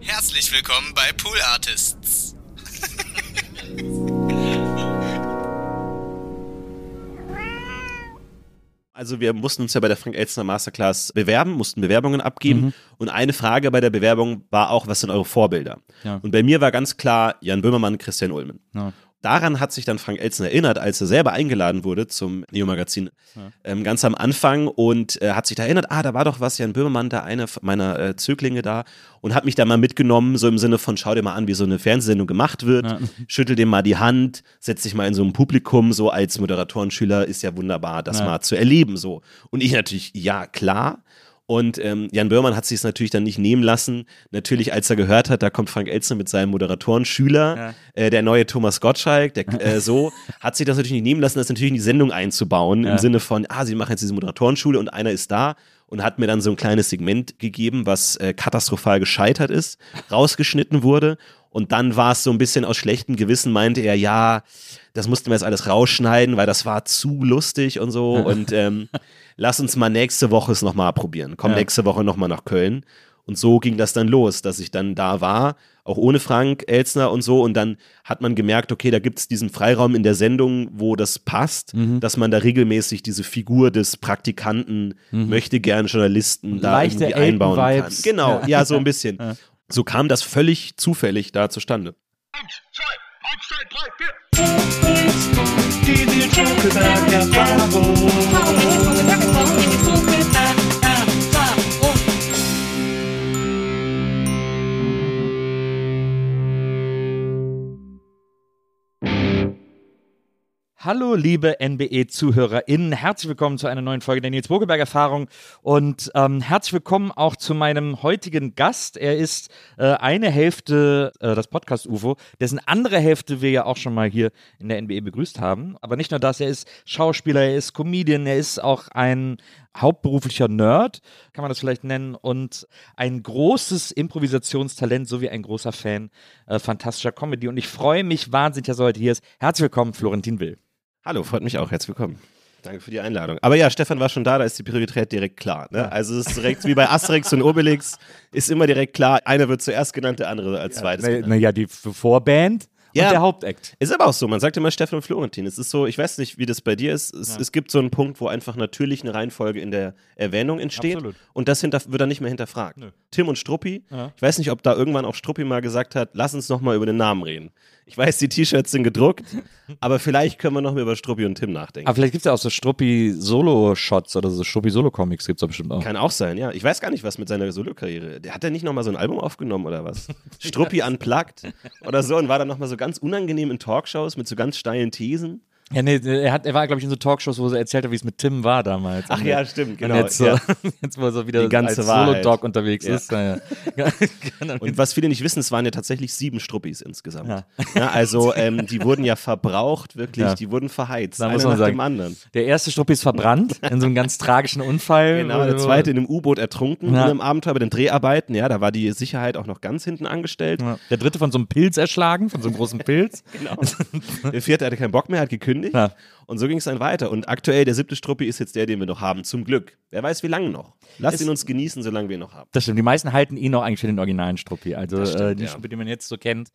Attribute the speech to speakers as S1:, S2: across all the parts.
S1: Herzlich willkommen bei Pool Artists.
S2: Also wir mussten uns ja bei der Frank Elstner Masterclass bewerben, mussten Bewerbungen abgeben
S3: Mhm.
S2: und eine Frage bei der Bewerbung war auch, was sind eure Vorbilder?
S3: Ja.
S2: Und bei mir war ganz klar Jan Böhmermann, Christian Ulmen.
S3: Ja.
S2: Daran hat sich dann Frank Elstner erinnert, als er selber eingeladen wurde zum Neo-Magazin ähm, ganz am Anfang und äh, hat sich da erinnert, ah, da war doch was, Jan Böhmermann, da einer meiner äh, Zöglinge da und hat mich da mal mitgenommen, so im Sinne von, schau dir mal an, wie so eine Fernsehsendung gemacht wird,
S3: Ja.
S2: schüttel dem mal die Hand, setz dich mal in so ein Publikum, so als Moderatorenschüler ist ja wunderbar, das
S3: Ja.
S2: mal zu erleben, so. Und ich natürlich, ja, klar. Und ähm, Jan Böhrmann hat sich es natürlich dann nicht nehmen lassen. Natürlich, als er gehört hat, da kommt Frank Elzner mit seinem Moderatorenschüler,
S3: Ja.
S2: äh, der neue Thomas Gottschalk, der, äh, so, hat sich das natürlich nicht nehmen lassen, das natürlich in die Sendung einzubauen,
S3: Ja.
S2: im Sinne von, ah, sie machen jetzt diese Moderatorenschule und einer ist da und hat mir dann so ein kleines Segment gegeben, was äh, katastrophal gescheitert ist, rausgeschnitten wurde. Und dann war es so ein bisschen aus schlechtem Gewissen, meinte er, ja, das mussten wir jetzt alles rausschneiden, weil das war zu lustig und so. Und ähm, lass uns mal nächste Woche es nochmal probieren. Komm
S3: Ja.
S2: nächste Woche nochmal nach Köln. Und so ging das dann los, dass ich dann da war, auch ohne Frank Elzner und so. Und dann hat man gemerkt, okay, da gibt es diesen Freiraum in der Sendung, wo das passt,
S3: Mhm.
S2: dass man da regelmäßig diese Figur des Praktikanten, möchte gern Journalisten da
S3: Leichte
S2: irgendwie einbauen kann. Genau,
S3: Ja.
S2: ja, so ein bisschen. So kam das völlig zufällig da zustande eins, zwei, die, vier.
S3: It's the joke about your Hallo, liebe NBE-ZuhörerInnen. Herzlich willkommen zu einer neuen Folge der Nils Bogelberg-Erfahrung und ähm, herzlich willkommen auch zu meinem heutigen Gast. Er ist äh, eine Hälfte äh, das Podcast-UFO, dessen andere Hälfte wir ja auch schon mal hier in der NBE begrüßt haben. Aber nicht nur das, er ist Schauspieler, er ist Comedian, er ist auch ein hauptberuflicher Nerd, kann man das vielleicht nennen, und ein großes Improvisationstalent sowie ein großer Fan äh, fantastischer Comedy. Und ich freue mich wahnsinnig, dass er heute hier ist. Herzlich willkommen, Florentin Will.
S2: Hallo, freut mich auch. Herzlich willkommen. Danke für die Einladung. Aber ja, Stefan war schon da, da ist die Priorität direkt klar. Ne? Also es ist direkt wie bei Asterix und Obelix, ist immer direkt klar, einer wird zuerst genannt, der andere als zweites. genannt.
S3: Naja, die F- Vorband
S2: Ja.
S3: und der Hauptakt.
S2: Ist aber auch so, man sagt immer Stefan und Florentin. Es ist so, ich weiß nicht, wie das bei dir ist. Es, es gibt so einen Punkt, wo einfach natürlich eine Reihenfolge in der Erwähnung entsteht.
S3: Absolut.
S2: Und das hinter, wird dann nicht mehr hinterfragt.
S3: Nö.
S2: Tim und Struppi,
S3: Ja.
S2: ich weiß nicht, ob da irgendwann auch Struppi mal gesagt hat, lass uns noch mal über den Namen reden. Ich weiß, die T-Shirts sind gedruckt, aber vielleicht können wir noch mal über Struppi und Tim nachdenken.
S3: Aber vielleicht gibt es ja auch so Struppi-Solo-Shots oder so Struppi-Solo-Comics gibt es doch bestimmt auch.
S2: Kann auch sein, ja. Ich weiß gar nicht, was mit seiner Solo-Karriere. Der hat er nicht nochmal so ein Album aufgenommen oder was? Struppi unplugged oder so und war dann nochmal so ganz unangenehm in Talkshows mit so ganz steilen Thesen.
S3: Ja, nee, er, hat, er war, glaube ich, in so Talkshows, wo er erzählt hat, wie es mit Tim war damals.
S2: Ach
S3: Und
S2: ja,
S3: jetzt-
S2: stimmt,
S3: Und
S2: genau.
S3: jetzt, so,
S2: ja.
S3: jetzt, wo er so wieder
S2: Die ganze
S3: als. Solo-Dog unterwegs
S2: Ja.
S3: ist. Ja.
S2: Und was viele nicht wissen, es waren ja tatsächlich sieben Struppis insgesamt. Also ähm, die wurden ja verbraucht, wirklich, die wurden verheizt.
S3: Da muss man
S2: nach
S3: sagen.
S2: dem anderen.
S3: Der erste Struppi ist verbrannt in so einem ganz tragischen Unfall.
S2: Genau, der zweite in einem U-Boot ertrunken in einem Abenteuer bei den Dreharbeiten. Ja, da war die Sicherheit auch noch ganz hinten angestellt.
S3: Der dritte von so einem Pilz erschlagen, von so einem großen Pilz.
S2: Genau. Der vierte hatte keinen Bock mehr, hat gekündigt.
S3: Ja.
S2: Und so ging es dann weiter. Und aktuell, der siebte Struppi ist jetzt der, den wir noch haben, zum Glück. Wer weiß, wie lange noch. Lasst
S3: Es-
S2: ihn uns genießen, solange wir ihn noch haben.
S3: Das stimmt. Die meisten halten ihn auch eigentlich für den originalen Struppi. Also
S2: stimmt,
S3: äh, die
S2: ja.
S3: Struppi, die man jetzt so kennt.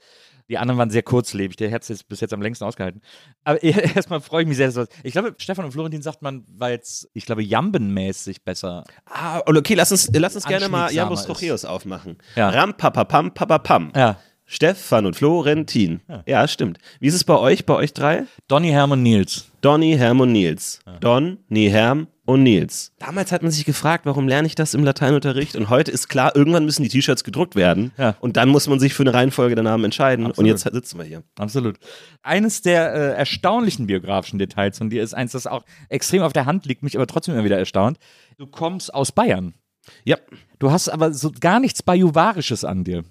S3: Die anderen waren sehr kurzlebig. Der hat es jetzt bis jetzt am längsten ausgehalten. Aber erstmal freue ich mich sehr, dass Ich glaube, Stefan und Florentin sagt man, weil es, ich glaube, jambenmäßig besser.
S2: Ah, okay, lass uns, lass uns gerne mal Jambus
S3: ist.
S2: Trocheus aufmachen.
S3: Ja.
S2: Ram, papapam, papapam.
S3: Ja.
S2: Stefan und Florentin. Ja. stimmt. Wie ist es bei euch, bei euch drei?
S3: Donny, Herm und Nils.
S2: Donny, Herm und Nils. Don, Nie, Herm und Nils. Damals hat man sich gefragt, warum lerne ich das im Lateinunterricht? Und heute ist klar, irgendwann müssen die T-Shirts gedruckt werden.
S3: Ja.
S2: Und dann muss man sich für eine Reihenfolge der Namen entscheiden. Und
S3: Absolut.
S2: jetzt sitzen wir hier.
S3: Absolut. Eines der äh, erstaunlichen biografischen Details von dir ist eins, das auch extrem auf der Hand liegt, mich aber trotzdem immer wieder erstaunt. Du kommst aus Bayern.
S2: Ja.
S3: Du hast aber so gar nichts Bajuwarisches an dir.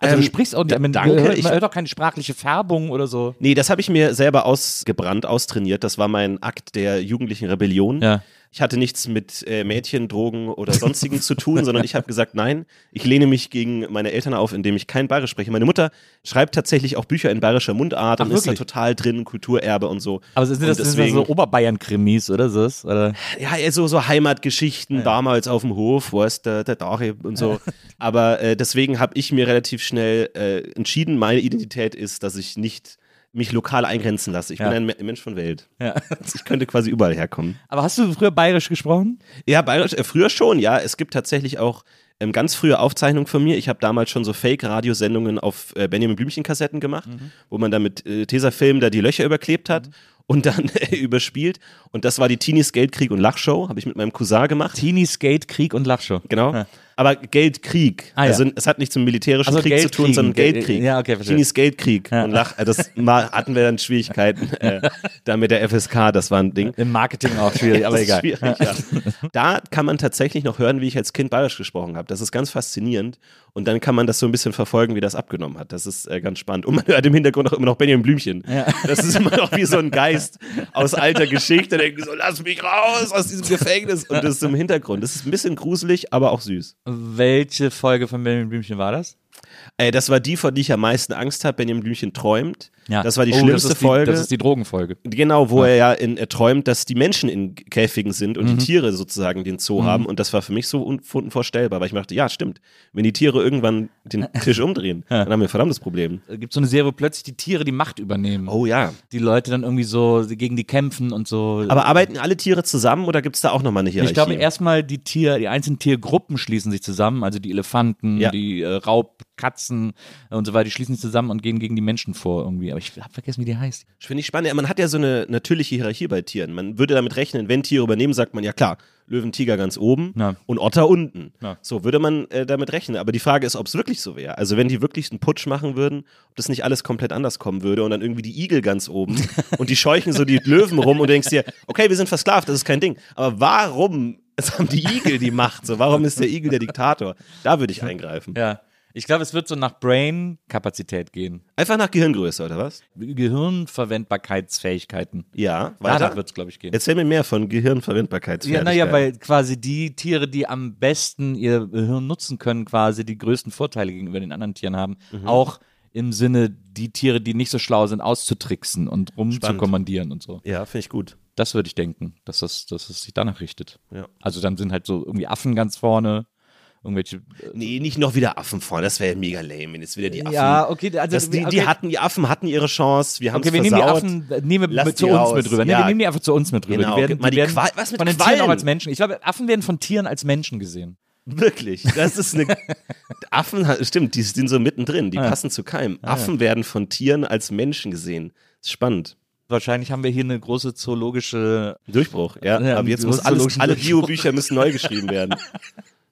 S3: Also
S2: Ähm,
S3: du sprichst auch,
S2: da-
S3: man,
S2: danke,
S3: hört,
S2: ich-
S3: man hört auch keine sprachliche Färbung oder so.
S2: Nee, das habe ich mir selber ausgebrannt, austrainiert. Das war mein Akt der jugendlichen Rebellion.
S3: Ja.
S2: Ich hatte nichts mit äh, Mädchen, Drogen oder sonstigen zu tun, sondern ich habe gesagt, nein, ich lehne mich gegen meine Eltern auf, indem ich kein Bayerisch spreche. Meine Mutter schreibt tatsächlich auch Bücher in bayerischer Mundart
S3: Ach,
S2: und ist da
S3: wirklich?
S2: total drin, Kulturerbe und so.
S3: Aber sind das, sind das
S2: deswegen-
S3: so Oberbayern-Krimis, oder so? Oder?
S2: Ja, eher so, so Heimatgeschichten damals auf dem Hof, wo ist der, der Dare und so. Aber äh, deswegen habe ich mir relativ schnell äh, entschieden, meine Identität ist, dass ich nicht mich lokal eingrenzen lasse. Ich
S3: Ja.
S2: bin ein Me- Mensch von Welt.
S3: Ja.
S2: Ich könnte quasi überall herkommen.
S3: Aber hast du früher bayerisch gesprochen?
S2: Ja, bayerisch, äh, früher schon, ja. Es gibt tatsächlich auch ähm, ganz frühe Aufzeichnungen von mir. Ich habe damals schon so Fake-Radiosendungen auf äh, Benjamin Blümchen-Kassetten gemacht, wo man dann mit äh, Tesafilm da die Löcher überklebt hat und dann äh, überspielt. Und das war die Teenies Geldkrieg und Lachshow, habe ich mit meinem Cousin gemacht.
S3: Teenie, Skate, Krieg und Lachshow.
S2: Genau.
S3: Ja.
S2: Aber Geldkrieg.
S3: Ah, ja.
S2: Also es hat nichts mit militärischen
S3: Also
S2: Krieg zu tun,
S3: Geldkriegen.
S2: sondern
S3: Ge-
S2: Geldkrieg.
S3: ja, okay, verstehe.
S2: Teenies Geldkrieg.
S3: Ja.
S2: Und Lach, äh, das hatten wir dann Schwierigkeiten äh, da mit der FSK, das war ein Ding.
S3: Im Marketing auch schwierig, aber egal.
S2: Schwierig, ja. Da kann man tatsächlich noch hören, wie ich als Kind Bayerisch gesprochen habe. Das ist ganz faszinierend. Und dann kann man das so ein bisschen verfolgen, wie das abgenommen hat. Das ist äh, ganz spannend. Und man hört im Hintergrund auch immer noch Benjamin Blümchen. Das ist immer noch wie so ein Geist aus alter Geschichte, der denkt so, lass mich raus aus diesem Gefängnis. Und das ist im Hintergrund. Das ist ein bisschen gruselig, aber auch süß.
S3: Welche Folge von Benjamin Blümchen war das?
S2: Äh, das war die, vor die ich am meisten Angst habe. Benjamin Blümchen träumt. Das war die
S3: Oh,
S2: schlimmste
S3: das ist
S2: Folge.
S3: Die, das ist die Drogenfolge.
S2: Genau, wo er ja in, er träumt, dass die Menschen in Käfigen sind und
S3: Mhm.
S2: die Tiere sozusagen den Zoo haben. Und das war für mich so un unvorstellbar, weil ich dachte, ja, stimmt. Wenn die Tiere irgendwann den Tisch umdrehen, dann haben wir ein verdammtes Problem.
S3: Es gibt so eine Serie, wo plötzlich die Tiere die Macht übernehmen.
S2: Oh ja.
S3: Die Leute dann irgendwie so gegen die kämpfen und so.
S2: Aber arbeiten alle Tiere zusammen oder gibt es da auch nochmal eine Hierarchie?
S3: ich glaube, erstmal die Tier, die einzelnen Tiergruppen schließen sich zusammen, also die Elefanten,
S2: Ja.
S3: die äh, Raubkatzen und so weiter, die schließen sich zusammen und gehen gegen die Menschen vor irgendwie. Aber ich habe vergessen, wie die heißt.
S2: Finde ich spannend. Ja, Man hat ja so eine natürliche Hierarchie bei Tieren. Man würde damit rechnen, wenn Tiere übernehmen, sagt man ja klar, Löwen, Tiger ganz oben
S3: Ja.
S2: und Otter unten.
S3: Ja.
S2: So würde man äh, damit rechnen. Aber die Frage ist, ob es wirklich so wäre. Also wenn die wirklich einen Putsch machen würden, ob das nicht alles komplett anders kommen würde und dann irgendwie die Igel ganz oben und die scheuchen so die Löwen rum und denkst dir, okay, wir sind versklavt, das ist kein Ding. Aber warum es haben die Igel die Macht? So, warum ist der Igel der Diktator? Da würde ich eingreifen.
S3: Ja. Ich glaube, es wird so nach Brain-Kapazität gehen.
S2: Einfach nach Gehirngröße, oder was?
S3: Gehirnverwendbarkeitsfähigkeiten.
S2: Ja,
S3: Danach
S2: weiter.
S3: wird es, glaube ich, gehen.
S2: Erzähl mir mehr von
S3: Ja,
S2: Gehirnverwendbarkeitsfähigkeit.
S3: naja, weil quasi die Tiere, die am besten ihr Gehirn nutzen können, quasi die größten Vorteile gegenüber den anderen Tieren haben,
S2: Mhm.
S3: auch im Sinne, die Tiere, die nicht so schlau sind, auszutricksen und rumzukommandieren und so.
S2: Ja, finde ich gut.
S3: Das würde ich denken, dass, das, dass es sich danach richtet.
S2: Ja.
S3: Also dann sind halt so irgendwie Affen ganz vorne, irgendwelche. äh,
S2: Nee, nicht noch wieder Affen vorne. Das wäre ja mega lame, wenn jetzt wieder die Affen.
S3: okay, also
S2: das, die, die hatten, die Affen hatten ihre Chance. Wir haben
S3: Okay, wir nehmen die Affen, äh, nehmen wir zu uns
S2: raus.
S3: mit rüber. Ne?
S2: Ja.
S3: Wir nehmen die einfach zu uns mit rüber.
S2: Genau,
S3: die werden, die werden
S2: Qual- was mit
S3: von den Tieren auch als Menschen. Ich glaube, Affen werden von Tieren als Menschen gesehen.
S2: Wirklich. Das ist eine. Affen, stimmt, die sind so mittendrin. Die
S3: Ah, ja.
S2: passen zu keinem. Affen werden von Tieren als Menschen gesehen. Das ist spannend.
S3: Wahrscheinlich haben wir hier eine große zoologische.
S2: Durchbruch, ja.
S3: Ja,
S2: Aber jetzt muss alles, alle. Bio-Bücher müssen neu geschrieben werden.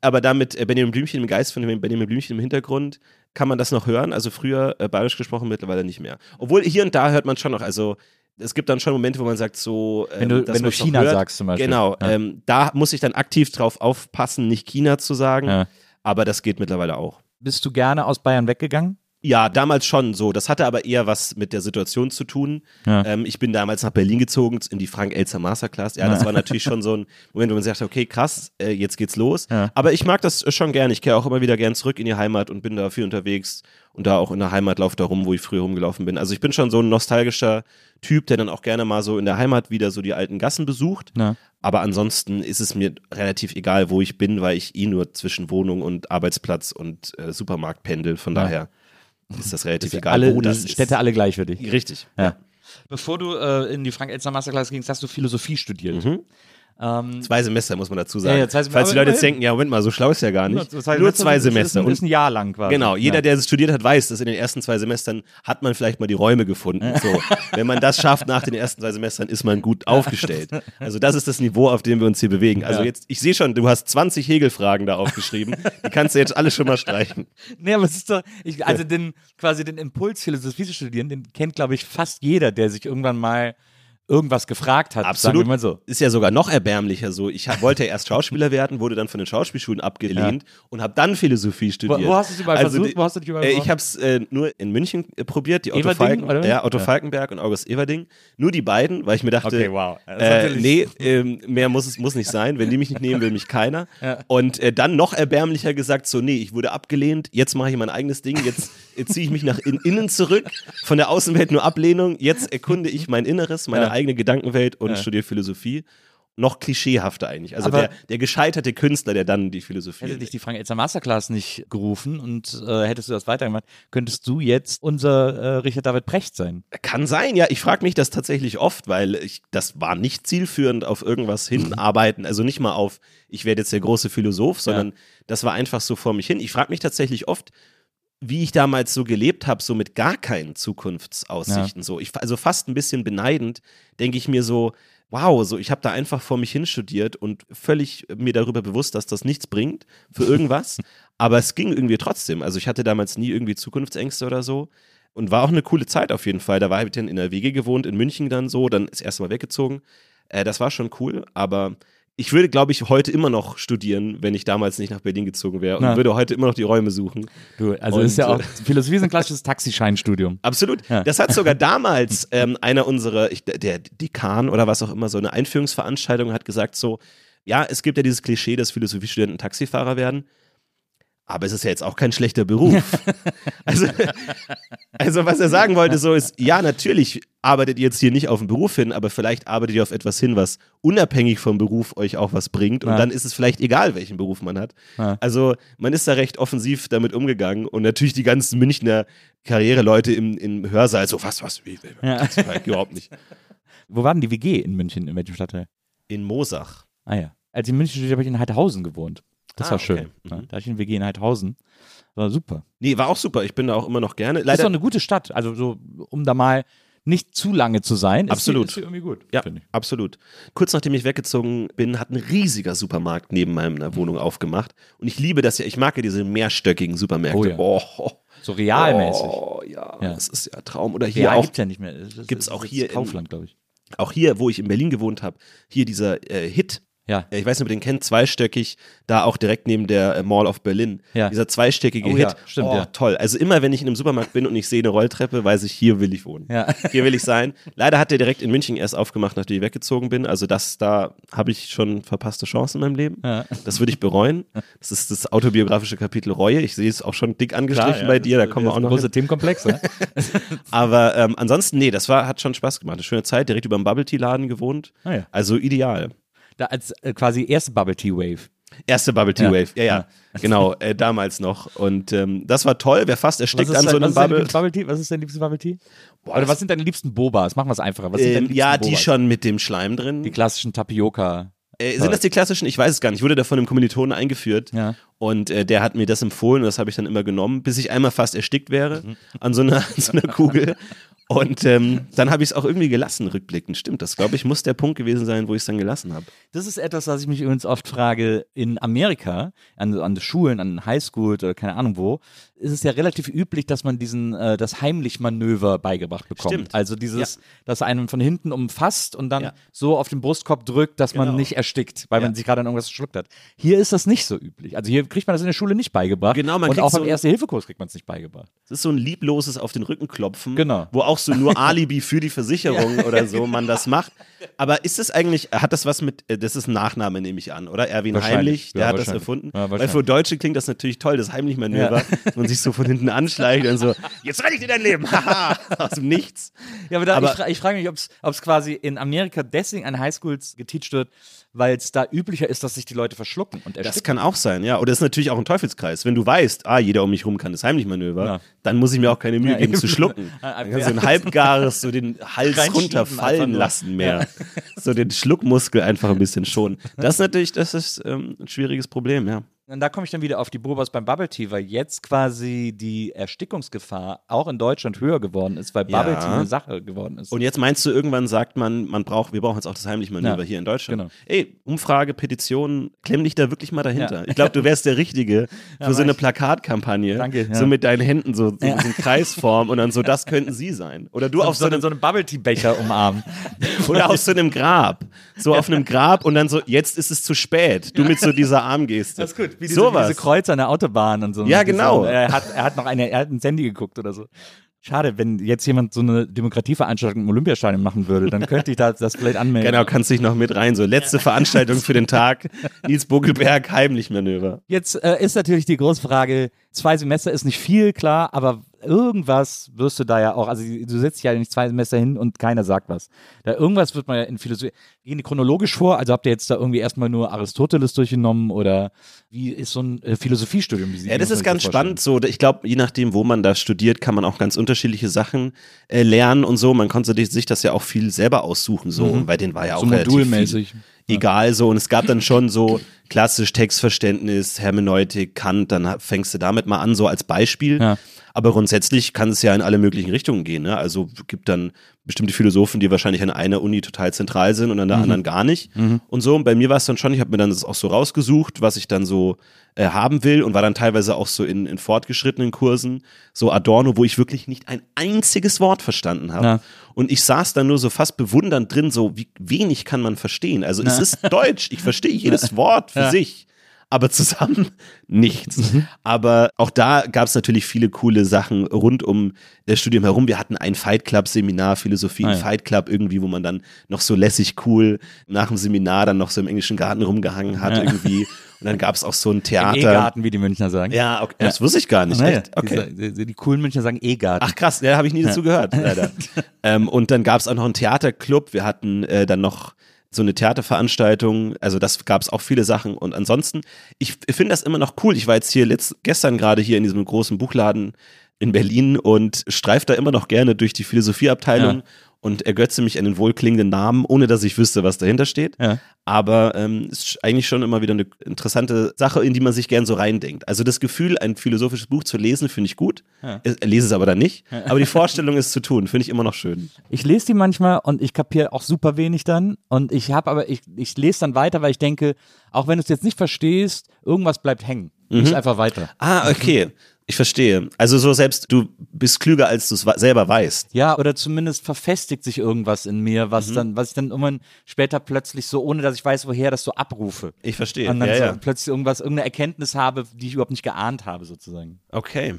S2: Aber damit äh, Benjamin Blümchen im Geist von Benjamin Blümchen im Hintergrund kann man das noch hören. Also früher äh, bayerisch gesprochen, mittlerweile nicht mehr. Obwohl hier und da hört man schon noch, also es gibt dann schon Momente, wo man sagt, so. Ähm,
S3: Wenn du-
S2: dass
S3: wenn du China
S2: hört.
S3: sagst zum Beispiel.
S2: Genau,
S3: Ja.
S2: ähm, da muss ich dann aktiv drauf aufpassen, nicht China zu sagen.
S3: Ja.
S2: Aber das geht mittlerweile auch.
S3: Bist du gerne aus Bayern weggegangen?
S2: Ja, damals schon so. Das hatte aber eher was mit der Situation zu tun.
S3: Ja.
S2: Ähm, ich bin damals nach Berlin gezogen, in die Frank-Elzer Masterclass. Ja, das war natürlich schon so ein Moment, wo man sagt, okay, krass, äh, jetzt geht's los.
S3: Ja.
S2: Aber ich mag das schon gern. Ich kehre auch immer wieder gern zurück in die Heimat und bin da viel unterwegs und da auch in der Heimat laufe da rum, wo ich früher rumgelaufen bin. Also ich bin schon so ein nostalgischer Typ, der dann auch gerne mal so in der Heimat wieder so die alten Gassen besucht.
S3: Ja.
S2: Aber ansonsten ist es mir relativ egal, wo ich bin, weil ich eh nur zwischen Wohnung und Arbeitsplatz und äh, Supermarkt pendel. Von daher ist das relativ egal,
S3: alle
S2: wo das
S3: Städte
S2: ist.
S3: alle gleich für dich.
S2: Richtig.
S3: Ja. Bevor du äh, in die Frank-Elster Masterclass gingst, hast du Philosophie studiert.
S2: Mhm.
S3: Ähm,
S2: Zwei Semester muss man dazu sagen.
S3: Ja, ja, zwei Semester,
S2: Falls die Leute jetzt denken, ja, Moment mal, so schlau ist ja gar nicht.
S3: das
S2: Nur zwei
S3: das ist-
S2: Semester.
S3: Das ist, ein Jahr lang quasi.
S2: Genau, jeder,
S3: ja.
S2: der es studiert hat, weiß, dass in den ersten zwei Semestern hat man vielleicht mal die Räume gefunden. So, wenn man das schafft nach den ersten zwei Semestern, ist man gut aufgestellt. Also das ist das Niveau, auf dem wir uns hier bewegen. Also
S3: Ja.
S2: jetzt, ich sehe schon, du hast 20 Hegel-Fragen da aufgeschrieben. Die kannst du jetzt alle schon mal streichen.
S3: Nee, aber es ist doch, ich, also den, quasi den Impuls, Philosophie zu studieren, den kennt, glaube ich, fast jeder, der sich irgendwann mal irgendwas gefragt hat.
S2: Absolut.
S3: Sagen wir mal so.
S2: Ist ja sogar noch erbärmlicher so. Ich hab, wollte ja erst Schauspieler werden, wurde dann von den Schauspielschulen abgelehnt und habe dann Philosophie studiert.
S3: Wo, wo hast du es überall
S2: Also
S3: versucht? Wo hast du dich überall
S2: Äh, ich habe es äh, nur in München äh, probiert, die Otto, Falken, ja, Otto
S3: Ja.
S2: Falkenberg und August Everding. Nur die beiden, weil ich mir dachte,
S3: Okay, wow.
S2: Äh, nee, ähm, mehr muss es muss nicht sein. Wenn die mich nicht nehmen, will mich keiner. Und äh, dann noch erbärmlicher gesagt, so, nee, ich wurde abgelehnt, jetzt mache ich mein eigenes Ding, jetzt ziehe ich mich nach in, innen zurück, von der Außenwelt nur Ablehnung, jetzt erkunde ich mein Inneres, meine
S3: Ja.
S2: Eigene Gedankenwelt und studiere Philosophie. Noch klischeehafter eigentlich. Also
S3: Aber-
S2: der, der gescheiterte Künstler, der dann die Philosophie.
S3: Hätte dich die Frank Elster Masterclass nicht gerufen und äh, hättest du das weitergemacht, könntest du jetzt unser äh, Richard David Precht sein.
S2: Kann sein, ja. Ich frage mich das tatsächlich oft, weil ich, das war nicht zielführend auf irgendwas hinarbeiten. Also nicht mal auf, ich werde jetzt der große Philosoph, sondern das war einfach so vor mich hin. Ich frage mich tatsächlich oft, wie ich damals so gelebt habe, so mit gar keinen Zukunftsaussichten. So, ich, also fast ein bisschen beneidend, denke ich mir so, wow, so ich habe da einfach vor mich hin studiert und völlig mir darüber bewusst, dass das nichts bringt für irgendwas. Aber es ging irgendwie trotzdem. Also ich hatte damals nie irgendwie Zukunftsängste oder so. Und war auch eine coole Zeit auf jeden Fall. Da war ich dann in der WG gewohnt, in München dann so, dann das erste Mal weggezogen. Äh, das war schon cool, aber ich würde, glaube ich, heute immer noch studieren, wenn ich damals nicht nach Berlin gezogen wäre und
S3: Na.
S2: würde heute immer noch die Räume suchen.
S3: Du, also
S2: Und,
S3: ist ja auch,
S2: äh,
S3: Philosophie ist ein klassisches Taxischeinstudium.
S2: Absolut.
S3: Ja.
S2: Das hat sogar damals ähm, einer unserer, ich, der Dekan oder was auch immer, so eine Einführungsveranstaltung hat gesagt so, ja, es gibt ja dieses Klischee, dass Philosophiestudenten Taxifahrer werden. Aber es ist ja jetzt auch kein schlechter Beruf. also, also, was er sagen wollte, so ist, ja, natürlich arbeitet ihr jetzt hier nicht auf einen Beruf hin, aber vielleicht arbeitet ihr auf etwas hin, was unabhängig vom Beruf euch auch was bringt. Und
S3: Ja.
S2: dann ist es vielleicht egal, welchen Beruf man hat.
S3: Ja.
S2: Also, man ist da recht offensiv damit umgegangen. Und natürlich die ganzen Münchner Karriereleute im, im Hörsaal, so, was, was, wie, wie,
S3: Ja.
S2: das überhaupt nicht.
S3: Wo war denn die WG in München? In welchem Stadtteil?
S2: In Mosach.
S3: Ah ja. Als ich in München studiert habe, habe ich in Heidhausen gewohnt. Das
S2: Ah,
S3: war schön.
S2: okay.
S3: Ja,
S2: Mhm.
S3: da hatte ich eine WG in Heidhausen. War super.
S2: Nee, war auch super. Ich bin da auch immer noch gerne.
S3: ist
S2: Leider,
S3: doch eine gute Stadt. Also so, um da mal nicht zu lange zu sein. Ist
S2: Absolut.
S3: Die, ist die irgendwie gut.
S2: Ja,
S3: finde ich.
S2: absolut. Kurz nachdem ich weggezogen bin, hat ein riesiger Supermarkt neben meiner Wohnung aufgemacht. Und ich liebe das ja. Ich mag ja diese mehrstöckigen Supermärkte.
S3: Oh ja.
S2: oh,
S3: So realmäßig.
S2: Oh, ja,
S3: Ja.
S2: das ist ja Traum. Oder hier
S3: ja,
S2: auch,
S3: gibt's ja nicht mehr. Das ist-
S2: Gibt's
S3: das
S2: auch
S3: ist
S2: hier in-
S3: Kaufland, glaube ich.
S2: auch hier, wo ich in Berlin gewohnt habe, hier dieser äh, Hit.
S3: Ja.
S2: Äh, Ich weiß nicht, ob ihr den kennt, zweistöckig, da auch direkt neben der äh, Mall of Berlin.
S3: Ja.
S2: Dieser zweistöckige
S3: Oh
S2: Hit.
S3: ja, stimmt,
S2: oh,
S3: ja.
S2: toll. Also immer, wenn ich in einem Supermarkt bin und ich sehe eine Rolltreppe, weiß ich, hier will ich wohnen.
S3: Ja.
S2: Hier will ich sein. Leider hat der direkt in München erst aufgemacht, nachdem ich weggezogen bin. Also das, da habe ich schon verpasste Chancen in meinem Leben.
S3: Ja.
S2: Das würde ich bereuen. Das ist das autobiografische Kapitel Reue. Ich sehe es auch schon dick angestrichen bei dir, da kommen wir auch noch.
S3: Große. Themenkomplex, ne?
S2: Aber ähm, ansonsten, nee, das war, hat schon Spaß gemacht. Eine schöne Zeit, direkt über dem Bubble Tea Laden gewohnt.
S3: Ah ja.
S2: Also ideal.
S3: Da als äh, quasi erste Bubble Tea Wave.
S2: Erste Bubble Tea
S3: Ja.
S2: Wave, ja, ja, genau, äh, damals noch. Und ähm, das war toll, wer fast erstickt an so einem Bubble.
S3: Bubble Tea? Was ist dein liebstes Bubble Tea?
S2: Boah,
S3: Oder was sind deine liebsten Bobas? Machen wir es einfacher.
S2: Ähm, ja, die
S3: Bobas?
S2: schon mit dem Schleim drin.
S3: Die klassischen Tapioca.
S2: Äh, sind das die klassischen? Ich weiß es gar nicht. Ich wurde da von einem Kommilitonen eingeführt
S3: Ja.
S2: Und äh, der hat mir das empfohlen und das habe ich dann immer genommen, bis ich einmal fast erstickt wäre
S3: Mhm.
S2: an so einer, an so einer Kugel. Und ähm, dann habe ich es auch irgendwie gelassen, rückblickend. Stimmt, das glaube ich, muss der Punkt gewesen sein, wo ich es dann gelassen habe.
S3: Das ist etwas, was ich mich übrigens oft frage. In Amerika, an, an den Schulen, an Highschools oder keine Ahnung wo, ist es ja relativ üblich, dass man diesen, äh, das Heimlich-Manöver beigebracht bekommt.
S2: Stimmt.
S3: Also dieses, dass einen von hinten umfasst und dann
S2: Ja.
S3: so auf den Brustkorb drückt, dass man
S2: Genau.
S3: nicht erstickt, weil
S2: Ja.
S3: man sich gerade an irgendwas verschluckt hat. Hier ist das nicht so üblich. Also hier kriegt man das in der Schule nicht beigebracht.
S2: Genau, man
S3: und auch
S2: so ein-
S3: Erste-Hilfe-Kurs kriegt man es nicht beigebracht.
S2: Es ist so ein liebloses auf den Rücken klopfen,
S3: Genau.
S2: wo auch so nur Alibi für die Versicherung oder so man das macht. Aber ist es eigentlich, hat das was mit, äh, das ist ein Nachname, nehme ich an, oder? Erwin. Heimlich, der
S3: Ja,
S2: hat das erfunden.
S3: Ja,
S2: Weil für Deutsche klingt das natürlich toll, das Heimlich-Manöver, dass man sich so von hinten anschleicht und so, jetzt rette ich dir dein Leben, haha, aus dem Nichts.
S3: Ja, aber, da,
S2: Aber-
S3: ich, fra ich frage mich, ob es quasi in Amerika deswegen an Highschools geteacht wird, weil es da üblicher ist, dass sich die Leute verschlucken und
S2: Das
S3: ersticken.
S2: kann auch sein, ja. Oder ist natürlich auch ein Teufelskreis. Wenn du weißt, ah, jeder um mich rum kann das Heimlich-Manöver,
S3: Ja.
S2: dann muss ich mir auch keine Mühe
S3: Ja,
S2: geben
S3: eben.
S2: zu schlucken. Dann kannst du ein halbgares, so den Hals runterfallen lassen mehr. So den Schluckmuskel einfach ein bisschen schonen. Das ist natürlich, das ist ähm, ein schwieriges Problem, ja.
S3: Und da komme ich dann wieder auf die Beobachter beim Bubble Tea, weil jetzt quasi die Erstickungsgefahr auch in Deutschland höher geworden ist, weil
S2: Ja.
S3: Bubble Tea eine Sache geworden ist.
S2: Und jetzt meinst du, irgendwann sagt man, man braucht, wir brauchen jetzt auch das heimliche Manöver
S3: Ja,
S2: hier in Deutschland.
S3: genau.
S2: Ey, Umfrage, Petition, klemm dich da wirklich mal dahinter. Ich glaube, du wärst der Richtige für so eine. Plakatkampagne.
S3: Danke, ja.
S2: So mit deinen Händen so, so,
S3: Ja.
S2: so in Kreisform und dann so, das könnten sie sein. Oder du
S3: auf
S2: auf so einem,
S3: so Bubble Tea Becher umarmen.
S2: oder auf so einem Grab. So auf einem Grab und dann so, jetzt ist es zu spät. Du mit so dieser Armgeste.
S3: Das ist gut. Wie diese, wie diese Kreuze an der Autobahn und so.
S2: Ja,
S3: Diese-
S2: genau.
S3: Er hat, er hat noch eine, er hat ins Handy geguckt oder so. Schade, wenn jetzt jemand so eine Demokratieveranstaltung im Olympiastadion machen würde, dann könnte ich da, das vielleicht anmelden.
S2: Genau, kannst dich noch mit rein. So, letzte Veranstaltung für den Tag. Nils Buckelberg, heimlich Manöver.
S3: Jetzt äh, ist natürlich die große Frage, zwei Semester ist nicht viel, klar, aber irgendwas wirst du da ja auch, also du setzt dich ja nicht zwei Semester hin und keiner sagt was. Da irgendwas wird man ja in Philosophie, gehen die chronologisch vor, also habt ihr jetzt da irgendwie erstmal nur Aristoteles durchgenommen oder wie ist so ein äh, Philosophiestudium?
S2: Ja, das ist ganz spannend. So, ich glaube, je nachdem, wo man da studiert, kann man auch ganz unterschiedliche Sachen äh, lernen und so. Man konnte sich das ja auch viel selber aussuchen, so. Und bei denen war ja auch
S3: Mhm. So modulmäßig.
S2: Viel egal so. Und es gab dann schon so klassisch Textverständnis, Hermeneutik, Kant. Dann fängst du damit mal an, so als Beispiel.
S3: Ja.
S2: Aber grundsätzlich kann es ja in alle möglichen Richtungen gehen. Ne? Also gibt dann bestimmte Philosophen, die wahrscheinlich an einer Uni total zentral sind und an der anderen gar nicht. Und so. Und bei mir war es dann schon, ich habe mir dann das auch so rausgesucht, was ich dann so äh, haben will und war dann teilweise auch so in, in fortgeschrittenen Kursen, so Adorno, wo ich wirklich nicht ein einziges Wort verstanden habe.
S3: Ja.
S2: Und ich saß da nur so fast bewundernd drin, so wie wenig kann man verstehen. Also es ist Deutsch, ich verstehe jedes Wort für
S3: Ja.
S2: sich aber zusammen nichts.
S3: Mhm.
S2: Aber auch da gab es natürlich viele coole Sachen rund um das Studium herum. Wir hatten ein Fight Club Seminar, Philosophie
S3: Ah, ja.
S2: Fight Club irgendwie, wo man dann noch so lässig cool nach dem Seminar dann noch so im englischen Garten rumgehangen hat
S3: Ja.
S2: irgendwie. Und dann gab es auch so ein
S3: Im
S2: Theater.
S3: E-Garten, wie die Münchner sagen.
S2: Ja, okay. das wusste ich gar nicht.
S3: Naja,
S2: Echt? Okay.
S3: die, die, die coolen Münchner sagen E-Garten.
S2: Ach krass, ja, habe ich nie dazu gehört, leider. ähm, und dann gab es auch noch einen Theaterclub. Wir hatten äh, dann noch so eine Theaterveranstaltung. Also das gab es auch viele Sachen. Und ansonsten, ich finde das immer noch cool. Ich war jetzt hier letzt, gestern gerade hier in diesem großen Buchladen in Berlin und streife da immer noch gerne durch die Philosophieabteilung.
S3: Ja.
S2: Und ergötze mich an den wohlklingenden Namen, ohne dass ich wüsste, was dahinter steht.
S3: Ja.
S2: Aber ähm, ist eigentlich schon immer wieder eine interessante Sache, in die man sich gern so reindenkt. Also das Gefühl, ein philosophisches Buch zu lesen, finde ich gut.
S3: Ja.
S2: Ich lese es aber dann nicht. Aber die Vorstellung, es zu tun, finde ich immer noch schön.
S3: Ich lese die manchmal und ich kapiere auch super wenig dann. Und ich habe aber, ich, ich lese dann weiter, weil ich denke, auch wenn du es jetzt nicht verstehst, irgendwas bleibt hängen.
S2: Mhm.
S3: Lies einfach weiter.
S2: Ah, okay. Ich verstehe. Also so selbst, du bist klüger, als du es selber weißt.
S3: Ja, oder zumindest verfestigt sich irgendwas in mir,
S2: Mhm.
S3: was dann, was ich dann irgendwann später plötzlich so, ohne dass ich weiß, woher das so abrufe.
S2: Ich verstehe.
S3: Und dann
S2: Ja,
S3: so
S2: ja.
S3: plötzlich irgendwas, irgendeine Erkenntnis habe, die ich überhaupt nicht geahnt habe, sozusagen.
S2: Okay.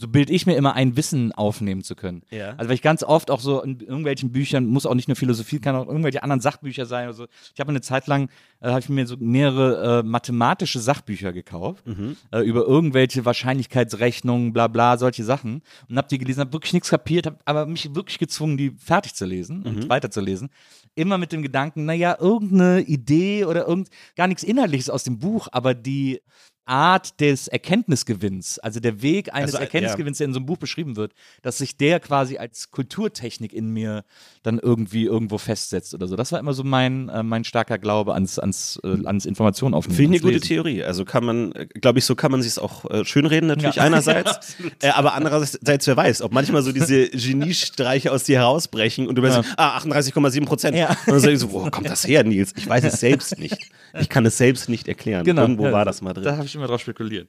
S3: So bilde ich mir immer ein, Wissen aufnehmen zu können.
S2: Ja.
S3: Also weil ich ganz oft auch so in irgendwelchen Büchern, muss auch nicht nur Philosophie, kann auch irgendwelche anderen Sachbücher sein oder so. Ich habe eine Zeit lang, äh, habe ich mir so mehrere äh, mathematische Sachbücher gekauft,
S2: Mhm.
S3: äh, über irgendwelche Wahrscheinlichkeitsrechnungen, bla bla, solche Sachen. Und habe die gelesen, habe wirklich nichts kapiert, habe aber mich wirklich gezwungen, die fertig zu lesen
S2: Mhm.
S3: und weiterzulesen. Immer mit dem Gedanken, naja, irgendeine Idee oder irgend, gar nichts Inhaltliches aus dem Buch, aber die Art des Erkenntnisgewinns, also der Weg eines
S2: Also, äh,
S3: Erkenntnisgewinns, der in so einem Buch beschrieben wird, dass sich der quasi als Kulturtechnik in mir dann irgendwie irgendwo festsetzt oder so. Das war immer so mein, äh, mein starker Glaube ans, ans, äh, ans Informationen aufnehmen.
S2: Finde ich eine gute
S3: Lesen.
S2: Theorie. Also kann man, glaube ich, so kann man sich es auch äh, schönreden natürlich
S3: Ja.
S2: einerseits. äh, aber andererseits, wer weiß, ob manchmal so diese Geniestreiche aus dir herausbrechen und du bist, ah, 38,7 Prozent.
S3: Ja.
S2: Und dann sag ich so, wo kommt das her, Nils? Ich weiß es selbst nicht. Ich kann es selbst nicht erklären.
S3: Genau.
S2: Irgendwo
S3: Ja,
S2: war das mal drin.
S3: Da habe ich immer drauf spekuliert.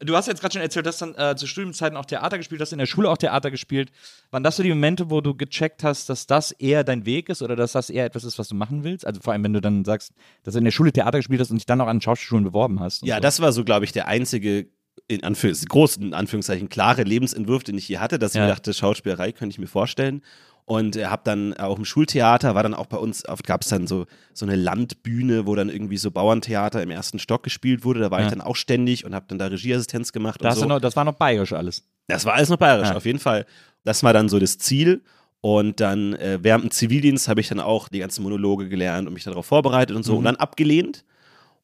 S3: Du hast jetzt gerade schon erzählt, dass dann äh, zu Studienzeiten auch Theater gespielt hast, in der Schule auch Theater gespielt. Waren das so die Momente, wo du gecheckt hast, dass das eher dein Weg ist oder dass das eher etwas ist, was du machen willst? Also vor allem, wenn du dann sagst, dass du in der Schule Theater gespielt hast und dich dann auch an Schauspielschulen beworben hast.
S2: Ja,
S3: so.
S2: das war so, glaube ich, der einzige, in Anführungs großen in Anführungszeichen, klare Lebensentwurf, den ich je hatte, dass ich
S3: Ja.
S2: mir dachte, Schauspielerei könnte ich mir vorstellen. Und äh, habe dann auch im Schultheater, war dann auch bei uns, gab es dann so, so eine Landbühne, wo dann irgendwie so Bauerntheater im ersten Stock gespielt wurde. Da war
S3: Ja.
S2: ich dann auch ständig und habe dann da Regieassistenz gemacht
S3: Da
S2: so.
S3: noch, das war noch bayerisch alles.
S2: Das war alles noch bayerisch,
S3: Ja.
S2: auf jeden Fall. Das war dann so das Ziel. Und dann äh, während dem Zivildienst habe ich dann auch die ganzen Monologe gelernt und mich darauf vorbereitet und so
S3: Mhm.
S2: und dann abgelehnt.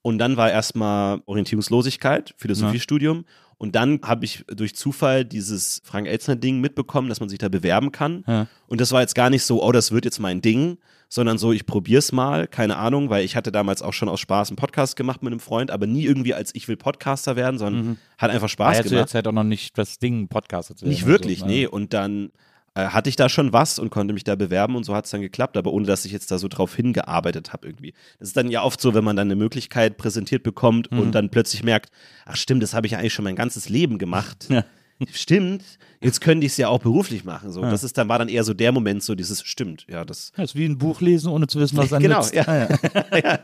S2: Und dann war erstmal Orientierungslosigkeit, Philosophiestudium. Und Und dann habe ich durch Zufall dieses Frank Elzner-Ding mitbekommen, dass man sich da bewerben kann.
S3: Ja.
S2: Und das war jetzt gar nicht so, oh, das wird jetzt mein Ding, sondern so, ich probier's mal, keine Ahnung, weil ich hatte damals auch schon aus Spaß einen Podcast gemacht mit einem Freund, aber nie irgendwie als ich will Podcaster werden, sondern hat einfach Spaß
S3: ja zu der
S2: gemacht.
S3: Zeit auch noch nicht das Ding, Podcaster zu werden
S2: Nicht wirklich,
S3: so.
S2: nee. Und dann äh, hatte ich da schon was und konnte mich da bewerben und so hat es dann geklappt, aber ohne dass ich jetzt da so drauf hingearbeitet habe irgendwie. Das ist dann ja oft so, wenn man dann eine Möglichkeit präsentiert bekommt
S3: Mhm.
S2: und dann plötzlich merkt, ach stimmt, das habe ich ja eigentlich schon mein ganzes Leben gemacht.
S3: Ja.
S2: Stimmt, jetzt könnte ich es ja auch beruflich machen. So, das ist dann war dann eher so der Moment, so dieses stimmt, ja, das.
S3: Ja, ist wie ein Buch lesen, ohne zu wissen, was es
S2: Genau, ja.
S3: Ah, ja.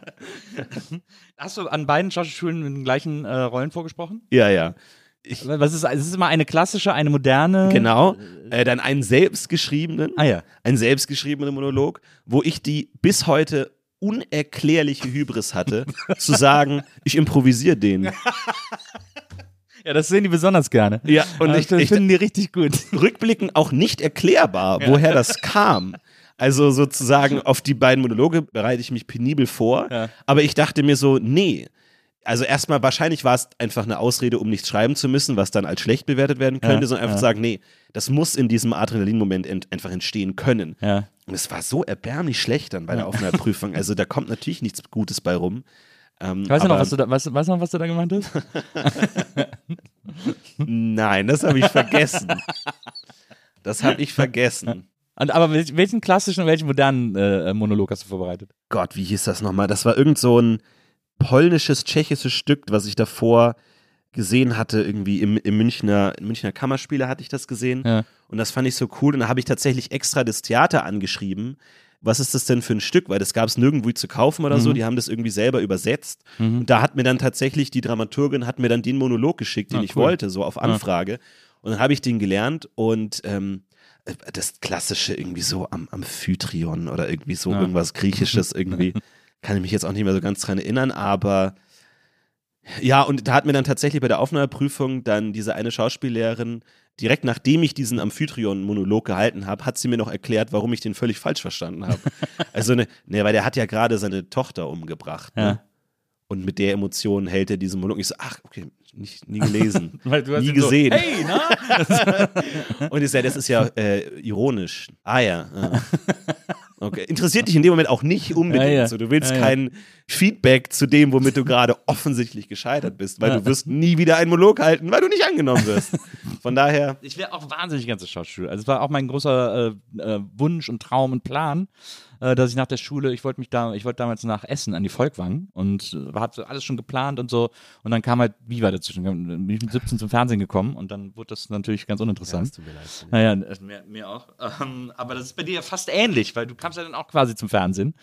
S3: Hast du an beiden Schauspielschulen mit den gleichen äh, Rollen vorgesprochen?
S2: Ja, ja.
S3: Was ist, es ist immer eine klassische, eine moderne.
S2: Genau. Äh, dann einen selbstgeschriebenen,
S3: Ah ja.
S2: einen selbstgeschriebenen Monolog, wo ich die bis heute unerklärliche Hybris hatte, zu sagen, ich improvisiere den.
S3: Ja, das sehen die besonders gerne.
S2: Ja, und
S3: Ah,
S2: ich, ich,
S3: finden die richtig gut.
S2: rückblickend auch nicht erklärbar, woher das kam. Also sozusagen auf die beiden Monologe bereite ich mich penibel vor,
S3: Ja.
S2: aber ich dachte mir so, nee. Also erstmal, wahrscheinlich war es einfach eine Ausrede, um nichts schreiben zu müssen, was dann als schlecht bewertet werden könnte,
S3: Ja,
S2: sondern einfach
S3: ja.
S2: sagen, nee, das muss in diesem Adrenalin-Moment ent einfach entstehen können.
S3: Ja.
S2: Und es war so erbärmlich schlecht dann bei der Aufnahmeprüfung. Also da kommt natürlich nichts Gutes bei rum. Ähm,
S3: Weißt du noch, was du da, weißt, weißt du noch, was du da gemeint hast?
S2: Nein, das habe ich vergessen. Das habe ich vergessen.
S3: Und, aber wel- welchen klassischen und welchen modernen äh, Monolog hast du vorbereitet?
S2: Gott, wie hieß das nochmal? Das war irgend so ein polnisches, tschechisches Stück, was ich davor gesehen hatte, irgendwie im, im Münchner, im Münchner Kammerspiele hatte ich das gesehen.
S3: Ja.
S2: Und das fand ich so cool. Und da habe ich tatsächlich extra das Theater angeschrieben. Was ist das denn für ein Stück? Weil das gab es nirgendwo zu kaufen oder so. Die haben das irgendwie selber übersetzt. Und da hat mir dann tatsächlich die Dramaturgin hat mir dann den Monolog geschickt, den
S3: Ah,
S2: ich
S3: cool.
S2: wollte, so auf Anfrage. Und dann habe ich den gelernt und ähm, das klassische irgendwie so am Amphitryon oder irgendwie so
S3: Ja.
S2: irgendwas Griechisches irgendwie. Kann ich mich jetzt auch nicht mehr so ganz dran erinnern, aber ja, und da hat mir dann tatsächlich bei der Aufnahmeprüfung dann diese eine Schauspiellehrerin, direkt nachdem ich diesen Amphitryon-Monolog gehalten habe, hat sie mir noch erklärt, warum ich den völlig falsch verstanden habe. also, ne, ne, weil der hat ja gerade seine Tochter umgebracht. Ne?
S3: Ja.
S2: Und mit der Emotion hält er diesen Monolog. Ich so, ach, okay, nicht, nie gelesen.
S3: Weil du hast
S2: nie
S3: ihn so,
S2: gesehen.
S3: hey, na?
S2: Und ist ja, das ist ja äh, ironisch. Ah ja. ah. Okay. Interessiert dich in dem Moment auch nicht unbedingt.
S3: Ja, ja.
S2: So, du willst
S3: Ja,
S2: kein Feedback zu dem, womit du gerade offensichtlich gescheitert bist, weil du wirst nie wieder einen Monolog halten, weil du nicht angenommen wirst. Von daher,
S3: Ich wäre auch wahnsinnig ganz Schauspiel. Also es war auch mein großer äh, äh, Wunsch und Traum und Plan, äh, dass ich nach der Schule, ich wollte mich da, ich wollte damals nach Essen an die Volkwang und äh, so alles schon geplant und so. Und dann kam halt Viva dazwischen. Bin ich mit 17 zum Fernsehen gekommen und dann wurde das natürlich ganz uninteressant. Naja, äh, mir, mir auch. Ähm, aber das ist bei dir ja fast ähnlich, weil du kamst ja dann auch quasi zum Fernsehen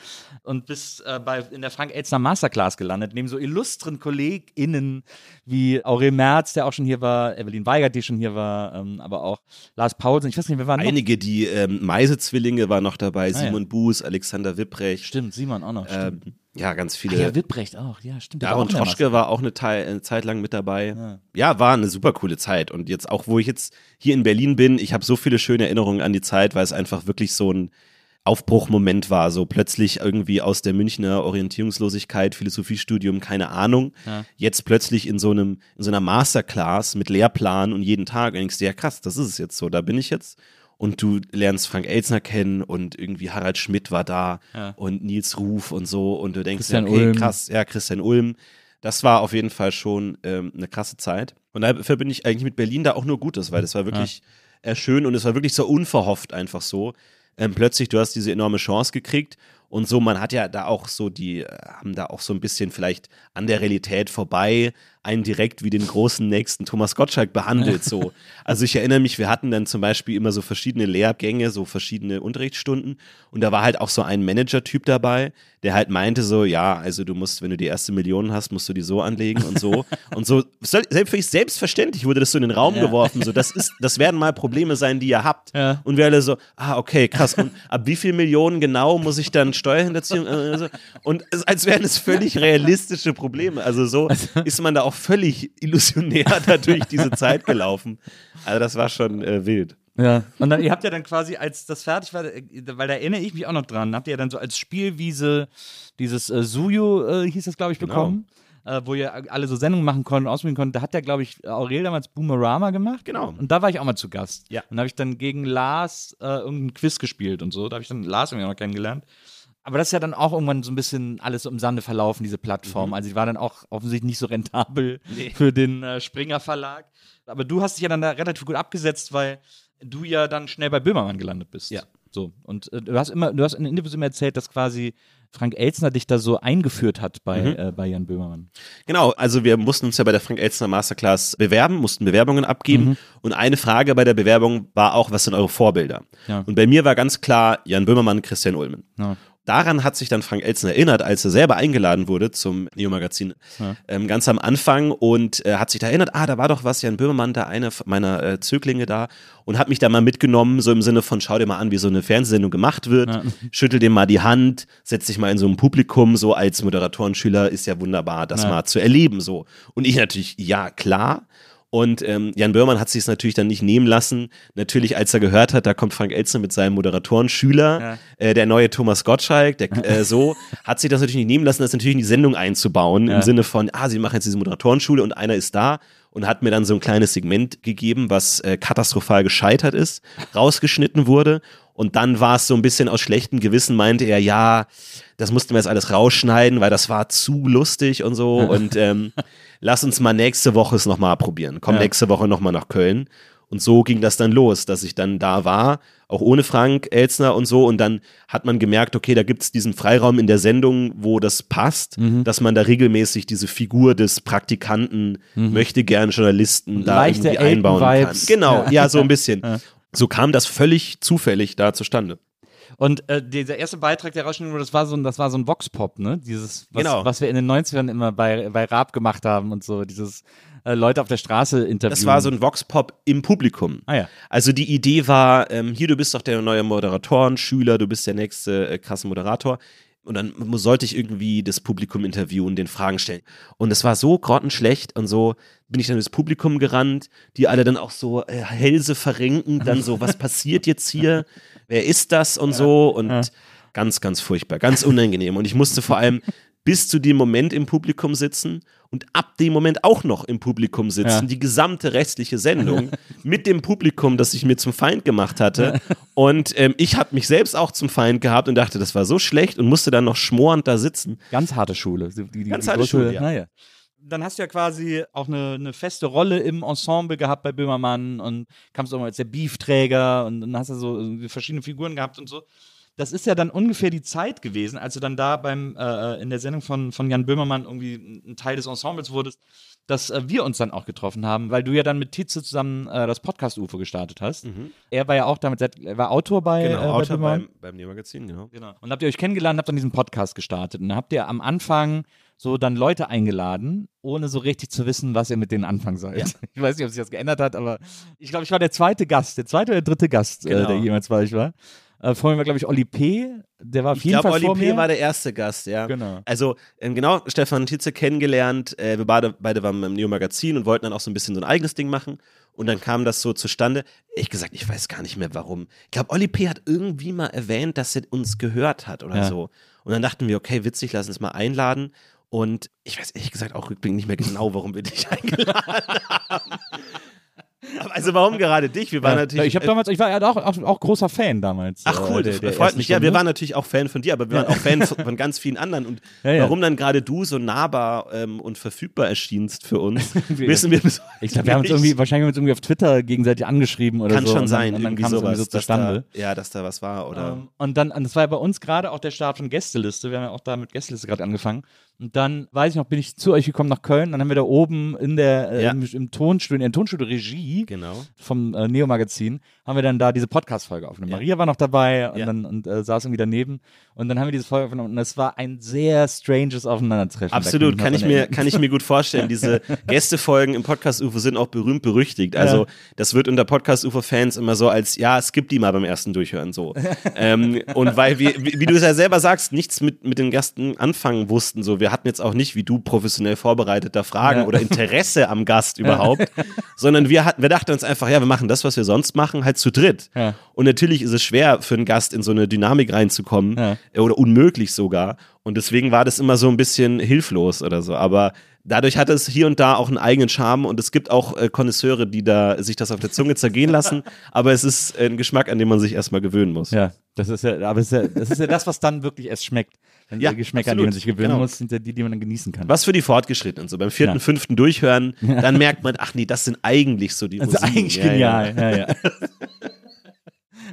S3: und bist äh, bei, in der Frank Elzner Masterclass gelandet, neben so illustren KollegInnen wie Aurel Merz, der auch schon hier war, Evelyn Weigert, die schon hier war, ähm, aber auch Lars Paulsen. Ich weiß nicht, wer war noch?
S2: einige, die ähm, Meise-Zwillinge waren noch dabei,
S3: Ah, ja.
S2: Simon Buß, Alexander Wipprecht.
S3: Stimmt, Simon auch noch.
S2: Ähm,
S3: Stimmt.
S2: ja, ganz
S3: ah,
S2: viele.
S3: ja, Wipprecht auch, ja, stimmt. der
S2: Troschke war auch eine, Teil, eine Zeit lang mit dabei. Ja. war eine super coole Zeit. Und jetzt auch, wo ich jetzt hier in Berlin bin, ich habe so viele schöne Erinnerungen an die Zeit, weil es einfach wirklich so ein Aufbruchmoment war. So plötzlich irgendwie aus der Münchner Orientierungslosigkeit, Philosophiestudium, keine Ahnung.
S3: Ja.
S2: Jetzt plötzlich in so einem, in so einer Masterclass mit Lehrplan und jeden Tag und denkst dir, ja krass, das ist es jetzt so, da bin ich jetzt. Und du lernst Frank Elzner kennen und irgendwie Harald Schmidt war da
S3: Ja.
S2: und Nils Ruf und so und du denkst,
S3: Christian
S2: ja, okay,
S3: Ulm.
S2: krass, ja, Christian Ulm. Das war auf jeden Fall schon ähm, eine krasse Zeit. Und dafür bin ich eigentlich mit Berlin da auch nur Gutes, weil das war wirklich äh, schön und es war wirklich so unverhofft einfach so. Ähm, plötzlich, du hast diese enorme Chance gekriegt und so, man hat ja da auch so die, äh, haben da auch so ein bisschen vielleicht an der Realität vorbei einen direkt wie den großen nächsten Thomas Gottschalk behandelt so. Also ich erinnere mich, wir hatten dann zum Beispiel immer so verschiedene Lehrgänge, so verschiedene Unterrichtsstunden und da war halt auch so ein Manager-Typ dabei, der halt meinte so, ja, also du musst, wenn du die erste Million hast, musst du die so anlegen und so und so. Selbst, selbstverständlich wurde das so in den Raum
S3: Ja.
S2: geworfen, so das ist, das werden mal Probleme sein, die ihr habt.
S3: Ja.
S2: Und wir alle so, ah, okay, krass. Und ab wie viel Millionen genau muss ich dann Steuerhinterziehung? äh, so? Und als wären es völlig realistische Probleme. Also so ist man da auch völlig illusionär da durch diese Zeit gelaufen. Also das war schon äh, wild.
S3: Ja. Und dann, ihr habt ja dann quasi, als das fertig war, äh, weil da erinnere ich mich auch noch dran, habt ihr ja dann so als Spielwiese dieses äh, Suyu, äh, hieß das, glaube ich,
S2: Genau.
S3: bekommen. äh, wo ihr alle so Sendungen machen konnten, ausprobieren konnten. Da hat der, glaube ich, Aurel damals Boomerama gemacht.
S2: Genau.
S3: Und da war ich auch mal zu Gast.
S2: Ja.
S3: Und da habe ich dann gegen Lars äh, irgendeinen Quiz gespielt und so. Da habe ich dann Lars irgendwie noch kennengelernt. Aber das ist ja dann auch irgendwann so ein bisschen alles im Sande verlaufen, diese Plattform. Also die war dann auch offensichtlich nicht so rentabel für den äh, Springer Verlag. Aber du hast dich ja dann da relativ gut abgesetzt, weil du ja dann schnell bei Böhmermann gelandet bist.
S2: Ja.
S3: So. Und äh, du hast immer, du hast in Interviews immer erzählt, dass quasi Frank Elzner dich da so eingeführt hat bei, äh, bei Jan Böhmermann.
S2: Genau, also wir mussten uns ja bei der Frank Elstner Masterclass bewerben, mussten Bewerbungen abgeben und eine Frage bei der Bewerbung war auch, was sind eure Vorbilder?
S3: Ja.
S2: Und bei mir war ganz klar Jan Böhmermann, Christian Ulmen.
S3: Ja.
S2: Daran hat sich dann Frank Elstner erinnert, als er selber eingeladen wurde zum Neo-Magazin ähm, ganz am Anfang und äh, hat sich da erinnert, ah, da war doch was, Jan Böhmermann, da einer meiner äh, Zöglinge da und hat mich da mal mitgenommen, so im Sinne von, schau dir mal an, wie so eine Fernsehsendung gemacht wird,
S3: Ja.
S2: schüttel dir mal die Hand, setz dich mal in so ein Publikum, so als Moderatorenschüler ist ja wunderbar, das
S3: Ja.
S2: mal zu erleben, so. Und ich natürlich, ja, klar. Und ähm, Jan Böhrmann hat sich es natürlich dann nicht nehmen lassen. Natürlich, als er gehört hat, da kommt Frank Elstner mit seinem Moderatorenschüler,
S3: Ja.
S2: äh, der neue Thomas Gottschalk, der, äh, so, hat sich das natürlich nicht nehmen lassen, das natürlich in die Sendung einzubauen,
S3: Ja.
S2: im Sinne von, ah, sie machen jetzt diese Moderatorenschule und einer ist da und hat mir dann so ein kleines Segment gegeben, was äh, katastrophal gescheitert ist, rausgeschnitten wurde. Und dann war es so ein bisschen aus schlechtem Gewissen, meinte er, ja, das mussten wir jetzt alles rausschneiden, weil das war zu lustig und so. Und ähm, lass uns mal nächste Woche es nochmal probieren. Komm
S3: Ja.
S2: nächste Woche nochmal nach Köln. Und so ging das dann los, dass ich dann da war, auch ohne Frank Elzner und so. Und dann hat man gemerkt, okay, da gibt es diesen Freiraum in der Sendung, wo das passt,
S3: Mhm.
S2: dass man da regelmäßig diese Figur des Praktikanten, möchte gern Journalisten da
S3: Mhm. Leichte
S2: irgendwie einbauen kann. Genau,
S3: Ja.
S2: ja, so ein bisschen.
S3: Ja.
S2: So kam das völlig zufällig da zustande.
S3: Und äh, dieser erste Beitrag, der rausgeschnitten wurde, das war so ein, das war so ein Vox-Pop, ne? Dieses, was,
S2: Genau.
S3: was wir in den 90ern immer bei, bei Raab gemacht haben und so, dieses äh, Leute auf der Straße interviewen.
S2: Das war so ein Vox-Pop im Publikum.
S3: Ah ja.
S2: Also die Idee war, ähm, hier, du bist doch der neue Moderatoren-Schüler, du bist der nächste äh, krasse Moderator. Und dann sollte ich irgendwie das Publikum interviewen, den Fragen stellen. Und es war so grottenschlecht und so bin ich dann ins Publikum gerannt, die alle dann auch so äh, Hälse verrenken, dann so, was passiert jetzt hier? Wer ist das und so? Und
S3: ja.
S2: ganz, ganz furchtbar, ganz unangenehm. Und ich musste vor allem bis zu dem Moment im Publikum sitzen und ab dem Moment auch noch im Publikum sitzen,
S3: Ja.
S2: die gesamte restliche Sendung mit dem Publikum, das ich mir zum Feind gemacht hatte. Und ähm, ich habe mich selbst auch zum Feind gehabt und dachte, das war so schlecht und musste dann noch schmorend da sitzen.
S3: Ganz harte Schule. Die, die,
S2: Ganz
S3: die
S2: harte Schule, ja.
S3: Dann hast du ja quasi auch eine, eine feste Rolle im Ensemble gehabt bei Böhmermann und kamst auch mal als der Beefträger und dann hast du so verschiedene Figuren gehabt und so. Das ist ja dann ungefähr die Zeit gewesen, als du dann da beim äh, in der Sendung von, von Jan Böhmermann irgendwie ein Teil des Ensembles wurdest, dass äh, wir uns dann auch getroffen haben, weil du ja dann mit Tietze zusammen äh, das Podcast UFO gestartet hast. Er war ja auch damit, er war Autor bei, äh, bei Böhmermann.
S2: beim, beim Neo-Magazin, genau.
S3: Genau. Und habt ihr euch kennengelernt, habt dann diesen Podcast gestartet. Und dann habt ihr am Anfang so dann Leute eingeladen, ohne so richtig zu wissen, was ihr mit denen anfangen sollt. Ich weiß nicht, ob sich das geändert hat, aber ich glaube, ich war der zweite Gast, der zweite oder der dritte Gast, äh,
S2: Genau.
S3: der jemals bei euch war. Äh, vor mir war, glaube ich, Olli P., der war auf
S2: Ich
S3: jeden
S2: glaube,
S3: Fall
S2: Oli
S3: vor
S2: P.
S3: mir.
S2: war der erste Gast, ja.
S3: Genau.
S2: Also, ähm, genau, Stefan Tietze kennengelernt. Äh, wir beide, beide waren beim Neo-Magazin und wollten dann auch so ein bisschen so ein eigenes Ding machen. Und dann kam das so zustande. Ehrlich gesagt, ich weiß gar nicht mehr warum. Ich glaube, Oli P. hat irgendwie mal erwähnt, dass er uns gehört hat oder
S3: Ja.
S2: so. Und dann dachten wir, okay, witzig, lass uns mal einladen. Und ich weiß ehrlich gesagt auch rückblickend nicht mehr genau, warum wir dich eingeladen haben. Also warum gerade dich? Wir waren
S3: Ja,
S2: natürlich.
S3: ich habe damals, ich war ja auch, auch, auch großer Fan damals.
S2: Ach
S3: äh,
S2: cool,
S3: der-
S2: das
S3: der
S2: freut mich. Ja, wir
S3: Stunde.
S2: waren natürlich auch Fan von dir, aber wir waren auch Fan von, ganz vielen anderen. Und
S3: Ja, ja.
S2: warum dann gerade du so nahbar ähm, und verfügbar erschienst für uns, wissen wir bis heute
S3: Ich glaube, wir haben uns irgendwie, wahrscheinlich haben uns irgendwie auf Twitter gegenseitig angeschrieben oder
S2: Kann
S3: so.
S2: schon
S3: und
S2: sein,
S3: Dann, und dann
S2: irgendwie
S3: kam es
S2: sowas,
S3: irgendwie so zustande.
S2: Da, ja, dass da was war oder.
S3: Ähm, und dann, und das war ja bei uns gerade auch der Start von Gästeliste. Wir haben ja auch da mit Gästeliste gerade angefangen. Und dann, weiß ich noch, bin ich zu euch gekommen nach Köln. Dann haben wir da oben in der, äh,
S2: Ja.
S3: im, im Tonstudio, in der Tonstudio Regie
S2: genau.
S3: vom äh, Neo-Magazin, haben wir dann da diese Podcast-Folge aufgenommen.
S2: Ja.
S3: Maria war noch dabei und
S2: Ja.
S3: dann und, äh, saß irgendwie daneben. Und dann haben wir diese Folge aufgenommen. Und es war ein sehr stranges Aufeinandertreffen.
S2: Absolut, kann ich, mir, kann ich mir gut vorstellen. Diese Gästefolgen im Podcast UFO sind auch berühmt berüchtigt. Also,
S3: Ja.
S2: das wird unter Podcast UFO-Fans immer so als, ja, es gibt die mal beim ersten Durchhören so. ähm, und weil wir, wie, wie du es ja selber sagst, nichts mit, mit den Gästen anfangen wussten. So, wir hatten jetzt auch nicht, wie du professionell vorbereitet da Fragen
S3: Ja.
S2: oder Interesse am Gast überhaupt, sondern wir hatten, wir dachten uns einfach, ja, wir machen das, was wir sonst machen, halt zu dritt.
S3: Ja.
S2: Und natürlich ist es schwer für einen Gast in so eine Dynamik reinzukommen
S3: Ja.
S2: Oder unmöglich sogar. Und deswegen war das immer so ein bisschen hilflos oder so. Aber dadurch hat es hier und da auch einen eigenen Charme und es gibt auch äh, Konnoisseure, die da sich das auf der Zunge zergehen lassen, aber es ist ein Geschmack, an den man sich erstmal gewöhnen muss.
S3: Ja, das ist ja, aber es ist ja, das ist ja das, was dann wirklich erst schmeckt. Wenn
S2: Ja,
S3: die Geschmäcker, an die
S2: absolut.
S3: man sich gewöhnen
S2: Genau.
S3: muss, sind ja die, die man dann genießen kann.
S2: Was für die Fortgeschrittenen. So beim vierten,
S3: Ja.
S2: fünften Durchhören, dann merkt man, ach nee, das sind eigentlich so die
S3: Das ist eigentlich
S2: ja.
S3: genial. Ja, ja.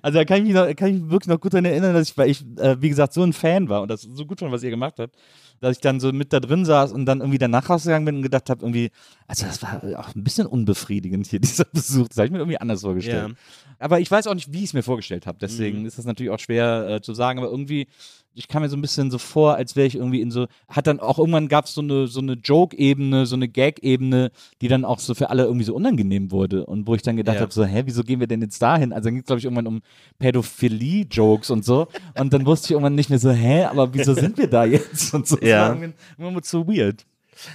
S3: Also da kann ich, mich noch, kann ich mich wirklich noch gut daran erinnern, dass ich, weil ich, äh, wie gesagt, so ein Fan war und das so gut fand, was ihr gemacht habt, dass ich dann so mit da drin saß und dann irgendwie danach rausgegangen bin und gedacht habe, irgendwie, also das war auch ein bisschen unbefriedigend hier, dieser Besuch. Das habe ich mir irgendwie anders vorgestellt.
S2: Ja.
S3: Aber ich weiß auch nicht, wie ich es mir vorgestellt habe. Deswegen ist das natürlich auch schwer äh, zu sagen. Aber irgendwie, ich kam mir so ein bisschen so vor, als wäre ich irgendwie in so, hat dann auch irgendwann gab es so eine, so eine Joke-Ebene, so eine Gag-Ebene, die dann auch so für alle irgendwie so unangenehm wurde. Und wo ich dann gedacht
S2: Ja.
S3: habe, so, hä, wieso gehen wir denn jetzt dahin? Also dann ging es, glaube ich, irgendwann um Pädophilie-Jokes und so. Und dann wusste ich irgendwann nicht mehr so, hä, aber wieso sind wir da jetzt? Und so. Das
S2: Ja.
S3: war irgendwie immer so weird.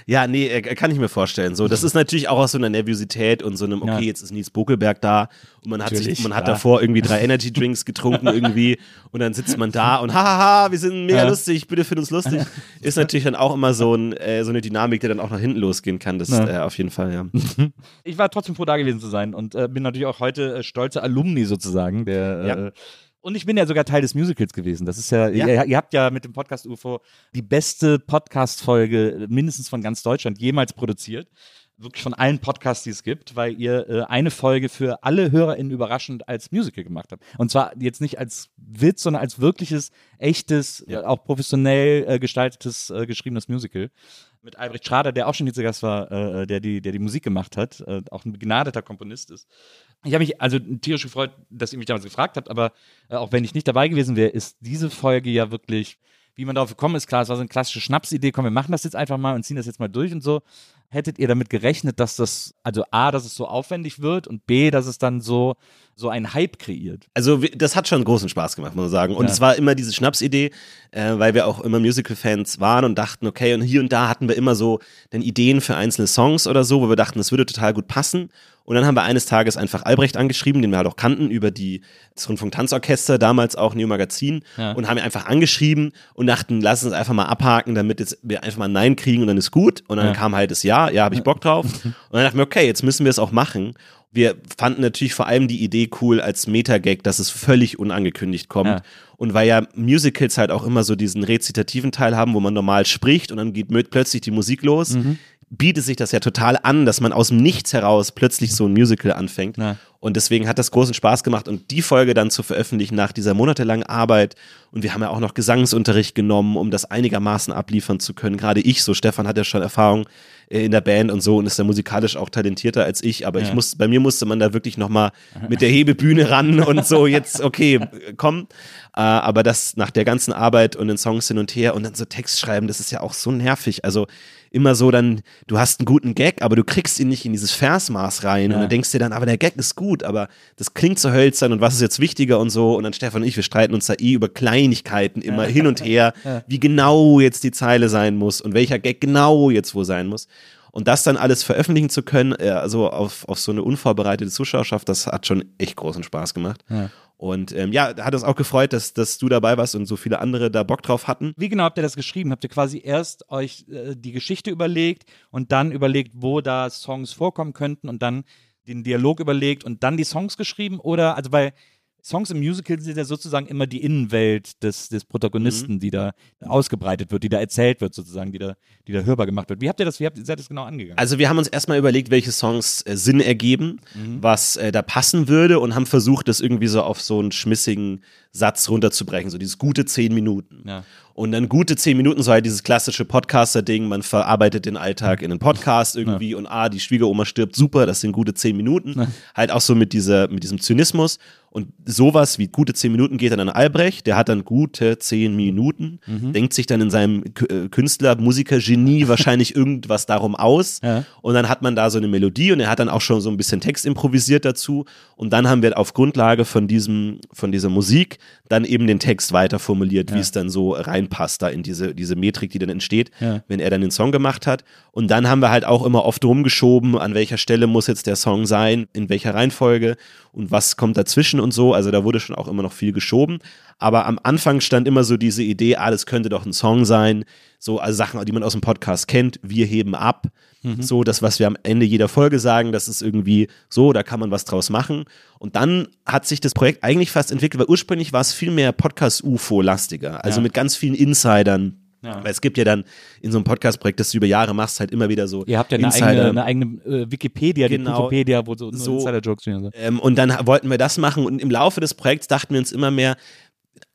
S2: Ja, nee, äh, kann ich mir vorstellen. So, das ist natürlich auch aus so einer Nervosität und so einem, okay,
S3: Ja.
S2: jetzt ist Nils Bokelberg da und man hat sich,
S3: Natürlich,
S2: man hat davor irgendwie drei Energy Drinks getrunken irgendwie und dann sitzt man da und hahaha, wir sind mega
S3: Ja.
S2: lustig, bitte find uns lustig. Ist natürlich dann auch immer so, ein, äh, so eine Dynamik, die dann auch nach hinten losgehen kann. Das äh, auf jeden Fall, ja.
S3: ich war trotzdem froh, da gewesen zu sein und äh, bin natürlich auch heute äh, stolzer Alumni sozusagen. Der, äh, und ich bin ja sogar Teil des Musicals gewesen. Das ist ja,
S2: Ja.
S3: Ihr, ihr habt ja mit dem Podcast UFO die beste Podcast-Folge mindestens von ganz Deutschland jemals produziert. Wirklich von allen Podcasts, die es gibt, weil ihr äh, eine Folge für alle HörerInnen überraschend als Musical gemacht habt. Und zwar jetzt nicht als Witz, sondern als wirkliches, echtes,
S2: Ja.
S3: äh, auch professionell äh, gestaltetes, äh, geschriebenes Musical mit Albrecht Schrader, der auch schon hier Gast war, äh, der, die, der die Musik gemacht hat, äh, auch ein begnadeter Komponist ist. Ich habe mich also tierisch gefreut, dass ihr mich damals gefragt habt, aber äh, auch wenn ich nicht dabei gewesen wäre, ist diese Folge ja wirklich, wie man darauf gekommen ist, klar, es war so eine klassische Schnapsidee, komm, wir machen das jetzt einfach mal und ziehen das jetzt mal durch und so. Hättet ihr damit gerechnet, dass das, also A, dass es so aufwendig wird und B, dass es dann so, so einen Hype kreiert?
S2: Also das hat schon großen Spaß gemacht, muss man sagen. Und
S3: Ja.
S2: es war immer diese Schnapsidee, äh, weil wir auch immer Musical-Fans waren und dachten, okay, und hier und da hatten wir immer so dann Ideen für einzelne Songs oder so, wo wir dachten, das würde total gut passen. Und dann haben wir eines Tages einfach Albrecht angeschrieben, den wir halt auch kannten, über die, das Rundfunk-Tanzorchester, damals auch New Magazin,
S3: Ja.
S2: und haben ihn einfach angeschrieben und dachten, lass uns einfach mal abhaken, damit jetzt wir einfach mal ein Nein kriegen und dann ist gut. Und dann
S3: Ja.
S2: kam halt das Ja, ja, habe ich Bock drauf. und dann dachten wir, okay, jetzt müssen wir es auch machen. Wir fanden natürlich vor allem die Idee cool als Meta-Gag, dass es völlig unangekündigt kommt.
S3: Ja.
S2: Und weil ja Musicals halt auch immer so diesen rezitativen Teil haben, wo man normal spricht und dann geht plötzlich die Musik los,
S3: Mhm.
S2: bietet sich das ja total an, dass man aus dem Nichts heraus plötzlich so ein Musical anfängt.
S3: Ja.
S2: Und deswegen hat das großen Spaß gemacht und die Folge dann zu veröffentlichen nach dieser monatelangen Arbeit. Und wir haben ja auch noch Gesangsunterricht genommen, um das einigermaßen abliefern zu können. Gerade ich, so Stefan hat ja schon Erfahrung äh, in der Band und so und ist ja musikalisch auch talentierter als ich. Aber ich
S3: Ja.
S2: muss, bei mir musste man da wirklich nochmal mit der Hebebühne ran und so jetzt, okay, komm. Äh, aber das nach der ganzen Arbeit und den Songs hin und her und dann so Text schreiben, das ist ja auch so nervig. Also immer so dann, du hast einen guten Gag, aber du kriegst ihn nicht in dieses Versmaß rein
S3: Ja.
S2: und dann denkst dir dann, aber der Gag ist gut, aber das klingt so hölzern und was ist jetzt wichtiger und so und dann Stefan und ich, wir streiten uns da eh über Kleinigkeiten immer hin und her, wie genau jetzt die Zeile sein muss und welcher Gag genau jetzt wo sein muss. Und das dann alles veröffentlichen zu können, äh, also auf, auf so eine unvorbereitete Zuschauerschaft, das hat schon echt großen Spaß gemacht.
S3: Ja.
S2: Und ähm, ja, hat uns auch gefreut, dass, dass du dabei warst und so viele andere da Bock drauf hatten.
S3: Wie genau habt ihr das geschrieben? Habt ihr quasi erst euch äh, die Geschichte überlegt und dann überlegt, wo da Songs vorkommen könnten und dann den Dialog überlegt und dann die Songs geschrieben? Oder, also weil Songs im Musical sind ja sozusagen immer die Innenwelt des, des Protagonisten, die da ausgebreitet wird, die da erzählt wird, sozusagen, die da, die da hörbar gemacht wird. Wie habt ihr das, wie habt ihr seid ihr das genau angegangen?
S2: Also wir haben uns erstmal überlegt, welche Songs äh, Sinn ergeben, was äh, da passen würde und haben versucht, das irgendwie so auf so einen schmissigen Satz runterzubrechen, so dieses gute zehn Minuten.
S3: Ja.
S2: Und dann gute zehn Minuten, so halt dieses klassische Podcaster-Ding, man verarbeitet den Alltag in einen Podcast irgendwie und ah, die Schwiegeroma stirbt, super, das sind gute zehn Minuten. Halt auch so mit, dieser, mit diesem Zynismus. Und sowas wie gute zehn Minuten geht dann an Albrecht, der hat dann gute zehn Minuten, denkt sich dann in seinem äh, Künstler, Musiker, Genie wahrscheinlich irgendwas darum aus.
S3: Ja.
S2: Und dann hat man da so eine Melodie und er hat dann auch schon so ein bisschen Text improvisiert dazu. Und dann haben wir auf Grundlage von diesem, von dieser Musik dann eben den Text weiter formuliert, wie es dann so reinpasst, da in diese, diese Metrik, die dann entsteht,
S3: Ja.
S2: wenn er dann den Song gemacht hat. Und dann haben wir halt auch immer oft rumgeschoben, an welcher Stelle muss jetzt der Song sein, in welcher Reihenfolge und was kommt dazwischen und so. Also da wurde schon auch immer noch viel geschoben. Aber am Anfang stand immer so diese Idee, ah, das könnte doch ein Song sein. So, also Sachen, die man aus dem Podcast kennt. Wir heben ab. So, das, was wir am Ende jeder Folge sagen, das ist irgendwie so, da kann man was draus machen. Und dann hat sich das Projekt eigentlich fast entwickelt, weil ursprünglich war es viel mehr Podcast-UFO-lastiger. Also
S3: Ja.
S2: mit ganz vielen Insidern.
S3: Ja.
S2: Weil es gibt ja dann in so einem Podcast-Projekt, das du über Jahre machst, halt immer wieder so
S3: Ihr habt ja eine
S2: Insider.
S3: eigene, eine eigene äh, Wikipedia, die
S2: Genau.
S3: Wikipedia, wo so,
S2: So.
S3: Insider-Jokes stehen.
S2: Ähm, und dann wollten wir das machen und im Laufe des Projekts dachten wir uns immer mehr,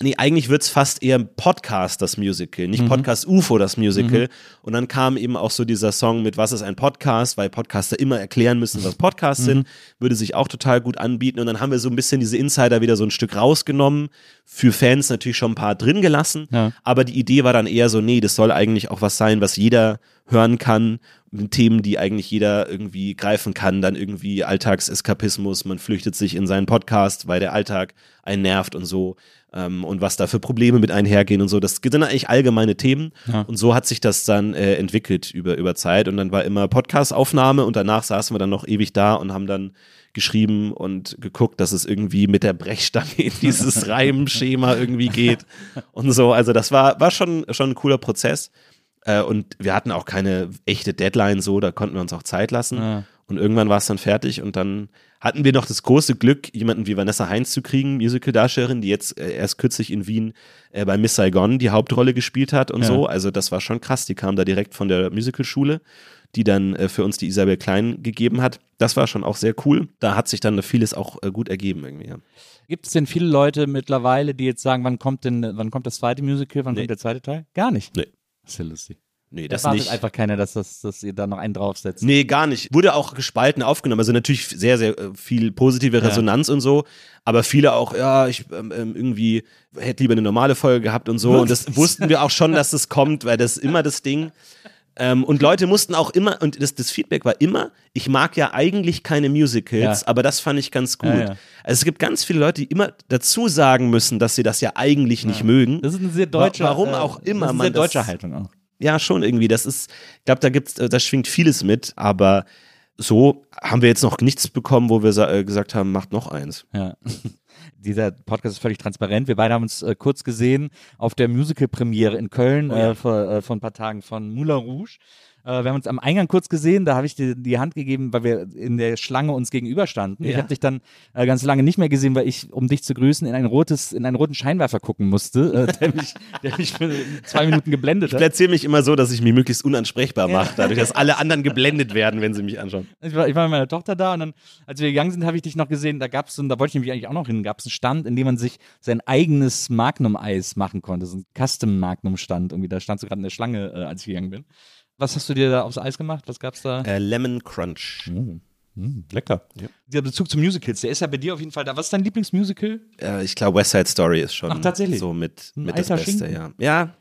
S2: nee, eigentlich wird es fast eher Podcast, das Musical, nicht Podcast UFO, das Musical. Und dann kam eben auch so dieser Song mit Was ist ein Podcast, weil Podcaster immer erklären müssen, was Podcasts sind, würde sich auch total gut anbieten. Und dann haben wir so ein bisschen diese Insider wieder so ein Stück rausgenommen, für Fans natürlich schon ein paar drin gelassen.
S3: Ja.
S2: Aber die Idee war dann eher so, nee, das soll eigentlich auch was sein, was jeder hören kann, mit Themen, die eigentlich jeder irgendwie greifen kann, dann irgendwie Alltagseskapismus, man flüchtet sich in seinen Podcast, weil der Alltag einen nervt und so ähm, und was da für Probleme mit einhergehen und so. Das sind eigentlich allgemeine Themen
S3: Ja.
S2: und so hat sich das dann äh, entwickelt über, über Zeit und dann war immer Podcast-Aufnahme und danach saßen wir dann noch ewig da und haben dann geschrieben und geguckt, dass es irgendwie mit der Brechstange in dieses Reimschema irgendwie geht und so. Also das war, war schon, schon ein cooler Prozess. Äh, und wir hatten auch keine echte Deadline so, da konnten wir uns auch Zeit lassen.
S3: Ja.
S2: Und irgendwann war es dann fertig und dann hatten wir noch das große Glück, jemanden wie Vanessa Heinz zu kriegen, Musical-Darstellerin, die jetzt äh, erst kürzlich in Wien äh, bei Miss Saigon die Hauptrolle gespielt hat und
S3: Ja.
S2: so. Also das war schon krass. Die kam da direkt von der Musicalschule, die dann äh, für uns die Isabel Klein gegeben hat. Das war schon auch sehr cool. Da hat sich dann vieles auch äh, gut ergeben irgendwie. Ja.
S3: Gibt es denn viele Leute mittlerweile, die jetzt sagen, wann kommt denn, wann kommt das zweite Musical, wann
S2: Nee.
S3: kommt der zweite Teil? Gar nicht.
S2: Nee.
S3: Das ist ja lustig.
S2: Nee,
S3: Da
S2: das
S3: wartet
S2: nicht.
S3: einfach keiner, dass, das, dass ihr da noch einen draufsetzt.
S2: Nee, gar nicht. Wurde auch gespalten aufgenommen. Also natürlich sehr, sehr äh, viel positive Resonanz und so. Aber viele auch, ja, ich ähm, ähm, irgendwie hätte lieber eine normale Folge gehabt und so. Und das wussten wir auch schon, dass es kommt, weil das ist immer das Ding. Ähm, und Leute mussten auch immer, und das, das Feedback war immer, ich mag ja eigentlich keine Musicals,
S3: Ja.
S2: aber das fand ich ganz gut.
S3: Ja, ja.
S2: Also es gibt ganz viele Leute, die immer dazu sagen müssen, dass sie das ja eigentlich nicht mögen.
S3: Das ist eine sehr deutsche
S2: Wa- warum
S3: äh,
S2: auch immer
S3: das ist eine
S2: man
S3: sehr
S2: das-
S3: deutsche Haltung auch.
S2: Ja, schon irgendwie. Das ist, ich glaube, da gibt's, äh, da schwingt vieles mit, aber so haben wir jetzt noch nichts bekommen, wo wir äh, gesagt haben, macht noch eins.
S3: Ja. Dieser Podcast ist völlig transparent. Wir beide haben uns äh, kurz gesehen auf der Musical-Premiere in Köln
S2: Oh ja.
S3: äh, vor, äh, vor ein paar Tagen von Moulin Rouge. Äh, wir haben uns am Eingang kurz gesehen, da habe ich dir die Hand gegeben, weil wir in der Schlange uns gegenüberstanden. Ich
S2: Ja.
S3: habe dich dann äh, ganz lange nicht mehr gesehen, weil ich, um dich zu grüßen, in ein rotes, in einen roten Scheinwerfer gucken musste, äh, der, mich, der mich für zwei Minuten geblendet
S2: Ich
S3: hat.
S2: erzähle mich immer so, dass ich mich möglichst unansprechbar mache, dadurch, dass alle anderen geblendet werden, wenn sie mich anschauen.
S3: Ich war, ich war mit meiner Tochter da und dann, als wir gegangen sind, habe ich dich noch gesehen, da gab es, und da wollte ich nämlich eigentlich auch noch hin, gab es einen Stand, in dem man sich sein eigenes Magnum-Eis machen konnte, so ein Custom-Magnum-Stand. Irgendwie, da standst du gerade in der Schlange, äh, als ich gegangen bin. Was hast du dir da aufs Eis gemacht? Was gab's da?
S2: Äh, Lemon Crunch.
S3: lecker. Der Bezug zu Musicals, der ist ja bei dir auf jeden Fall da. Was ist dein Lieblingsmusical?
S2: Äh, ich glaube, West Side Story ist schon
S3: Ach, tatsächlich?
S2: so mit,
S3: Ein
S2: mit das
S3: alter
S2: Beste,
S3: Schinken?
S2: ja. Ja,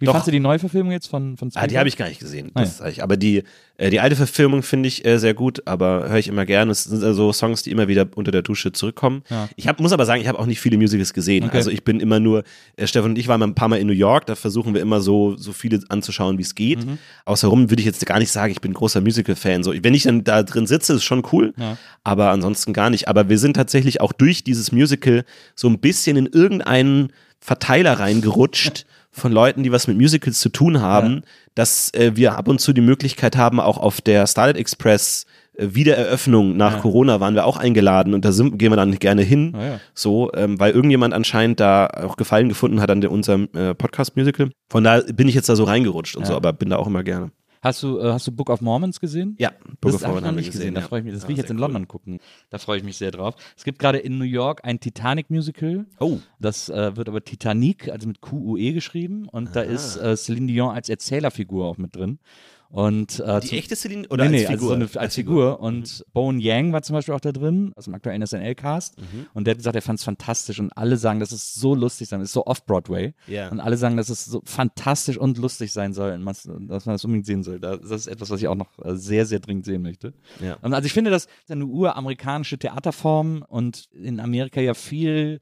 S3: Wie
S2: Doch.
S3: fandst du die Neuverfilmung jetzt von, von
S2: Ah, die habe ich gar nicht gesehen.
S3: Ah,
S2: sag ich. Aber die, äh, die alte Verfilmung finde ich äh, sehr gut, aber höre ich immer gerne. Es sind also Songs, die immer wieder unter der Dusche zurückkommen.
S3: Ja.
S2: Ich hab, muss aber sagen, ich habe auch nicht viele Musicals gesehen.
S3: Okay.
S2: Also ich bin immer nur, äh, Stefan und ich waren mal ein paar Mal in New York, da versuchen wir immer so, so viele anzuschauen, wie es geht.
S3: Mhm.
S2: Außerrum würde ich jetzt gar nicht sagen, ich bin großer Musical-Fan. So, wenn ich dann da drin sitze, ist schon cool,
S3: Ja.
S2: aber ansonsten gar nicht. Aber wir sind tatsächlich auch durch dieses Musical so ein bisschen in irgendeinen Verteiler reingerutscht von Leuten, die was mit Musicals zu tun haben, dass äh, wir ab und zu die Möglichkeit haben, auch auf der Starlight Express äh, Wiedereröffnung nach
S3: Ja.
S2: Corona waren wir auch eingeladen und da sind, gehen wir dann gerne hin.
S3: Ah, ja.
S2: So, ähm, weil irgendjemand anscheinend da auch Gefallen gefunden hat an der, unserem äh, Podcast-Musical. Von da bin ich jetzt da so reingerutscht und
S3: Ja.
S2: so, aber bin da auch immer gerne.
S3: Hast du, äh, hast du Book of Mormons gesehen?
S2: Ja, Book
S3: Das
S2: of
S3: habe ich nicht gesehen. Da freue ich mich. Das
S2: Ja,
S3: will ich jetzt in
S2: cool.
S3: London gucken. Da freue ich mich sehr drauf. Es gibt gerade in New York ein Titanic-Musical.
S2: Oh,
S3: Das äh, wird aber Titanic, also mit Q-U-E geschrieben. Und da ist äh, Celine Dion als Erzählerfigur auch mit drin. Und, äh,
S2: die echte Celine oder
S3: nee,
S2: als
S3: nee,
S2: Figur?
S3: Also so eine, als, Figur. Und Bone Yang war zum Beispiel auch da drin, aus dem aktuellen SNL-Cast.
S2: Mhm.
S3: Und der hat gesagt, er fand es fantastisch. Und alle sagen, dass es so lustig sein, ist so off-Broadway.
S2: Ja.
S3: Und alle sagen, dass es so fantastisch und lustig sein soll, und dass man das unbedingt sehen soll. Da- Das ist etwas, was ich auch noch äh, sehr, sehr dringend sehen möchte.
S2: Ja.
S3: Also ich finde, das ist eine uramerikanische Theaterform und in Amerika ja viel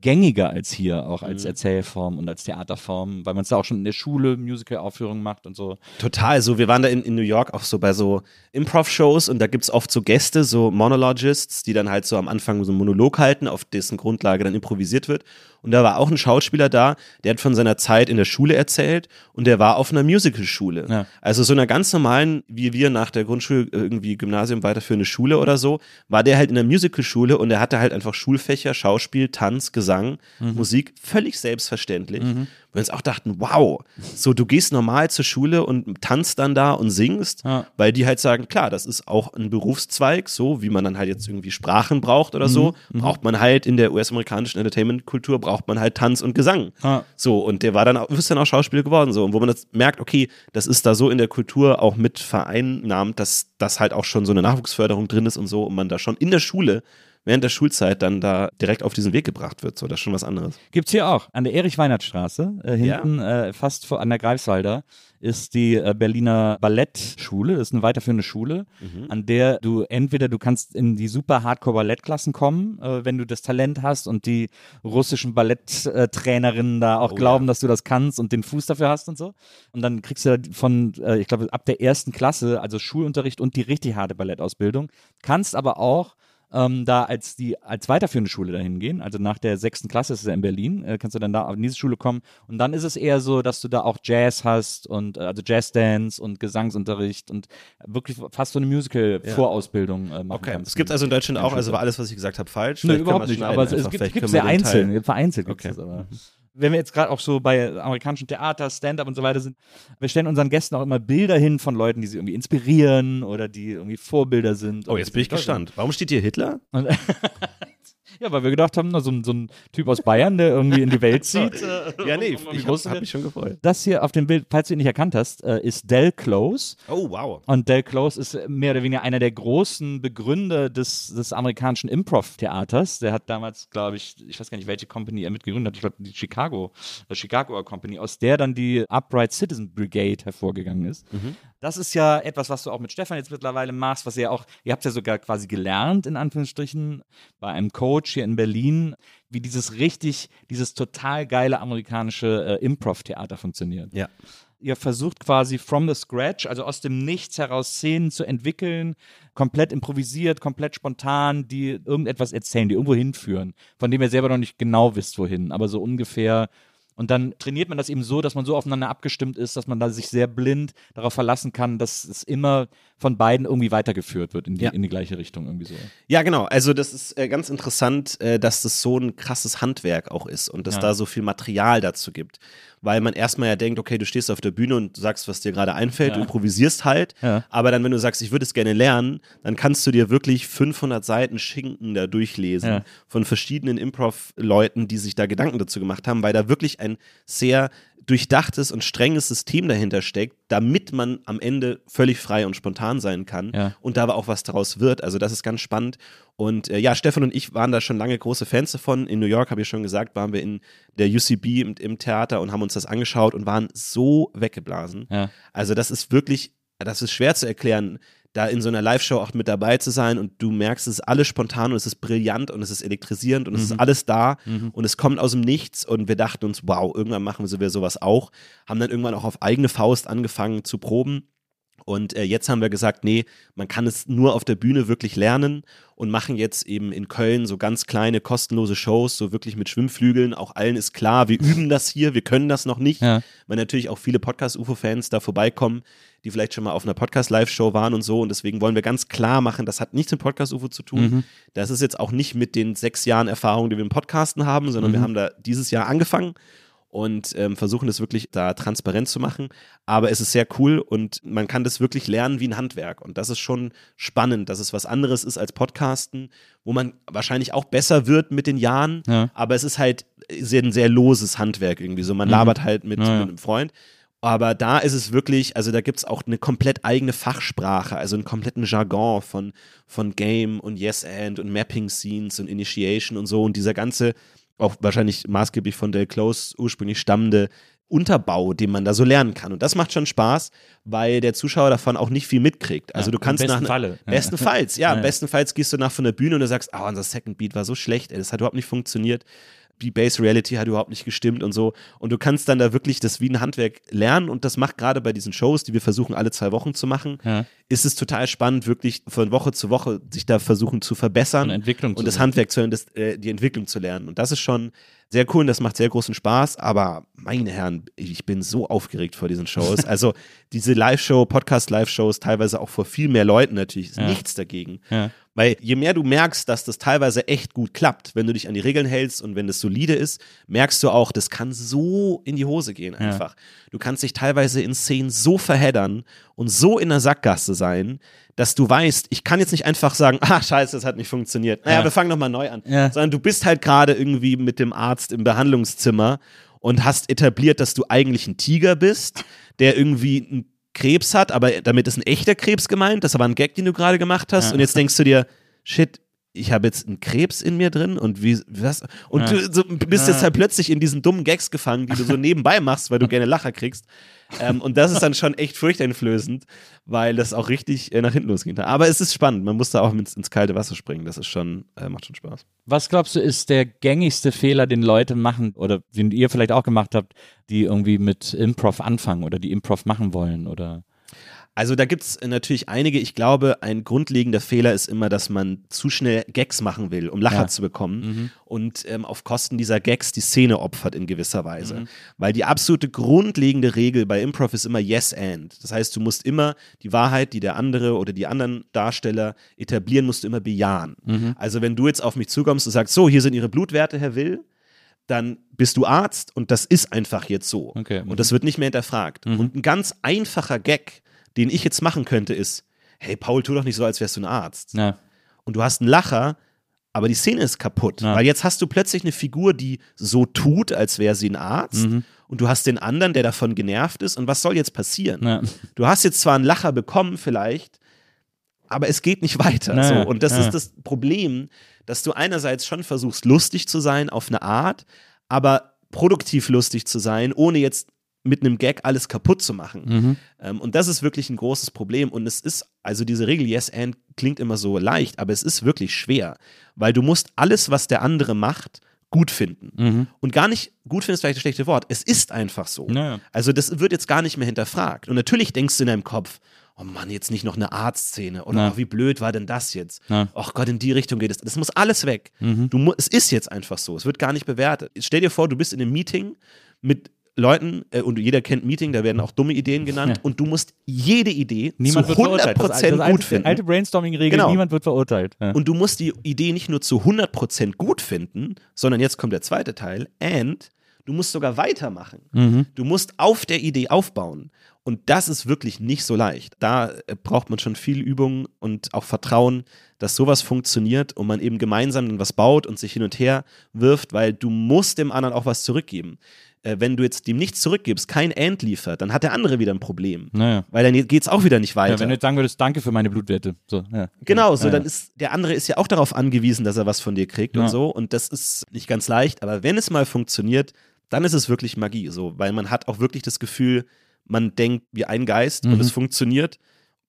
S3: gängiger als hier, auch als
S2: Mhm.
S3: Erzählform und als Theaterform, weil man es da auch schon in der Schule Musical-Aufführungen macht und so.
S2: Total, so wir waren da in, in New York auch so bei so Improv-Shows und da gibt es oft so Gäste, so Monologists, die dann halt so am Anfang so einen Monolog halten, auf dessen Grundlage dann improvisiert wird. Und da war auch ein Schauspieler da, der hat von seiner Zeit in der Schule erzählt und der war auf einer Musicalschule.
S3: Ja.
S2: Also so einer ganz normalen, wie wir nach der Grundschule irgendwie Gymnasium weiterführende Schule oder so, war der halt in der Musicalschule und er hatte halt einfach Schulfächer, Schauspiel, Tanz, Gesang,
S3: Mhm.
S2: Musik, völlig selbstverständlich. Wir uns auch dachten, wow, so du gehst normal zur Schule und tanzt dann da und singst,
S3: Ja.
S2: weil die halt sagen, klar, das ist auch ein Berufszweig, so wie man dann halt jetzt irgendwie Sprachen braucht oder so,
S3: Mhm.
S2: braucht man halt in der US-amerikanischen Entertainment-Kultur braucht man halt Tanz und Gesang.
S3: Ja.
S2: So, und der war dann auch, ist dann auch Schauspieler geworden, so, und wo man das merkt, okay, das ist da so in der Kultur auch mit vereinnahmt, dass das halt auch schon so eine Nachwuchsförderung drin ist und so, und man da schon in der Schule während der Schulzeit dann da direkt auf diesen Weg gebracht wird. So, das ist schon was anderes.
S3: Gibt's hier auch. An der Erich-Weinert-Straße, äh, hinten, äh, fast vor, an der Greifswalder, ist die äh, Berliner Ballettschule. Das ist eine weiterführende Schule, an der du entweder du kannst in die super Hardcore-Ballettklassen kommen, äh, wenn du das Talent hast und die russischen Balletttrainerinnen da auch
S2: Oh,
S3: glauben,
S2: ja.
S3: dass du das kannst und den Fuß dafür hast und so. Und dann kriegst du da von, äh, ich glaube, ab der ersten Klasse, also Schulunterricht und die richtig harte Ballettausbildung, kannst aber auch ähm, da als die als weiterführende Schule dahin gehen, also nach der sechsten Klasse ist es ja in Berlin, äh, kannst du dann da in diese Schule kommen und dann ist es eher so, dass du da auch Jazz hast und äh, also Jazzdance und Gesangsunterricht und wirklich fast so eine Musical-Vorausbildung äh, machen
S2: Okay,
S3: kannst.
S2: es gibt also in Deutschland auch, also war alles, was ich gesagt habe, falsch.
S3: Nö,
S2: können
S3: überhaupt nicht, aber es, es gibt, gibt
S2: den Teil-
S3: einzeln, vereinzelt gibt
S2: Okay.
S3: es aber. Wenn wir jetzt gerade auch so bei amerikanischen Theater, Stand-up und so weiter sind, wir stellen unseren Gästen auch immer Bilder hin von Leuten, die sie irgendwie inspirieren oder die irgendwie Vorbilder sind.
S2: Oh, jetzt bin ich gespannt. Warum steht hier Hitler?
S3: Und ja, weil wir gedacht haben, na, so, ein- so ein Typ aus Bayern, der irgendwie in die Welt zieht. äh,
S2: Ja, nee,
S3: um
S2: ich
S3: zu
S2: habe mich schon gefreut.
S3: Das hier auf dem Bild, falls du ihn nicht erkannt hast, äh, ist Del Close.
S2: Oh, wow.
S3: Und Del Close ist mehr oder weniger einer der großen Begründer des, des amerikanischen Improv-Theaters. Der hat damals, glaube ich, ich weiß gar nicht, welche Company er mitgegründet hat. Ich glaube, die Chicago, äh, Chicago Company, aus der dann die Upright Citizen Brigade hervorgegangen ist. Das ist ja etwas, was du auch mit Stefan jetzt mittlerweile machst, was ihr ja auch, ihr habt ja sogar quasi gelernt, in Anführungsstrichen, bei einem Coach hier in Berlin, wie dieses richtig, dieses total geile amerikanische äh, Improv-Theater funktioniert
S2: Ja.
S3: ihr versucht quasi from the scratch, also aus dem Nichts heraus Szenen zu entwickeln, komplett improvisiert, komplett spontan, die irgendetwas erzählen, die irgendwo hinführen, von dem ihr selber noch nicht genau wisst, wohin, aber so ungefähr. Und dann trainiert man das eben so, dass man so aufeinander abgestimmt ist, dass man da sich sehr blind darauf verlassen kann, dass es immer von beiden irgendwie weitergeführt wird in die,
S2: Ja.
S3: in die gleiche Richtung irgendwie so.
S2: Ja, genau. Also das ist äh, ganz interessant, äh, dass das so ein krasses Handwerk auch ist und dass
S3: Ja.
S2: da so viel Material dazu gibt. Weil man erstmal ja denkt, okay, du stehst auf der Bühne und sagst, was dir gerade einfällt, du
S3: Ja.
S2: improvisierst halt. Aber dann, wenn du sagst, ich würde es gerne lernen, dann kannst du dir wirklich 500 Seiten Schinken da durchlesen von verschiedenen Improv-Leuten, die sich da Gedanken dazu gemacht haben, weil da wirklich ein sehr durchdachtes und strenges System dahinter steckt, damit man am Ende völlig frei und spontan sein kann
S3: Ja.
S2: und da aber auch was daraus wird. Also das ist ganz spannend. Und äh, ja, Stefan und ich waren da schon lange große Fans davon. In New York, habe ich schon gesagt, waren wir in der UCB im, im Theater und haben uns das angeschaut und waren so weggeblasen.
S3: Ja.
S2: Also das ist wirklich, das ist schwer zu erklären, da in so einer Live-Show auch mit dabei zu sein und du merkst, es ist alles spontan und es ist brillant und es ist elektrisierend und es ist alles da und es kommt aus dem Nichts und wir dachten uns, wow, irgendwann machen wir sowas auch. Haben dann irgendwann auch auf eigene Faust angefangen zu proben. Und äh, jetzt haben wir gesagt, nee, man kann es nur auf der Bühne wirklich lernen und machen jetzt eben in Köln so ganz kleine, kostenlose Shows, so wirklich mit Schwimmflügeln. Auch allen ist klar, wir üben das hier, wir können das noch nicht.
S3: Ja.
S2: Weil natürlich auch viele Podcast-UFO-Fans da vorbeikommen, die vielleicht schon mal auf einer Podcast-Live-Show waren und so. Und deswegen wollen wir ganz klar machen, das hat nichts mit Podcast-UFO zu tun. Das ist jetzt auch nicht mit den sechs Jahren Erfahrung, die wir im Podcasten haben, sondern wir haben da dieses Jahr angefangen und ähm, versuchen das wirklich da transparent zu machen. Aber es ist sehr cool und man kann das wirklich lernen wie ein Handwerk. Und das ist schon spannend, dass es was anderes ist als Podcasten, wo man wahrscheinlich auch besser wird mit den Jahren.
S3: Ja.
S2: Aber es ist halt sehr, ein sehr loses Handwerk irgendwie so. Man labert halt mit,
S3: Ja, ja.
S2: mit einem Freund. Aber da ist es wirklich, also da gibt es auch eine komplett eigene Fachsprache, also einen kompletten Jargon von, von Game und Yes and und Mapping Scenes und Initiation und so und dieser ganze, auch wahrscheinlich maßgeblich von Del Close ursprünglich stammende Unterbau, den man da so lernen kann. Und das macht schon Spaß, weil der Zuschauer davon auch nicht viel mitkriegt. Also
S3: Ja,
S2: du kannst
S3: besten
S2: nach
S3: Falle.
S2: Bestenfalls, ja,
S3: Ja, ja.
S2: bestenfalls gehst du nach von der Bühne und du sagst, ah, unser Second Beat war so schlecht, ey, das hat überhaupt nicht funktioniert. Die Base Reality hat überhaupt nicht gestimmt und so. Und du kannst dann da wirklich das wie ein Handwerk lernen und das macht gerade bei diesen Shows, die wir versuchen alle zwei Wochen zu machen,
S3: Ja.
S2: ist es total spannend, wirklich von Woche zu Woche sich da versuchen zu verbessern
S3: Und Entwicklung
S2: und das
S3: sehen.
S2: Handwerk zu lernen, das, äh, die Entwicklung zu lernen. Und das ist schon sehr cool und das macht sehr großen Spaß. Aber meine Herren, ich bin so aufgeregt vor diesen Shows. Also diese Live-Show, Podcast-Live-Shows, teilweise auch vor viel mehr Leuten natürlich, ist
S3: Ja.
S2: nichts dagegen.
S3: Ja.
S2: Weil je mehr du merkst, dass das teilweise echt gut klappt, wenn du dich an die Regeln hältst und wenn es solide ist, merkst du auch, das kann so in die Hose gehen einfach. Du kannst dich teilweise in Szenen so verheddern und so in der Sackgasse sein, dass du weißt, ich kann jetzt nicht einfach sagen, ah, scheiße, das hat nicht funktioniert. Naja,
S3: Ja.
S2: wir fangen nochmal neu an.
S3: Ja.
S2: Sondern du bist halt gerade irgendwie mit dem Arzt im Behandlungszimmer und hast etabliert, dass du eigentlich ein Tiger bist, der irgendwie einen Krebs hat, aber damit ist ein echter Krebs gemeint, das aber ein Gag, den du gerade gemacht hast.
S3: Ja.
S2: Und jetzt denkst du dir, shit, ich habe jetzt einen Krebs in mir drin und wie was und
S3: Ja.
S2: du so, bist
S3: Ja.
S2: jetzt halt plötzlich in diesen dummen Gags gefangen, die du so nebenbei machst, weil du gerne Lacher kriegst. Ähm, und das ist dann schon echt furchteinflößend, weil das auch richtig äh, nach hinten losgehen kann. Aber es ist spannend, man muss da auch ins, ins kalte Wasser springen. Das ist schon, äh, macht schon Spaß.
S3: Was glaubst du, ist der gängigste Fehler, den Leute machen oder den ihr vielleicht auch gemacht habt, die irgendwie mit Improv anfangen oder die Improv machen wollen oder
S2: Also da gibt es natürlich einige. Ich glaube, ein grundlegender Fehler ist immer, dass man zu schnell Gags machen will, um Lacher
S3: Ja.
S2: zu bekommen
S3: Mhm.
S2: und ähm, auf Kosten dieser Gags die Szene opfert in gewisser Weise.
S3: Mhm.
S2: Weil die absolute grundlegende Regel bei Improv ist immer Yes and. Das heißt, du musst immer die Wahrheit, die der andere oder die anderen Darsteller etablieren, musst du immer bejahen.
S3: Mhm.
S2: Also wenn du jetzt auf mich zukommst und sagst, so, hier sind Ihre Blutwerte, Herr Will, dann bist du Arzt und das ist einfach jetzt so.
S3: Okay. Mhm.
S2: Und das wird nicht mehr hinterfragt. Und ein ganz einfacher Gag, den ich jetzt machen könnte, ist, hey Paul, tu doch nicht so, als wärst du ein Arzt.
S3: ja,
S2: Und du hast einen Lacher, aber die Szene ist kaputt.
S3: Ja.
S2: Weil jetzt hast du plötzlich eine Figur, die so tut, als wäre sie ein Arzt.
S3: Mhm.
S2: Und du hast den anderen, der davon genervt ist. Und was soll jetzt passieren?
S3: ja.
S2: Du hast jetzt zwar einen Lacher bekommen, vielleicht, aber es geht nicht weiter.
S3: Naja,
S2: so. Und das
S3: ja.
S2: ist das Problem, dass du einerseits schon versuchst, lustig zu sein auf eine Art, aber produktiv lustig zu sein, ohne jetzt mit einem Gag alles kaputt zu machen.
S3: Mhm.
S2: Ähm, und das ist wirklich ein großes Problem. Und es ist, also diese Regel Yes and klingt immer so leicht, aber es ist wirklich schwer, weil du musst alles, was der andere macht, gut finden.
S3: Mhm.
S2: Und gar nicht, gut finden ist vielleicht das schlechte Wort, es ist einfach so.
S3: Naja.
S2: Also das wird jetzt gar nicht mehr hinterfragt. Und natürlich denkst du in deinem Kopf, oh Mann, jetzt nicht noch eine Arztszene oder oh, wie blöd war denn das jetzt? Ach Gott, in die Richtung geht es. Das muss alles weg.
S3: Mhm.
S2: Du es ist jetzt einfach so. Es wird gar nicht bewertet. Stell dir vor, du bist in einem Meeting mit Leuten äh, und jeder kennt Meeting, da werden auch dumme Ideen genannt
S3: Ja.
S2: und du musst jede Idee
S3: Niemand
S2: zu
S3: wird verurteilt.
S2: 100%
S3: das, das
S2: gut
S3: alte,
S2: finden.
S3: alte Brainstorming-Regel,
S2: Genau.
S3: niemand wird verurteilt. Ja.
S2: Und du musst die Idee nicht nur zu 100% gut finden, sondern jetzt kommt der zweite Teil, and du musst sogar weitermachen.
S3: Mhm.
S2: Du musst auf der Idee aufbauen. Und das ist wirklich nicht so leicht. Da äh, braucht man schon viel Übung und auch Vertrauen, dass sowas funktioniert und man eben gemeinsam dann was baut und sich hin und her wirft, weil du musst dem anderen auch was zurückgeben. Äh, wenn du jetzt dem nichts zurückgibst, kein End liefert, dann hat der andere wieder ein Problem.
S3: Naja.
S2: Weil dann geht es auch wieder nicht weiter.
S3: Ja, wenn du jetzt sagen würdest, danke für meine Blutwerte. So, ja.
S2: Genau, so
S3: Ja,
S2: dann ist der andere ist ja auch darauf angewiesen, dass er was von dir kriegt
S3: Ja.
S2: und so und das ist nicht ganz leicht, aber wenn es mal funktioniert, dann ist es wirklich Magie, so, weil man hat auch wirklich das Gefühl, man denkt wie ein Geist und
S3: Mhm.
S2: es funktioniert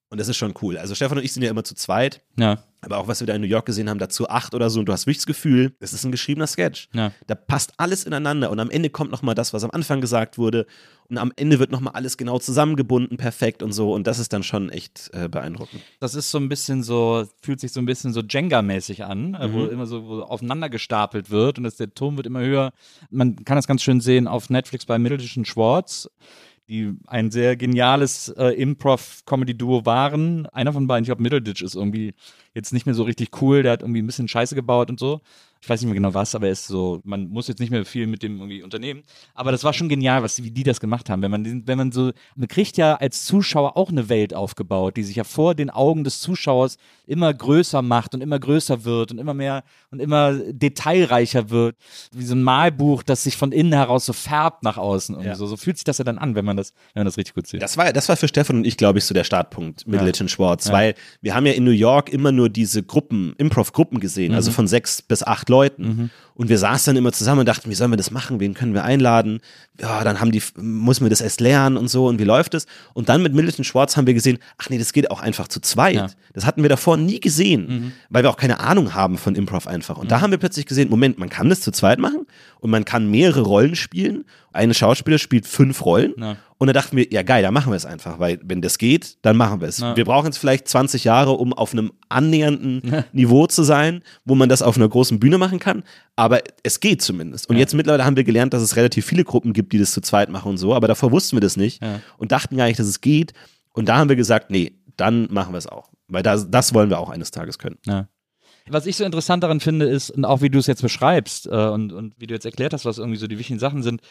S2: und das ist schon cool. Also Stefan und ich sind ja immer zu zweit,
S3: Ja,
S2: aber auch was wir da in New York gesehen haben, dazu acht oder so und du hast wirklich das Gefühl, es ist ein geschriebener Sketch.
S3: ja.
S2: Da passt alles ineinander und am Ende kommt nochmal das, was am Anfang gesagt wurde und am Ende wird nochmal alles genau zusammengebunden, perfekt und so und das ist dann schon echt äh, beeindruckend.
S3: Das ist so ein bisschen so, fühlt sich so ein bisschen so Jenga-mäßig an, äh, wo
S2: Mhm.
S3: immer so wo aufeinander gestapelt wird und das, der Turm wird immer höher. Man kann das ganz schön sehen auf Netflix bei Middleton Schwartz, die ein sehr geniales äh, Improv-Comedy-Duo waren. Einer von beiden, ich glaube Middleditch, ist irgendwie jetzt nicht mehr so richtig cool. Der hat irgendwie ein bisschen Scheiße gebaut und so. Ich weiß nicht mehr genau was, aber er ist so, man muss jetzt nicht mehr viel mit dem irgendwie unternehmen. Aber das war schon genial, was, wie die das gemacht haben. Wenn man, wenn man so, man kriegt ja als Zuschauer auch eine Welt aufgebaut, die sich ja vor den Augen des Zuschauers immer größer macht und immer größer wird und immer mehr und immer detailreicher wird. Wie so ein Malbuch, das sich von innen heraus so färbt nach außen. Und
S2: Ja.
S3: so, so fühlt sich das ja dann an, wenn man das, wenn man das richtig gut sieht.
S2: Das war, das war für Stefan und ich, glaube ich, so der Startpunkt mit
S3: Ja.
S2: Legend Schwartz,
S3: Ja.
S2: weil wir haben ja in New York immer nur diese Gruppen, Improv-Gruppen gesehen,
S3: Mhm.
S2: also von sechs bis acht Leuten. Und wir saßen dann immer zusammen und dachten, wie sollen wir das machen? Wen können wir einladen? Ja, dann haben die, muss man das erst lernen und so und wie läuft es? Und dann mit Middleton Schwartz haben wir gesehen, ach nee, das geht auch einfach zu zweit.
S3: Ja.
S2: Das hatten wir davor nie gesehen, weil wir auch keine Ahnung haben von Improv einfach. Und da haben wir plötzlich gesehen, Moment, man kann das zu zweit machen und man kann mehrere Rollen spielen. Eine Schauspieler spielt fünf Rollen.
S3: Ja.
S2: Und da dachten wir, ja geil, dann machen wir es einfach, weil wenn das geht, dann machen wir es.
S3: Ja.
S2: Wir brauchen jetzt vielleicht 20 Jahre, um auf einem annähernden Niveau zu sein, wo man das auf einer großen Bühne machen kann. Aber es geht zumindest. Und jetzt mittlerweile haben wir gelernt, dass es relativ viele Gruppen gibt, die das zu zweit machen und so. Aber davor wussten wir das nicht
S3: Ja.
S2: und dachten gar nicht, dass es geht. Und da haben wir gesagt, nee, dann machen wir es auch. Weil das, das wollen wir auch eines Tages können.
S3: Ja. Was ich so interessant daran finde, ist, und auch wie du es jetzt beschreibst äh, und, und wie du jetzt erklärt hast, was irgendwie so die wichtigen Sachen sind,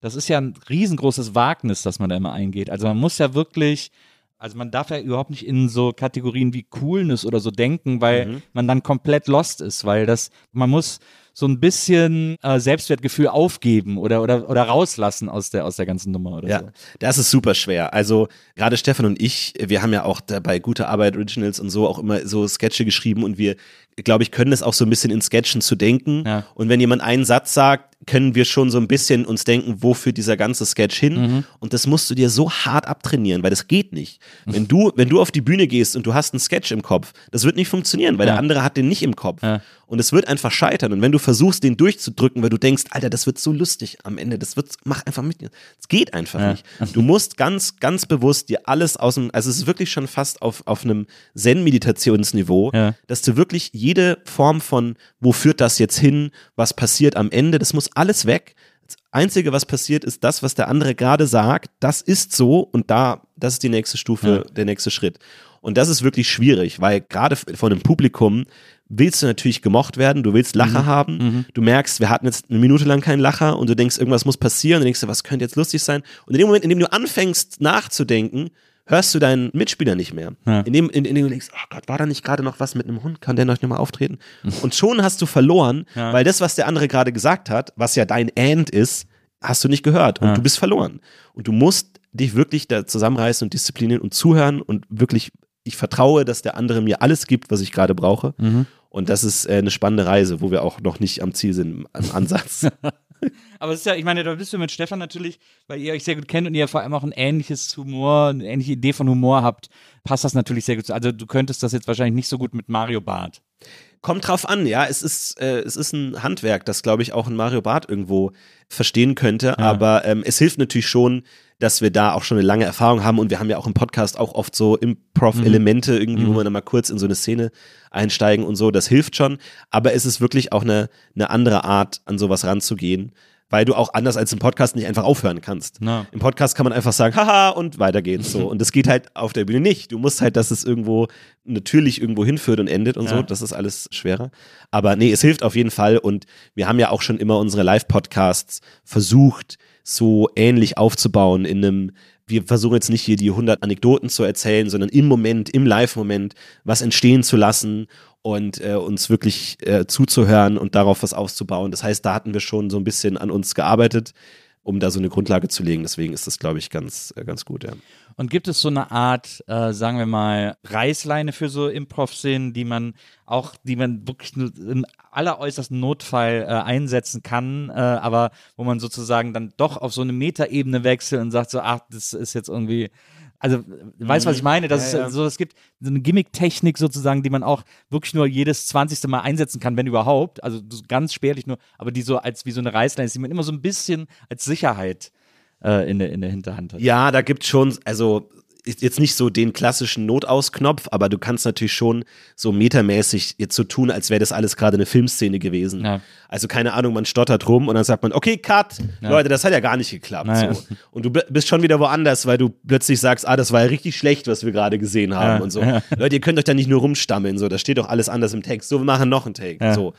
S3: das ist ja ein riesengroßes Wagnis, das man da immer eingeht. Also man muss ja wirklich, also man darf ja überhaupt nicht in so Kategorien wie Coolness oder so denken, weil man dann komplett lost ist, weil das, man muss so ein bisschen äh, Selbstwertgefühl aufgeben oder, oder, oder rauslassen aus der, aus der ganzen Nummer oder
S2: Ja,
S3: so.
S2: das ist super schwer. Also gerade Stefan und ich, wir haben ja auch bei Gute Arbeit Originals und so auch immer so Sketche geschrieben und wir, glaube ich, können es auch so ein bisschen in Sketchen zu denken.
S3: Ja.
S2: Und wenn jemand einen Satz sagt, können wir schon so ein bisschen uns denken, wo führt dieser ganze Sketch hin?
S3: Mhm.
S2: Und das musst du dir so hart abtrainieren, weil das geht nicht. Wenn du, wenn du auf die Bühne gehst und du hast einen Sketch im Kopf, das wird nicht funktionieren, weil
S3: Ja.
S2: der andere hat den nicht im Kopf.
S3: Ja.
S2: Und es wird einfach scheitern. Und wenn du versuchst, den durchzudrücken, weil du denkst, Alter, das wird so lustig am Ende, das wird, mach einfach mit. Es geht einfach
S3: Ja.
S2: nicht. Du musst ganz, ganz bewusst dir alles aus dem, also es ist wirklich schon fast auf, auf einem Zen-Meditationsniveau,
S3: Ja.
S2: dass du wirklich jede Form von, wo führt das jetzt hin, was passiert am Ende, das muss alles weg. Das Einzige, was passiert, ist das, was der andere gerade sagt. Das ist so und da, das ist die nächste Stufe, der nächste Schritt. Und das ist wirklich schwierig, weil gerade von einem Publikum willst du natürlich gemocht werden, du willst Lacher haben. Du merkst, wir hatten jetzt eine Minute lang keinen Lacher und du denkst, irgendwas muss passieren. Und du denkst, was könnte jetzt lustig sein? Und in dem Moment, in dem du anfängst nachzudenken, hörst du deinen Mitspieler nicht mehr.
S3: Ja.
S2: In, dem, in, in dem du denkst, oh Gott, war da nicht gerade noch was mit einem Hund? Kann der noch nicht mal auftreten? Und schon hast du verloren,
S3: Ja.
S2: weil das, was der andere gerade gesagt hat, was ja dein And ist, hast du nicht gehört und
S3: Ja.
S2: du bist verloren. Und du musst dich wirklich da zusammenreißen und disziplinieren und zuhören und wirklich, ich vertraue, dass der andere mir alles gibt, was ich gerade brauche.
S3: Mhm.
S2: Und das ist äh, eine spannende Reise, wo wir auch noch nicht am Ziel sind, am Ansatz.
S3: Aber es ist ja, ich meine, da bist du mit Stefan natürlich, weil ihr euch sehr gut kennt und ihr vor allem auch ein ähnliches Humor, eine ähnliche Idee von Humor habt, passt das natürlich sehr gut. zu- Also du könntest das jetzt wahrscheinlich nicht so gut mit Mario Barth.
S2: Kommt drauf an, ja. Es ist, äh, es ist ein Handwerk, das, glaube ich, auch ein Mario Barth irgendwo verstehen könnte. Aber ähm, es hilft natürlich schon, dass wir da auch schon eine lange Erfahrung haben und wir haben ja auch im Podcast auch oft so Improv-Elemente irgendwie, wo wir dann mal kurz in so eine Szene einsteigen und so. Das hilft schon. Aber es ist wirklich auch eine, eine andere Art, an sowas ranzugehen. Weil du auch anders als im Podcast nicht einfach aufhören kannst.
S3: Na.
S2: Im Podcast kann man einfach sagen, haha, und weiter geht's so. Und das geht halt auf der Bühne nicht. Du musst halt, dass es irgendwo natürlich irgendwo hinführt und endet und so.
S3: Ja.
S2: Das ist alles schwerer. Aber nee, es hilft auf jeden Fall. Und wir haben ja auch schon immer unsere Live-Podcasts versucht, so ähnlich aufzubauen in einem wir versuchen jetzt nicht hier die 100 Anekdoten zu erzählen, sondern im Moment, im Live-Moment was entstehen zu lassen und äh, uns wirklich äh, zuzuhören und darauf was aufzubauen. Das heißt, da hatten wir schon so ein bisschen an uns gearbeitet, um da so eine Grundlage zu legen. Deswegen ist das, glaube ich, ganz, äh, ganz gut, ja.
S3: Und gibt es so eine Art, äh, sagen wir mal, Reißleine für so Improv-Szenen, die man auch, die man wirklich nur im alleräußersten Notfall äh, einsetzen kann, äh, aber wo man sozusagen dann doch auf so eine Metaebene wechselt und sagt so, ach, das ist jetzt irgendwie, also weißt du, was ich meine? Das
S2: Ja,
S3: ist
S2: ja.
S3: so, es gibt so eine Gimmick-Technik sozusagen, die man auch wirklich nur jedes zwanzigste Mal einsetzen kann, wenn überhaupt. Also so ganz spärlich nur, aber die so als wie so eine Reißleine ist, die man immer so ein bisschen als Sicherheit äh, in, der, in der Hinterhand hat.
S2: Ja, da gibt schon, also jetzt nicht so den klassischen Notausknopf, aber du kannst natürlich schon so metamäßig jetzt so tun, als wäre das alles gerade eine Filmszene gewesen.
S3: Ja.
S2: Also keine Ahnung, man stottert rum und dann sagt man, okay, cut, Leute, das hat ja gar nicht geklappt.
S3: Naja.
S2: So. Und du bist schon wieder woanders, weil du plötzlich sagst, ah, das war ja richtig schlecht, was wir gerade gesehen haben
S3: Ja.
S2: und so.
S3: Ja.
S2: Leute, ihr könnt euch da nicht nur rumstammeln, so, da steht doch alles anders im Text. So, wir machen noch einen Take.
S3: Ja.
S2: So.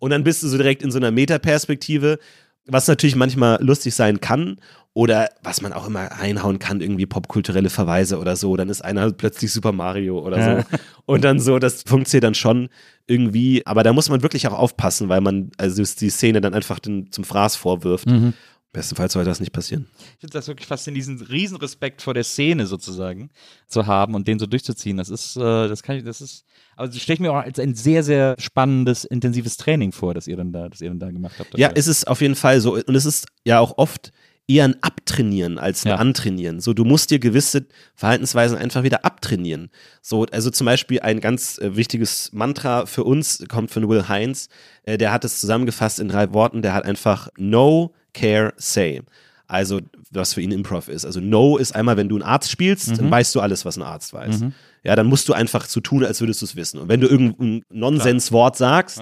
S2: Und dann bist du so direkt in so einer Metaperspektive, was natürlich manchmal lustig sein kann oder was man auch immer einhauen kann, irgendwie popkulturelle Verweise oder so. Dann ist einer plötzlich Super Mario oder
S3: Ja.
S2: so. Und dann so, das funktioniert dann schon irgendwie. Aber da muss man wirklich auch aufpassen, weil man also die Szene dann einfach den, zum Fraß vorwirft.
S3: Mhm.
S2: Bestenfalls soll das nicht passieren.
S3: Ich finde das wirklich faszinierend, diesen Riesenrespekt vor der Szene sozusagen zu haben und den so durchzuziehen. Das ist, äh, das kann ich, das ist, also das stelle ich mir auch als ein sehr, sehr spannendes, intensives Training vor, das ihr dann da, das ihr dann da gemacht habt.
S2: Ja, ist es auf jeden Fall so. Und es ist ja auch oft eher ein Abtrainieren als ein
S3: Ja.
S2: Antrainieren. So, du musst dir gewisse Verhaltensweisen einfach wieder abtrainieren. So, also zum Beispiel ein ganz äh, wichtiges Mantra für uns kommt von Will Heinz. Äh, der hat es zusammengefasst in drei Worten. Der hat einfach No, Care, Say. Also, was für ihn Improv ist. Also, No ist einmal, wenn du einen Arzt spielst,
S3: Mhm.
S2: dann weißt du alles, was ein Arzt weiß. Ja, dann musst du einfach so tun, als würdest du es wissen. Und wenn du irgendein Nonsenswort sagst,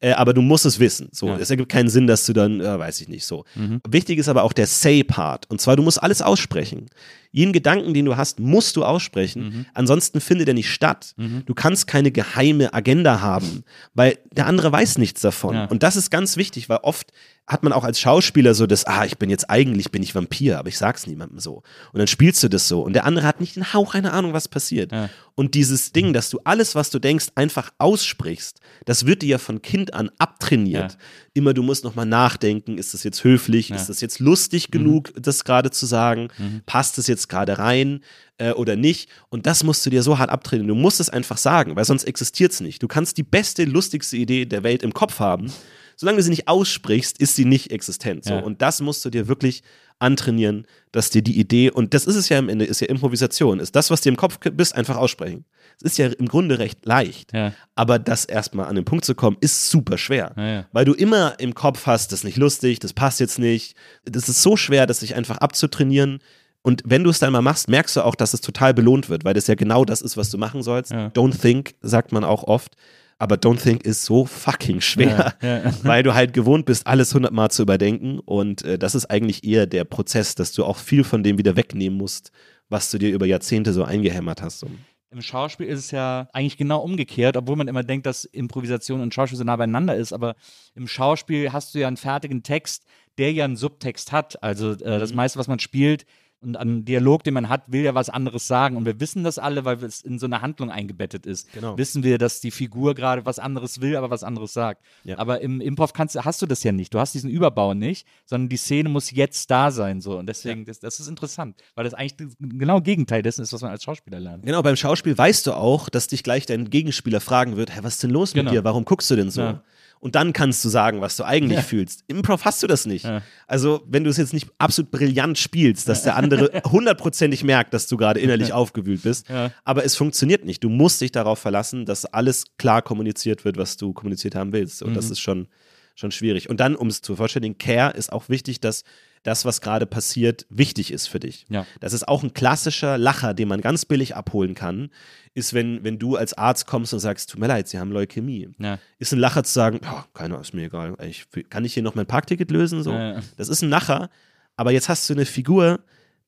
S2: äh, aber du musst es wissen. So,
S3: Ja.
S2: es ergibt keinen Sinn, dass du dann, äh, weiß ich nicht, so. Wichtig ist aber auch der Say-Part. Und zwar, du musst alles aussprechen. Jeden Gedanken, den du hast, musst du aussprechen. Ansonsten findet er nicht statt. Du kannst keine geheime Agenda haben, weil der andere weiß nichts davon.
S3: Ja.
S2: Und das ist ganz wichtig, weil oft hat man auch als Schauspieler so das, ah, ich bin jetzt eigentlich, bin ich Vampir, aber ich sag's niemandem so. Und dann spielst du das so. Und der andere hat nicht den Hauch einer Ahnung, was passiert.
S3: Ja.
S2: Und dieses Ding, dass du alles, was du denkst, einfach aussprichst, das wird dir ja von Kind an abtrainiert.
S3: Ja.
S2: Immer du musst nochmal nachdenken, ist das jetzt höflich,
S3: Ja.
S2: ist das jetzt lustig genug, das gerade zu sagen, passt es jetzt gerade rein äh, oder nicht? Und das musst du dir so hart abtrainieren. Du musst es einfach sagen, weil sonst existiert es nicht. Du kannst die beste, lustigste Idee der Welt im Kopf haben. Solange du sie nicht aussprichst, ist sie nicht existent. So.
S3: Ja.
S2: Und das musst du dir wirklich antrainieren, dass dir die Idee, und das ist es ja am Ende, ist ja Improvisation, ist das, was dir im Kopf bist, einfach aussprechen. Es ist ja im Grunde recht leicht.
S3: Ja.
S2: Aber das erstmal an den Punkt zu kommen, ist super schwer.
S3: Ja.
S2: Weil du immer im Kopf hast, das ist nicht lustig, das passt jetzt nicht. Das ist so schwer, das sich einfach abzutrainieren. Und wenn du es dann mal machst, merkst du auch, dass es total belohnt wird, weil das ja genau das ist, was du machen sollst. Don't think, sagt man auch oft. Aber Don't Think ist so fucking schwer,
S3: Ja, ja.
S2: weil du halt gewohnt bist, alles hundertmal zu überdenken. Und äh, das ist eigentlich eher der Prozess, dass du auch viel von dem wieder wegnehmen musst, was du dir über Jahrzehnte so eingehämmert hast. So.
S3: Im Schauspiel ist es ja eigentlich genau umgekehrt, obwohl man immer denkt, dass Improvisation und Schauspiel so nah beieinander ist. Aber im Schauspiel hast du ja einen fertigen Text, der ja einen Subtext hat. Also äh,
S2: Mhm.
S3: das meiste, was man spielt und an Dialog, den man hat, will ja was anderes sagen. Und wir wissen das alle, weil es in so eine Handlung eingebettet ist.
S2: Genau.
S3: Wissen wir, dass die Figur gerade was anderes will, aber was anderes sagt.
S2: Ja.
S3: Aber im Improv kannst, du- hast du das ja nicht. Du hast diesen Überbau nicht, sondern die Szene muss jetzt da sein. So. Und deswegen, das, das ist interessant, weil das eigentlich das genau Gegenteil dessen ist, was man als Schauspieler lernt.
S2: Genau, beim Schauspiel weißt du auch, dass dich gleich dein Gegenspieler fragen wird, hä, was ist denn los
S3: Genau.
S2: mit dir? Warum guckst du denn so?
S3: Ja.
S2: Und dann kannst du sagen, was du eigentlich
S3: Ja.
S2: fühlst. Im Improv hast du das nicht.
S3: Ja.
S2: Also, wenn du es jetzt nicht absolut brillant spielst, dass der andere hundertprozentig merkt, dass du gerade innerlich aufgewühlt bist,
S3: Ja.
S2: aber es funktioniert nicht. Du musst dich darauf verlassen, dass alles klar kommuniziert wird, was du kommuniziert haben willst. Und das
S3: Mhm.
S2: ist schon, schon schwierig. Und dann, um es zu vervollständigen, Care ist auch wichtig, dass das, was gerade passiert, wichtig ist für dich.
S3: Ja.
S2: Das ist auch ein klassischer Lacher, den man ganz billig abholen kann, ist, wenn, wenn du als Arzt kommst und sagst, tut mir leid, Sie haben Leukämie.
S3: Ja.
S2: Ist ein Lacher zu sagen, keiner ist mir egal, ich, kann ich hier noch mein Parkticket lösen? So?
S3: Ja.
S2: Das ist ein Lacher, aber jetzt hast du eine Figur,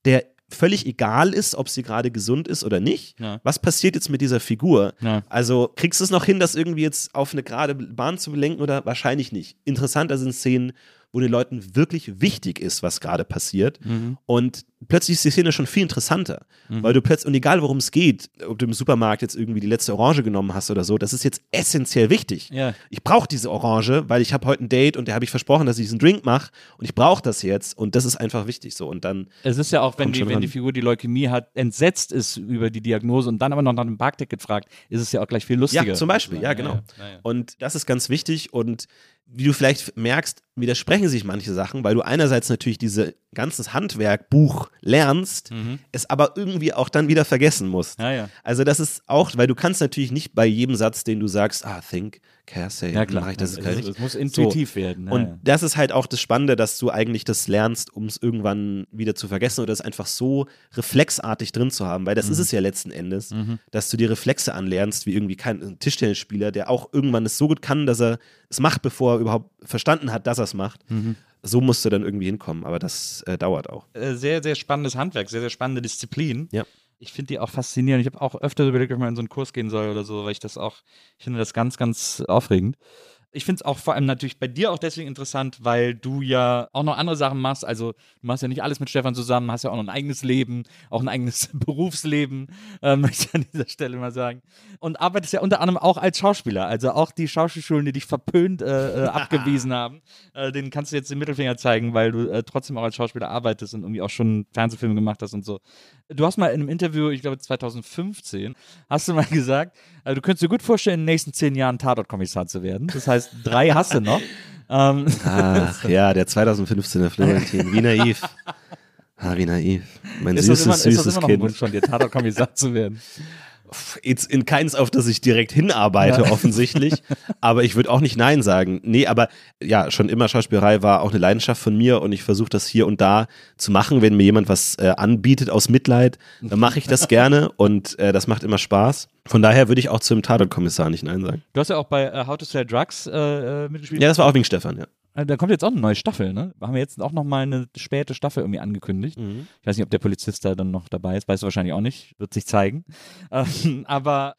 S2: der völlig egal ist, ob sie gerade gesund ist oder nicht.
S3: Ja.
S2: Was passiert jetzt mit dieser Figur?
S3: Ja.
S2: Also kriegst du es noch hin, das irgendwie jetzt auf eine gerade Bahn zu lenken oder wahrscheinlich nicht? Interessanter sind Szenen, wo den Leuten wirklich wichtig ist, was gerade passiert.
S3: Mhm.
S2: Und plötzlich ist die Szene schon viel interessanter. Weil du plötzlich, und egal worum es geht, ob du im Supermarkt jetzt irgendwie die letzte Orange genommen hast oder so, das ist jetzt essentiell wichtig.
S3: Ja.
S2: Ich brauche diese Orange, weil ich habe heute ein Date und da habe ich versprochen, dass ich diesen Drink mache und ich brauche das jetzt und das ist einfach wichtig so. Und dann,
S3: Es ist ja auch, wenn, die, wenn die Figur die Leukämie hat, entsetzt ist über die Diagnose und dann aber noch nach dem Parkticket fragt, ist es ja auch gleich viel lustiger.
S2: ja, zum Beispiel, ja, genau.
S3: Ja, ja.
S2: Und das ist ganz wichtig und wie du vielleicht merkst, widersprechen sich manche Sachen, weil du einerseits natürlich dieses ganzes Handwerkbuch lernst, es aber irgendwie auch dann wieder vergessen musst.
S3: Mhm. Ja, ja.
S2: Also das ist auch, weil du kannst natürlich nicht bei jedem Satz, den du sagst, ah, think, care, say,
S3: Ja, klar.
S2: mach ich das
S3: es,
S2: gleich.
S3: es, es muss intuitiv werden. Ja,
S2: Und das ist halt auch das Spannende, dass du eigentlich das lernst, um es irgendwann wieder zu vergessen oder es einfach so reflexartig drin zu haben, weil das ist
S3: Mhm.
S2: es ja letzten Endes, dass du die Reflexe anlernst, wie irgendwie kein ein Tischtennisspieler, der auch irgendwann es so gut kann, dass er es macht, bevor er überhaupt verstanden hat, dass er es macht. So musst du dann irgendwie hinkommen, aber das äh, dauert auch.
S3: Äh, sehr, sehr spannendes Handwerk, sehr, sehr spannende Disziplin.
S2: Ja.
S3: Ich finde die auch faszinierend. Ich habe auch öfter überlegt, ob ich mal in so einen Kurs gehen soll oder so, weil ich das auch, ich finde das ganz, ganz aufregend. Ich finde es auch vor allem natürlich bei dir auch deswegen interessant, weil du ja auch noch andere Sachen machst. Also du machst ja nicht alles mit Stefan zusammen, hast ja auch noch ein eigenes Leben, auch ein eigenes Berufsleben, äh, möchte ich an dieser Stelle mal sagen. Und arbeitest ja unter anderem auch als Schauspieler. Also auch die Schauspielschulen, die dich verpönt äh, äh, abgewiesen haben, äh, denen kannst du jetzt den Mittelfinger zeigen, weil du äh, trotzdem auch als Schauspieler arbeitest und irgendwie auch schon Fernsehfilme gemacht hast und so. Du hast mal in einem Interview, ich glaube 2015, hast du mal gesagt, äh, du könntest dir gut vorstellen, in den nächsten zehn Jahren Tatort-Kommissar zu werden. Das heißt, drei hast du noch. Ähm,
S2: Ach ja, der 2015er Florentin. Wie naiv. Ah, wie naiv. Mein
S3: ist das
S2: süßes,
S3: immer, ist das
S2: süßes
S3: immer noch ein
S2: Kind.
S3: Wunsch von dir, Tatort-Kommissar zu werden?
S2: Jetzt in keins, auf das ich direkt hinarbeite, offensichtlich. Aber ich würde auch nicht Nein sagen. Nee, aber ja, schon immer Schauspielerei war auch eine Leidenschaft von mir und ich versuche das hier und da zu machen. Wenn mir jemand was äh, anbietet aus Mitleid, dann mache ich das gerne und äh, das macht immer Spaß. Von daher würde ich auch zum Tatort-Kommissar nicht Nein sagen.
S3: Du hast ja auch bei äh, How to Sell Drugs äh, äh, mitgespielt.
S2: Ja, das war auch wegen Stefan, ja.
S3: Äh, Da kommt jetzt auch eine neue Staffel, ne? Haben wir jetzt auch nochmal eine späte Staffel irgendwie angekündigt. Ich weiß nicht, ob der Polizist da dann noch dabei ist, weißt du wahrscheinlich auch nicht, wird sich zeigen. Ähm, aber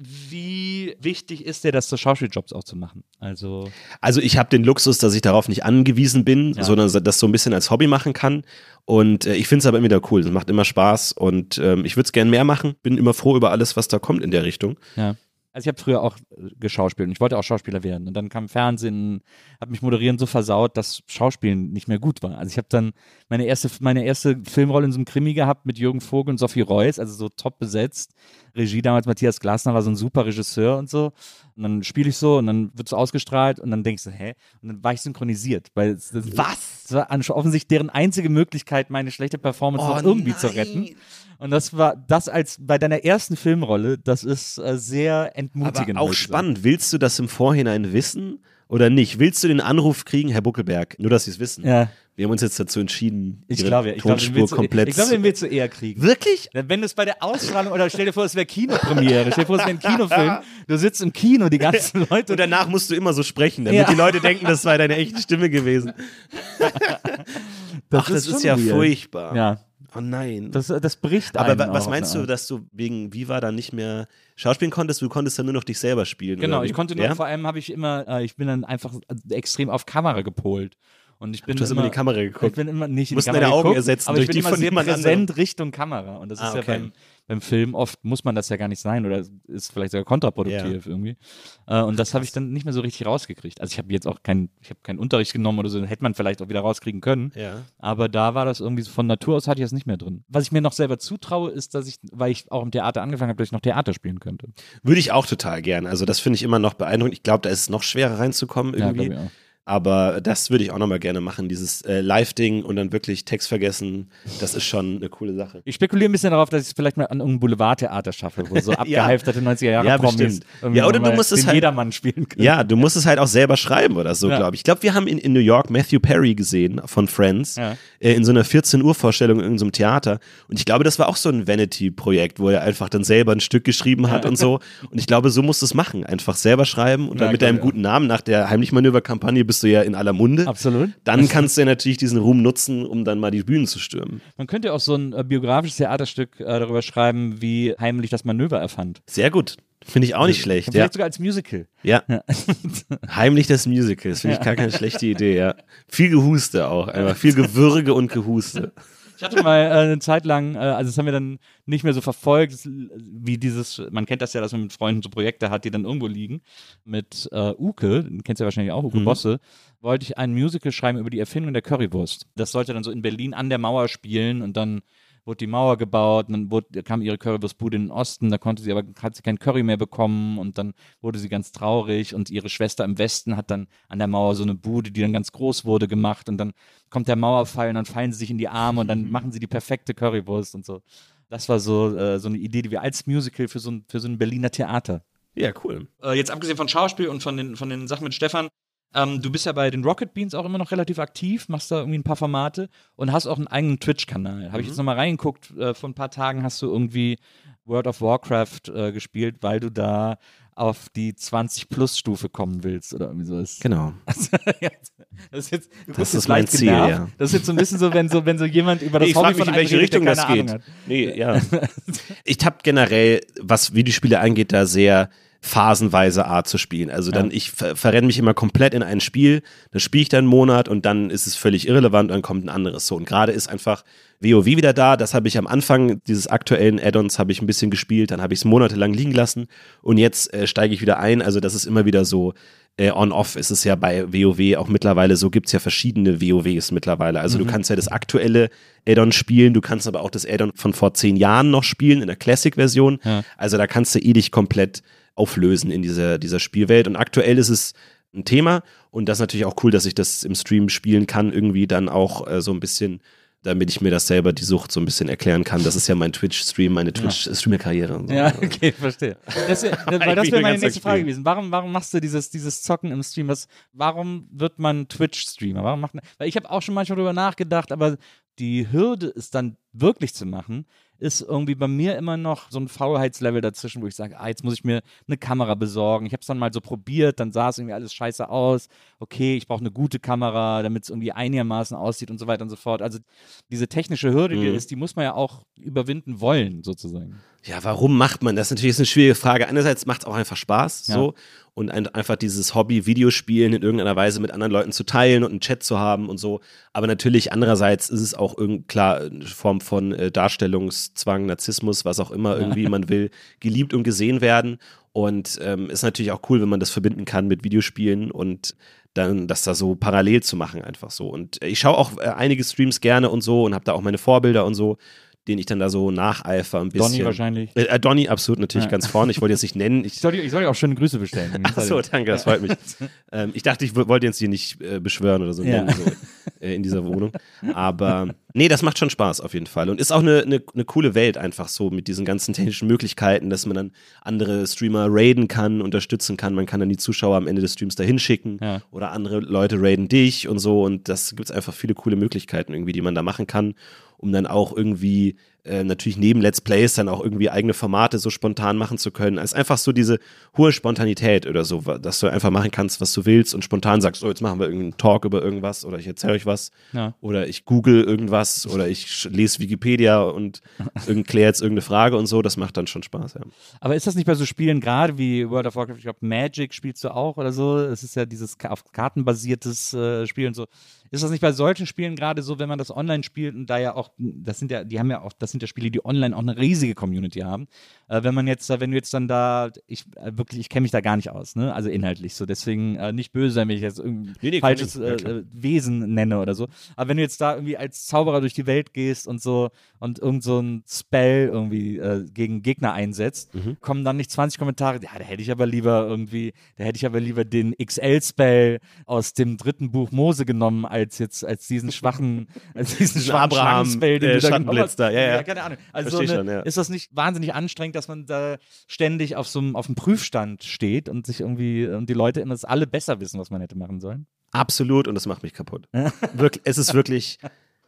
S3: wie wichtig ist dir das, so Schauspieljobs auch zu machen? Also,
S2: Also ich habe den Luxus, dass ich darauf nicht angewiesen bin,
S3: Ja.
S2: sondern das so ein bisschen als Hobby machen kann. Und äh, ich finde es aber immer wieder cool. Es macht immer Spaß und ähm, ich würde es gern mehr machen. Bin immer froh über alles, was da kommt in der Richtung.
S3: ja. Also ich habe früher auch äh, geschauspielt und ich wollte auch Schauspieler werden. Und dann kam Fernsehen, hat mich moderieren so versaut, dass Schauspielen nicht mehr gut war. Also ich habe dann meine erste, meine erste Filmrolle in so einem Krimi gehabt mit Jürgen Vogel und Sophie Reuss, also so top besetzt. Regie damals Matthias Glasner war so ein super Regisseur und so. Und dann spiele ich so und dann wird es ausgestrahlt und dann denkst du, hä? Und dann war ich synchronisiert. Weil das,
S2: Was?
S3: Das war an- offensichtlich deren einzige Möglichkeit, meine schlechte Performance
S2: Oh
S3: noch irgendwie zu retten. Und das war das als bei deiner ersten Filmrolle, das ist äh, sehr entmutigend.
S2: Aber auch spannend. Willst du das im Vorhinein wissen oder nicht? Willst du den Anruf kriegen, Herr Buckelberg? Nur, dass Sie es wissen.
S3: Ja,
S2: Wir haben uns jetzt dazu entschieden,
S3: ich glaube, ja. ich
S2: Tonspur
S3: willst du,
S2: komplett.
S3: ich glaube, den willst du eher kriegen.
S2: Wirklich?
S3: Wenn du es bei der Ausstrahlung oder stell dir vor, es wäre Kinopremiere, stell dir vor, es wäre ein Kinofilm, du sitzt im Kino, die ganzen Leute
S2: Und danach musst du immer so sprechen, damit
S3: Ja.
S2: die Leute denken, das war deine echte Stimme gewesen. Ach, das ist, ja
S3: weird.
S2: furchtbar.
S3: Ja,
S2: Oh nein.
S3: das, das bricht
S2: Aber was
S3: auch
S2: meinst
S3: auf
S2: du,
S3: eine Art.
S2: dass du wegen Viva dann nicht mehr schauspielen konntest? Du konntest dann nur noch dich selber spielen.
S3: Genau, ich konnte nur,
S2: ja?
S3: vor allem habe ich immer, äh, ich bin dann einfach äh, extrem auf Kamera gepolt. Und ich bin
S2: Du hast immer in die Kamera
S3: Ich
S2: geguckt.
S3: bin immer nicht in die Kamera
S2: deine Augen
S3: geguckt,
S2: ersetzen
S3: aber
S2: durch
S3: ich bin
S2: die
S3: immer
S2: von
S3: sehr präsent Richtung Kamera. Und das ist
S2: Ah,
S3: ja
S2: okay.
S3: beim, beim Film oft, muss man das ja gar nicht sein oder ist vielleicht sogar kontraproduktiv irgendwie. Äh, und das habe ich dann nicht mehr so richtig rausgekriegt. Also ich habe jetzt auch keinen, ich habe keinen Unterricht genommen oder so, hätte man vielleicht auch wieder rauskriegen können.
S2: Ja.
S3: Aber da war das irgendwie so von Natur aus hatte ich das nicht mehr drin. Was ich mir noch selber zutraue, ist, dass ich, weil ich auch im Theater angefangen habe, dass ich noch Theater spielen könnte.
S2: Würde ich auch total gern. Also das finde ich immer noch beeindruckend. Ich glaube, da ist es noch schwerer reinzukommen irgendwie.
S3: ich auch.
S2: Aber das würde ich auch nochmal gerne machen, dieses äh, Live-Ding und dann wirklich Text vergessen. Das ist schon eine coole Sache.
S3: Ich spekuliere ein bisschen darauf, dass ich es vielleicht mal an irgendeinem Boulevardtheater schaffe, wo so abgehalfterte 90er Jahre
S2: Ja,
S3: Promis
S2: Ja, oder du musst es halt-
S3: Jedermann spielen können.
S2: Ja, du musst es halt auch selber schreiben oder so,
S3: Ja.
S2: glaube ich. Ich glaube, wir haben in, in New York Matthew Perry gesehen von Friends
S3: Ja.
S2: äh, in so einer 14 Uhr Vorstellung in irgendeinem Theater. Und ich glaube, das war auch so ein Vanity-Projekt, wo er einfach dann selber ein Stück geschrieben hat und so. Und ich glaube, so musst du es machen. Einfach selber schreiben und dann
S3: Ja,
S2: mit deinem guten Namen nach der Heimlichmanöver-Kampagne bist du ja in aller Munde.
S3: Absolut.
S2: Dann kannst du ja natürlich diesen Ruhm nutzen, um dann mal die Bühnen zu stürmen.
S3: Man könnte auch so ein äh, biografisches Theaterstück äh, darüber schreiben, wie heimlich das Manöver erfand.
S2: Sehr gut. Finde ich auch nicht schlecht. Ja.
S3: Vielleicht sogar als Musical.
S2: ja. Heimlich das Musical. Das finde ich gar keine schlechte Idee, ja. Viel Gehuste auch. Einfach viel Gewürge und Gehuste.
S3: Ich hatte mal äh, eine Zeit lang, äh, also das haben wir dann nicht mehr so verfolgt, wie dieses, man kennt das ja, dass man mit Freunden so Projekte hat, die dann irgendwo liegen. Mit äh, Uke, den kennst du ja wahrscheinlich auch, Uke Bosse, wollte ich ein Musical schreiben über die Erfindung der Currywurst. Das sollte dann so in Berlin an der Mauer spielen und dann wurde die Mauer gebaut und dann wurde, kam ihre Currywurstbude in den Osten, da konnte sie aber, hat sie kein Curry mehr bekommen und dann wurde sie ganz traurig und ihre Schwester im Westen hat dann an der Mauer so eine Bude, die dann ganz groß wurde, gemacht und dann kommt der Mauerfall und dann fallen sie sich in die Arme und dann machen sie die perfekte Currywurst und so. Das war so, äh, so eine Idee, die wir als Musical für so ein, für so ein Berliner Theater.
S2: Ja, cool.
S3: Äh, jetzt abgesehen von Schauspiel und von den, von den Sachen mit Stefan, ähm, du bist ja bei den Rocket Beans auch immer noch relativ aktiv, machst da irgendwie ein paar Formate und hast auch einen eigenen Twitch-Kanal. Habe ich jetzt nochmal reingeguckt, äh, vor ein paar Tagen hast du irgendwie World of Warcraft äh, gespielt, weil du da auf die 20-Plus-Stufe kommen willst oder irgendwie sowas.
S2: Genau.
S3: das ist jetzt,
S2: Das ist mein Ziel,
S3: genervt.
S2: ja.
S3: Das ist jetzt so ein bisschen so, wenn so, wenn so jemand über das
S2: ich
S3: Hobby
S2: mich,
S3: von
S2: in welche Richtung das geht. Nee, ja. ich habe generell, was Videospiele angeht, da sehr phasenweise Art zu spielen. Also dann, ja. ich ver verrenne mich immer komplett in ein Spiel, das spiele ich dann einen Monat und dann ist es völlig irrelevant, dann kommt ein anderes so. Und gerade ist einfach WoW wieder da, das habe ich am Anfang dieses aktuellen Add-ons habe ich ein bisschen gespielt, dann habe ich es monatelang liegen lassen und jetzt äh, steige ich wieder ein. Also das ist immer wieder so, äh, on-off ist es ja bei WoW auch mittlerweile so, gibt es ja verschiedene WoWs mittlerweile. Also mhm. du kannst ja das aktuelle Addon spielen, du kannst aber auch das Addon von vor zehn Jahren noch spielen in der Classic-Version. Ja. Also da kannst du eh dich komplett auflösen in dieser, dieser Spielwelt. Und aktuell ist es ein Thema und das ist natürlich auch cool, dass ich das im Stream spielen kann, irgendwie dann auch äh, so ein bisschen damit ich mir das selber die Sucht so ein bisschen erklären kann. Das ist ja mein Twitch-Stream, meine Twitch-Streamer-Karriere.
S3: So. Ja, okay, verstehe. Das, das, weil das wäre meine nächste Frage gewesen. Warum, warum machst du dieses, dieses Zocken im Stream? Was, warum wird man Twitch-Streamer? Warum macht man, weil ich habe auch schon manchmal darüber nachgedacht, aber die Hürde, es dann wirklich zu machen, ist irgendwie bei mir immer noch so ein Faulheitslevel dazwischen, wo ich sage, ah, jetzt muss ich mir eine Kamera besorgen. Ich habe es dann mal so probiert, dann sah es irgendwie alles scheiße aus. Okay, ich brauche eine gute Kamera, damit es irgendwie einigermaßen aussieht und so weiter und so fort. Also diese technische Hürde, die mhm. ist, die muss man ja auch überwinden wollen, sozusagen.
S2: Ja, warum macht man das? Natürlich ist eine schwierige Frage. Einerseits macht es auch einfach Spaß, ja. so und ein, einfach dieses Hobby Videospielen in irgendeiner Weise mit anderen Leuten zu teilen und einen Chat zu haben und so. Aber natürlich andererseits ist es auch irgend, klar eine Form von äh, Darstellungszwang, Narzissmus, was auch immer irgendwie man will, geliebt und gesehen werden. Und ähm, ist natürlich auch cool, wenn man das verbinden kann mit Videospielen und dann das da so parallel zu machen einfach so. Und ich schaue auch äh, einige Streams gerne und so und habe da auch meine Vorbilder und so den ich dann da so nacheifer ein bisschen.
S3: Donny wahrscheinlich.
S2: Äh, äh, Donny absolut natürlich ja. ganz vorne. Ich wollte jetzt nicht nennen.
S3: Ich, soll, ich soll dir auch schöne Grüße bestellen.
S2: Achso, danke, das freut mich. ähm, ich dachte, ich wollte jetzt hier nicht äh, beschwören oder so, ja. nennen, so äh, in dieser Wohnung. Aber nee, das macht schon Spaß auf jeden Fall. Und ist auch eine, eine, eine coole Welt einfach so mit diesen ganzen technischen Möglichkeiten, dass man dann andere Streamer raiden kann, unterstützen kann. Man kann dann die Zuschauer am Ende des Streams da hinschicken ja. oder andere Leute raiden dich und so. Und das gibt es einfach viele coole Möglichkeiten irgendwie, die man da machen kann um dann auch irgendwie äh, natürlich neben Let's Plays dann auch irgendwie eigene Formate so spontan machen zu können. Ist einfach so diese hohe Spontanität oder so, dass du einfach machen kannst, was du willst und spontan sagst, oh, jetzt machen wir irgendeinen Talk über irgendwas oder ich erzähle euch was ja. oder ich google irgendwas oder ich lese Wikipedia und kläre jetzt irgendeine Frage und so. Das macht dann schon Spaß, ja.
S3: Aber ist das nicht bei so Spielen gerade wie World of Warcraft, ich glaube Magic spielst du auch oder so? Es ist ja dieses auf kartenbasiertes äh, Spiel und so. Ist das nicht bei solchen Spielen gerade so, wenn man das online spielt und da ja auch, das sind ja, die haben ja auch, das sind ja Spiele, die online auch eine riesige Community haben. Äh, wenn man jetzt, wenn du jetzt dann da, ich äh, wirklich, ich kenne mich da gar nicht aus, ne? Also inhaltlich so. Deswegen äh, nicht böse sein, wenn ich jetzt irgendein nee, nee, falsches äh, äh, Wesen nenne oder so. Aber wenn du jetzt da irgendwie als Zauberer durch die Welt gehst und so und irgend so ein Spell irgendwie gegen Gegner einsetzt, mhm. kommen dann nicht 20 Kommentare, ja, da hätte ich aber lieber irgendwie, da hätte ich aber lieber den XL-Spell aus dem dritten Buch Mose genommen, als jetzt als diesen schwachen, als diesen schwachen
S2: Abraham,
S3: Spell,
S2: den äh, du da genommen hast. Ja, ja.
S3: Ja, keine Ahnung. Also so eine, schon, ja. ist das nicht wahnsinnig anstrengend, dass man da ständig auf so einem auf dem Prüfstand steht und sich irgendwie und die Leute immer das alle besser wissen, was man hätte machen sollen?
S2: Absolut und das macht mich kaputt. wirklich, es ist wirklich,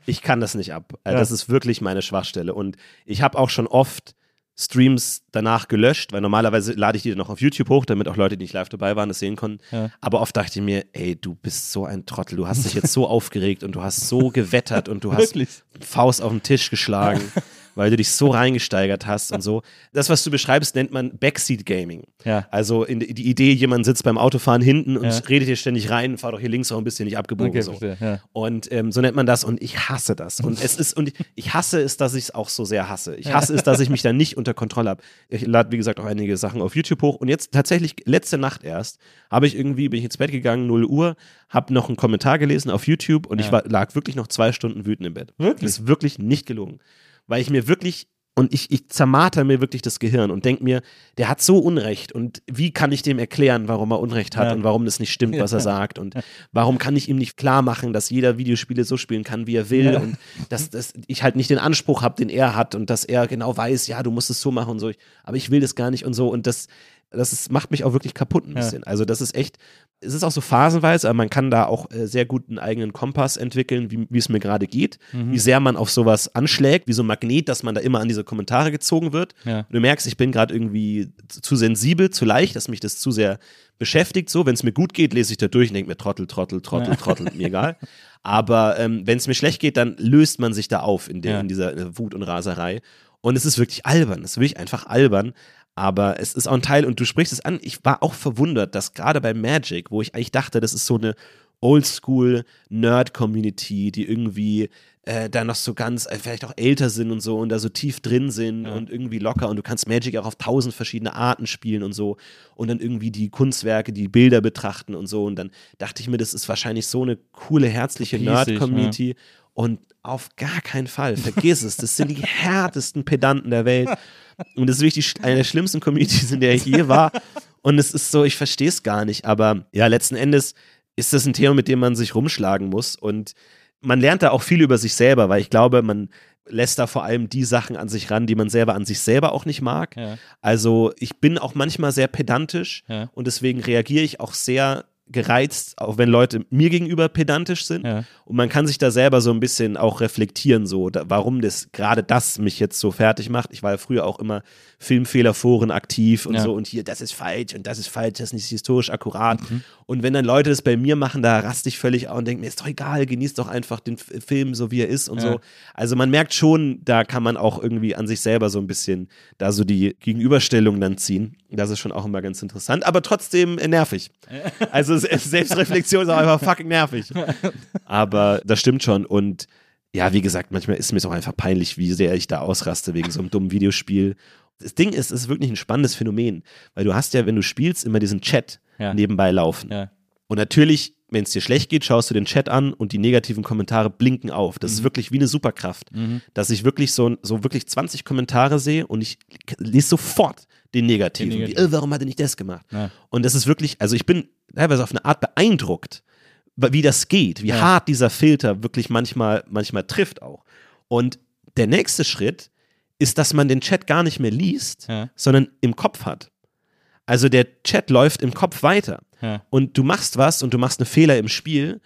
S2: ich kann das nicht ab. Ja. Das ist wirklich meine Schwachstelle und ich habe auch schon oft Streams danach gelöscht, weil normalerweise lade ich die noch auf YouTube hoch, damit auch Leute, die nicht live dabei waren, das sehen konnten. Ja. Aber oft dachte ich mir, ey, du bist so ein Trottel, du hast dich jetzt so aufgeregt und du hast so gewettert und du hast Faust auf den Tisch geschlagen. weil du dich so reingesteigert hast und so. Das, was du beschreibst, nennt man Backseat Gaming.
S3: Ja.
S2: Also in, die Idee, jemand sitzt beim Autofahren hinten und ja. redet dir ständig rein, fahr doch hier links auch ein bisschen nicht abgebogen. Okay, so. ja. Und ähm, so nennt man das und ich hasse das. Und es ist, und ich hasse es, dass ich es auch so sehr hasse. Ich hasse es, dass ich mich da nicht unter Kontrolle habe. Ich lade, wie gesagt, auch einige Sachen auf YouTube hoch und jetzt tatsächlich letzte Nacht erst habe ich irgendwie, bin ich ins Bett gegangen, 0 Uhr, habe noch einen Kommentar gelesen auf YouTube und ich war, lag wirklich noch zwei Stunden wütend im Bett.
S3: Wirklich?
S2: Das ist wirklich nicht gelungen weil ich mir wirklich und ich, ich zermarter mir wirklich das Gehirn und denke mir, der hat so Unrecht und wie kann ich dem erklären, warum er Unrecht hat ja. und warum das nicht stimmt, was er sagt und warum kann ich ihm nicht klar machen, dass jeder Videospiele so spielen kann, wie er will ja. und dass, dass ich halt nicht den Anspruch habe, den er hat und dass er genau weiß, ja, du musst es so machen und so, aber ich will das gar nicht und so und das, das ist, macht mich auch wirklich kaputt ein bisschen. Ja. Also das ist echt, es ist auch so phasenweise, aber man kann da auch äh, sehr gut einen eigenen Kompass entwickeln, wie, es mir gerade geht, mhm. wie sehr man auf sowas anschlägt, wie so ein Magnet, dass man da immer an diese Kommentare gezogen wird. Ja. du merkst, ich bin gerade irgendwie zu sensibel, zu leicht, dass mich das zu sehr beschäftigt. So, wenn es mir gut geht, lese ich da durch und denke mir Trottel, Trottel, Trottel, ja. Trottel, mir egal. Aber ähm, wenn es mir schlecht geht, dann löst man sich da auf in, der, in dieser Wut und Raserei. Und es ist wirklich albern, es ist wirklich einfach albern. Aber es ist auch ein Teil, und du sprichst es an, ich war auch verwundert, dass gerade bei Magic, wo ich eigentlich dachte, das ist so eine Oldschool-Nerd-Community, die irgendwie äh, da noch so ganz, äh, vielleicht auch älter sind und so und da so tief drin sind
S3: Ja.
S2: und irgendwie locker und du kannst Magic auch auf tausend verschiedene Arten spielen und so und dann irgendwie die Kunstwerke, die Bilder betrachten und so. Und dann dachte ich mir, das ist wahrscheinlich so eine coole, herzliche Nerd-Community und auf gar keinen Fall, vergiss es, das sind die härtesten Pedanten der Welt und das ist wirklich eine der schlimmsten Communities, in der ich je war und es ist so, ich verstehe es gar nicht, aber ja, letzten Endes ist das ein Thema, mit dem man sich rumschlagen muss und man lernt da auch viel über sich selber, weil ich glaube, man lässt da vor allem die Sachen an sich ran, die man selber an sich selber auch nicht mag.
S3: Ja.
S2: Also ich bin auch manchmal sehr pedantisch
S3: Ja.
S2: und deswegen reagiere ich auch sehr gereizt, auch wenn Leute mir gegenüber pedantisch sind.
S3: Ja.
S2: Und man kann sich da selber so ein bisschen auch reflektieren, so da, warum das gerade das mich jetzt so fertig macht. Ich war ja früher auch immer Filmfehlerforen aktiv und
S3: Ja.
S2: so und hier, das ist falsch und das ist falsch, das ist nicht historisch akkurat.
S3: Mhm.
S2: Und wenn dann Leute das bei mir machen, da raste ich völlig auf und denke mir, ist doch egal, genießt doch einfach den F Film so wie er ist und
S3: Ja.
S2: so. Also man merkt schon, da kann man auch irgendwie an sich selber so ein bisschen da so die Gegenüberstellung dann ziehen. Das ist schon auch immer ganz interessant, aber trotzdem äh, nervig. Also Selbstreflexion ist auch einfach fucking nervig. Aber das stimmt schon und ja, wie gesagt, manchmal ist mir es auch einfach peinlich, wie sehr ich da ausraste wegen so einem dummen Videospiel. Das Ding ist, es ist wirklich ein spannendes Phänomen, weil du hast ja, wenn du spielst, immer diesen Chat
S3: Ja.
S2: nebenbei laufen.
S3: Ja.
S2: Und natürlich, wenn es dir schlecht geht, schaust du den Chat an und die negativen Kommentare blinken auf. Das ist wirklich wie eine Superkraft,
S3: Mhm.
S2: dass ich wirklich so, so wirklich 20 Kommentare sehe und ich lese sofort den negativen.
S3: Den negativen.
S2: äh, warum hat er nicht das gemacht?
S3: Ja.
S2: Und das ist wirklich, also ich bin teilweise auf eine Art beeindruckt, wie das geht, wie
S3: Ja.
S2: hart dieser Filter wirklich manchmal, manchmal trifft auch. Und der nächste Schritt ist, dass man den Chat gar nicht mehr liest,
S3: Ja.
S2: sondern im Kopf hat. Also der Chat läuft im Kopf weiter und du machst was und du machst einen Fehler im Spiel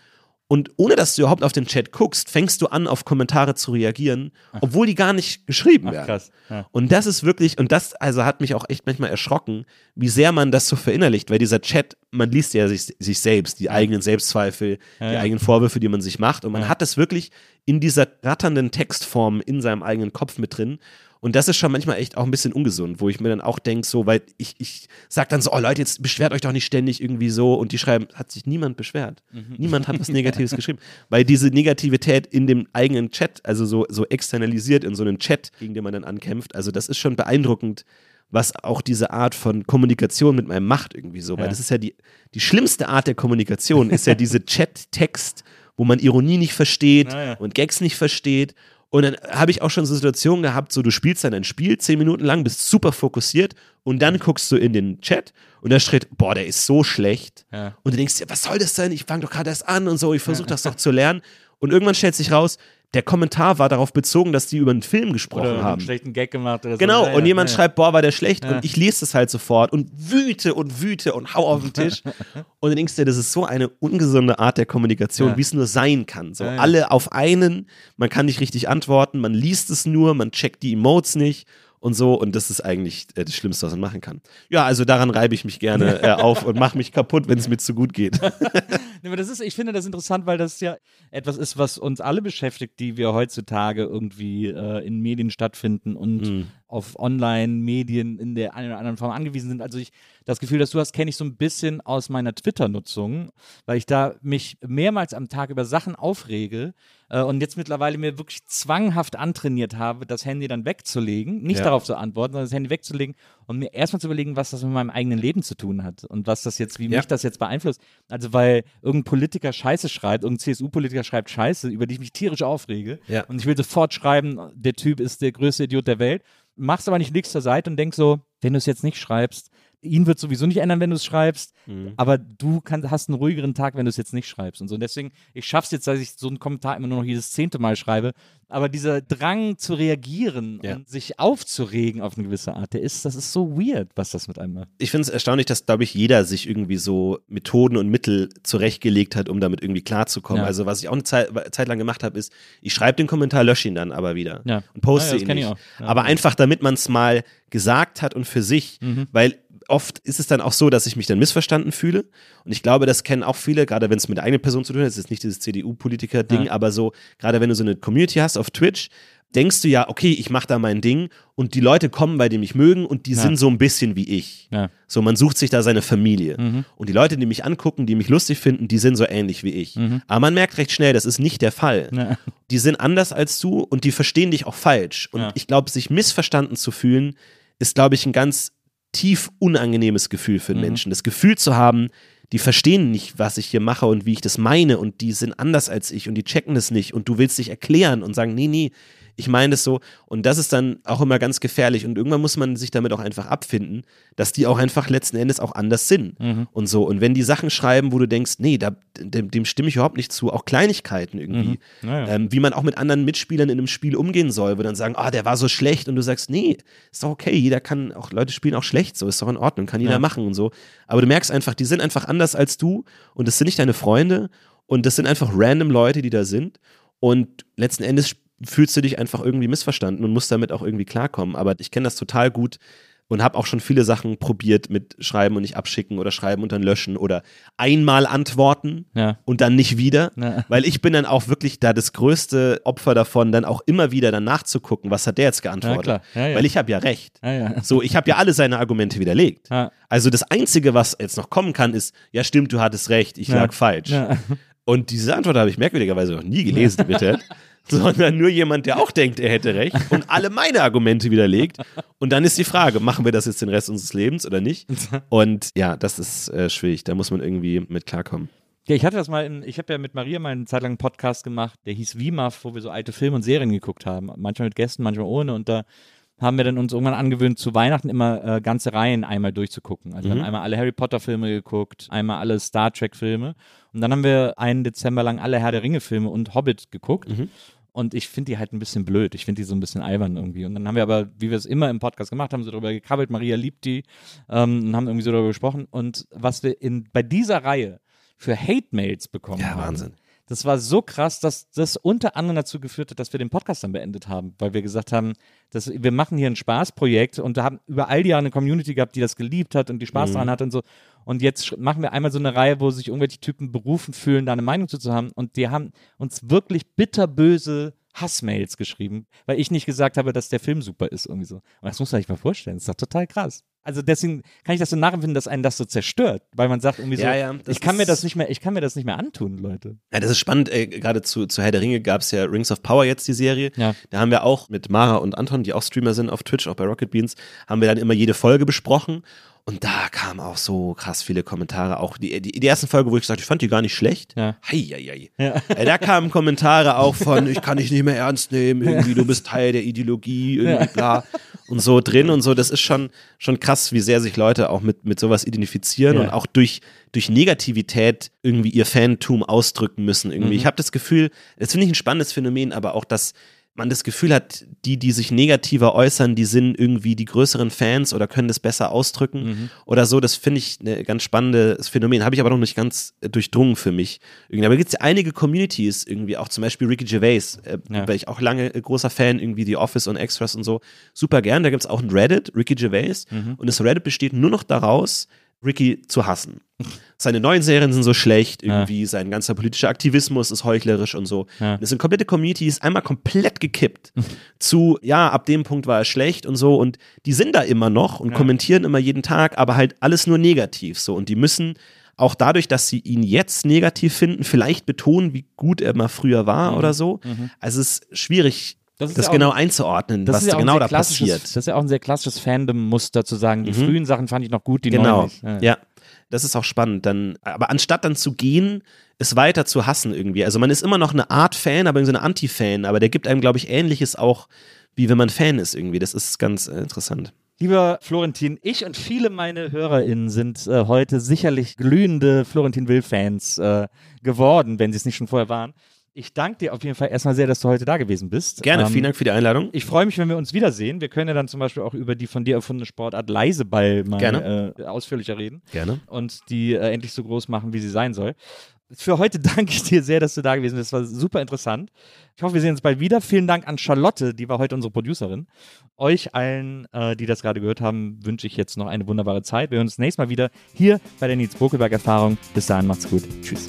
S2: und ohne dass du überhaupt auf den Chat guckst, fängst du an, auf Kommentare zu reagieren, obwohl die gar nicht geschrieben
S3: Ach,
S2: werden.
S3: krass. Ja.
S2: Und das ist wirklich, und das also hat mich auch echt manchmal erschrocken, wie sehr man das so verinnerlicht, weil dieser Chat, man liest ja sich, sich selbst, die eigenen Selbstzweifel,
S3: Ja,
S2: die
S3: ja.
S2: eigenen Vorwürfe, die man sich macht. Und man
S3: Ja.
S2: hat das wirklich in dieser ratternden Textform in seinem eigenen Kopf mit drin. Und das ist schon manchmal echt auch ein bisschen ungesund, wo ich mir dann auch denke, so, weil ich, ich sag dann so, oh Leute, jetzt beschwert euch doch nicht ständig irgendwie so. Und die schreiben, hat sich niemand beschwert.
S3: Mhm.
S2: Niemand hat was Negatives geschrieben. Weil diese Negativität in dem eigenen Chat, also so, so externalisiert in so einem Chat, gegen den man dann ankämpft, also das ist schon beeindruckend, was auch diese Art von Kommunikation mit meinem macht irgendwie so. Weil
S3: Ja.
S2: das ist ja die, die schlimmste Art der Kommunikation, ist ja diese Chat-Text, wo man Ironie nicht versteht
S3: Ja,
S2: und Gags nicht versteht. Und dann habe ich auch schon so Situationen gehabt, so du spielst dann ein Spiel zehn Minuten lang, bist super fokussiert und dann guckst du in den Chat und da steht, boah, der ist so schlecht.
S3: Ja.
S2: Und du denkst dir, was soll das denn? Ich fange doch gerade erst an und so, ich versuche das doch zu lernen. Und irgendwann stellt sich raus, der Kommentar war darauf bezogen, dass die über einen Film gesprochen
S3: Oder einen
S2: haben.
S3: schlechten Gag gemacht oder so.
S2: Genau,
S3: Ja,
S2: und jemand
S3: ja.
S2: schreibt, boah, war der schlecht.
S3: Ja.
S2: Und ich lese das halt sofort und wüte und wüte und hau auf den Tisch. und dann denkst du dir, das ist so eine ungesunde Art der Kommunikation, wie es nur sein kann. So alle auf einen, man kann nicht richtig antworten, man liest es nur, man checkt die Emotes nicht und so. Und das ist eigentlich äh, das Schlimmste, was man machen kann. Ja, also daran reibe ich mich gerne äh, auf und mache mich kaputt, wenn es mir zu gut geht.
S3: Aber das ist, ich finde das interessant, weil das ja etwas ist, was uns alle beschäftigt, die wir heutzutage irgendwie äh, in Medien stattfinden und
S2: Mhm.
S3: auf Online-Medien in der einen oder anderen Form angewiesen sind. Also ich, das Gefühl, das du hast, kenne ich so ein bisschen aus meiner Twitter-Nutzung, weil ich da mich mehrmals am Tag über Sachen aufrege äh, und jetzt mittlerweile mir wirklich zwanghaft antrainiert habe, das Handy dann wegzulegen, nicht
S2: Ja.
S3: darauf zu antworten, sondern das Handy wegzulegen und mir erstmal zu überlegen, was das mit meinem eigenen Leben zu tun hat und was das jetzt, wie
S2: Ja.
S3: mich das jetzt beeinflusst. Also weil irgendein Politiker Scheiße schreibt, irgendein CSU-Politiker schreibt Scheiße, über die ich mich tierisch aufrege
S2: Ja.
S3: und ich will sofort schreiben, der Typ ist der größte Idiot der Welt, machst aber nicht links zur Seite und denkst so, wenn du es jetzt nicht schreibst, ihn wird sowieso nicht ändern, wenn du es schreibst,
S2: Mhm.
S3: aber du kann, hast einen ruhigeren Tag, wenn du es jetzt nicht schreibst und so. Und deswegen, ich schaff's jetzt, dass ich so einen Kommentar immer nur noch jedes zehnte Mal schreibe, aber dieser Drang zu reagieren
S2: Ja.
S3: und sich aufzuregen auf eine gewisse Art, der ist, das ist so weird, was das mit einem macht.
S2: ich finde es erstaunlich, dass, glaube ich, jeder sich irgendwie so Methoden und Mittel zurechtgelegt hat, um damit irgendwie klarzukommen.
S3: Ja.
S2: Also was ich auch eine Zeit, Zeit lang gemacht habe, ist, ich schreibe den Kommentar, lösche ihn dann aber wieder
S3: Ja.
S2: und poste
S3: das
S2: ihn nicht. Aber einfach, damit man es mal gesagt hat und für sich,
S3: Mhm.
S2: weil oft ist es dann auch so, dass ich mich dann missverstanden fühle. Und ich glaube, das kennen auch viele, gerade wenn es mit eigener Person zu tun hat. Das ist nicht dieses CDU-Politiker-Ding,
S3: Ja.
S2: aber so, gerade wenn du so eine Community hast auf Twitch, denkst du ja, okay, ich mache da mein Ding und die Leute kommen, weil die mich mögen und die
S3: Ja.
S2: sind so ein bisschen wie ich.
S3: Ja.
S2: So, man sucht sich da seine Familie.
S3: Mhm.
S2: Und die Leute, die mich angucken, die mich lustig finden, die sind so ähnlich wie ich.
S3: Mhm.
S2: Aber man merkt recht schnell, das ist nicht der Fall.
S3: Ja.
S2: Die sind anders als du und die verstehen dich auch falsch. Und ich glaube, sich missverstanden zu fühlen, ist, glaube ich, ein ganz tief unangenehmes Gefühl für einen
S3: Mhm.
S2: Menschen. Das Gefühl zu haben, die verstehen nicht, was ich hier mache und wie ich das meine und die sind anders als ich und die checken das nicht und du willst dich erklären und sagen, nee, nee, ich meine das so. Und das ist dann auch immer ganz gefährlich und irgendwann muss man sich damit auch einfach abfinden, dass die auch einfach letzten Endes auch anders sind
S3: Mhm.
S2: und so. Und wenn die Sachen schreiben, wo du denkst, nee, da, dem, dem stimme ich überhaupt nicht zu, auch Kleinigkeiten irgendwie,
S3: Mhm. Ja, ja.
S2: ähm, wie man auch mit anderen Mitspielern in einem Spiel umgehen soll, wo dann sagen, ah, der war so schlecht und du sagst, nee, ist doch okay, jeder kann, auch Leute spielen auch schlecht, so ist doch in Ordnung, kann jeder
S3: Ja.
S2: machen und so. Aber du merkst einfach, die sind einfach anders als du und das sind nicht deine Freunde und das sind einfach random Leute, die da sind und letzten Endes fühlst du dich einfach irgendwie missverstanden und musst damit auch irgendwie klarkommen. Aber ich kenne das total gut und habe auch schon viele Sachen probiert mit Schreiben und nicht abschicken oder Schreiben und dann löschen oder einmal antworten
S3: Ja.
S2: und dann nicht wieder.
S3: Ja.
S2: Weil ich bin dann auch wirklich da das größte Opfer davon, dann auch immer wieder dann nachzugucken, was hat der jetzt geantwortet.
S3: Ja.
S2: Weil ich habe ja recht. So, ich habe ja alle seine Argumente widerlegt. Also das Einzige, was jetzt noch kommen kann, ist, ja stimmt, du hattest recht, ich lag falsch. Und diese Antwort habe ich merkwürdigerweise noch nie gelesen, bitte. Sondern nur jemand, der auch denkt, er hätte recht und alle meine Argumente widerlegt. Und dann ist die Frage, machen wir das jetzt den Rest unseres Lebens oder nicht? Und ja, das ist äh, schwierig. Da muss man irgendwie mit klarkommen.
S3: Ja, ich hatte das mal, in, ich habe ja mit Maria mal eine Zeit lang einen Podcast gemacht, der hieß WIMAF, wo wir so alte Filme und Serien geguckt haben. Manchmal mit Gästen, manchmal ohne. Und da haben wir dann uns irgendwann angewöhnt, zu Weihnachten immer äh, ganze Reihen einmal durchzugucken. Also wir
S2: Mhm.
S3: haben einmal alle Harry Potter Filme geguckt, einmal alle Star Trek Filme. Und dann haben wir einen Dezember lang alle Herr der Ringe Filme und Hobbit geguckt.
S2: Mhm.
S3: Und ich finde die halt ein bisschen blöd. Ich finde die so ein bisschen albern irgendwie. Und dann haben wir aber, wie wir es immer im Podcast gemacht haben, so darüber gekrabbelt. Maria liebt die ähm, und haben irgendwie so darüber gesprochen. Und was wir in, bei dieser Reihe für Hate-Mails bekommen
S2: Ja,
S3: haben.
S2: Wahnsinn.
S3: Das war so krass, dass das unter anderem dazu geführt hat, dass wir den Podcast dann beendet haben, weil wir gesagt haben, dass wir machen hier ein Spaßprojekt und da haben über all die Jahre eine Community gehabt, die das geliebt hat und die Spaß
S2: Mhm.
S3: daran hat und so. Und jetzt machen wir einmal so eine Reihe, wo sich irgendwelche Typen berufen fühlen, da eine Meinung zu, haben. Und die haben uns wirklich bitterböse Hassmails geschrieben, weil ich nicht gesagt habe, dass der Film super ist irgendwie so. Und das muss man sich mal vorstellen. Das ist doch total krass. Also deswegen kann ich das so nachempfinden, dass einen das so zerstört, weil man sagt irgendwie so,
S2: Ja,
S3: ich kann mir das nicht mehr, ich kann mir das nicht mehr antun, Leute.
S2: Ja, das ist spannend. Äh, Gerade zu, zu Herr der Ringe gab es ja Rings of Power jetzt die Serie.
S3: Ja.
S2: Da haben wir auch mit Mara und Anton, die auch Streamer sind auf Twitch, auch bei Rocket Beans, haben wir dann immer jede Folge besprochen. Und da kamen auch so krass viele Kommentare. Auch die, die, die ersten Folge, wo ich gesagt habe, ich fand die gar nicht schlecht.
S3: Ja.
S2: Hei, hei, hei.
S3: Ja.
S2: Äh, Da kamen Kommentare auch von, ich kann dich nicht mehr ernst nehmen, irgendwie, du bist Teil der Ideologie, irgendwie bla. Und so drin und so. Das ist schon, schon krass, wie sehr sich Leute auch mit, mit sowas identifizieren
S3: Ja.
S2: und auch durch, durch Negativität irgendwie ihr Fantum ausdrücken müssen. Irgendwie.
S3: Mhm.
S2: Ich habe das Gefühl, das finde ich ein spannendes Phänomen, aber auch, dass man das Gefühl hat, die, die sich negativer äußern, die sind irgendwie die größeren Fans oder können das besser ausdrücken
S3: Mhm.
S2: oder so. Das finde ich ein ganz spannendes Phänomen. Habe ich aber noch nicht ganz äh, durchdrungen für mich. Irgendwie. Aber gibt es ja einige Communities irgendwie, auch zum Beispiel Ricky Gervais, äh,
S3: Ja.
S2: weil ich auch lange äh, großer Fan irgendwie The Office und Extras und so. Super gern. Da gibt es auch ein Reddit, Ricky Gervais.
S3: Mhm.
S2: Und das Reddit besteht nur noch daraus, Ricky zu hassen. Seine neuen Serien sind so schlecht, irgendwie sein ganzer politischer Aktivismus ist heuchlerisch und so.
S3: Ja.
S2: Das sind komplette Communities einmal komplett gekippt zu, ja, ab dem Punkt war er schlecht und so und die sind da immer noch und
S3: Ja.
S2: kommentieren immer jeden Tag, aber halt alles nur negativ so und die müssen auch dadurch, dass sie ihn jetzt negativ finden, vielleicht betonen, wie gut er mal früher war
S3: Mhm.
S2: oder so.
S3: Mhm.
S2: Also es ist schwierig,
S3: Das
S2: das,
S3: ist ja auch-
S2: genau einzuordnen,
S3: Das
S2: was
S3: ist ja auch
S2: genau
S3: ein
S2: da passiert.
S3: Das ist ja auch ein sehr klassisches Fandom-Muster zu sagen, die
S2: Mhm.
S3: frühen Sachen fand ich noch gut, die
S2: Genau,
S3: neuen nicht. Ja.
S2: ja. Das ist auch spannend. Dann, aber anstatt dann zu gehen, es weiter zu hassen irgendwie. Also man ist immer noch eine Art Fan, aber irgendwie so eine Anti-Fan. Aber der gibt einem, glaube ich, Ähnliches auch, wie wenn man Fan ist irgendwie. Das ist ganz äh, interessant.
S3: Lieber Florentin, ich und viele meine HörerInnen sind äh, heute sicherlich glühende Florentin Will-Fans äh, geworden, wenn sie es nicht schon vorher waren. Ich danke dir auf jeden Fall erstmal sehr, dass du heute da gewesen bist.
S2: Gerne,
S3: Ähm,
S2: vielen Dank für die Einladung.
S3: Ich freue mich, wenn wir uns wiedersehen. Wir können ja dann zum Beispiel auch über die von dir erfundene Sportart Leiseball mal
S2: Gerne.
S3: äh, ausführlicher reden
S2: Gerne.
S3: und die äh, endlich so groß machen, wie sie sein soll. für heute danke ich dir sehr, dass du da gewesen bist. Das war super interessant. Ich hoffe, wir sehen uns bald wieder. Vielen Dank an Charlotte, die war heute unsere Producerin. Euch allen, äh, die das gerade gehört haben, wünsche ich jetzt noch eine wunderbare Zeit. Wir hören uns nächstes Mal wieder hier bei der Nils Bokelberg Erfahrung. Bis dahin, macht's gut. Tschüss.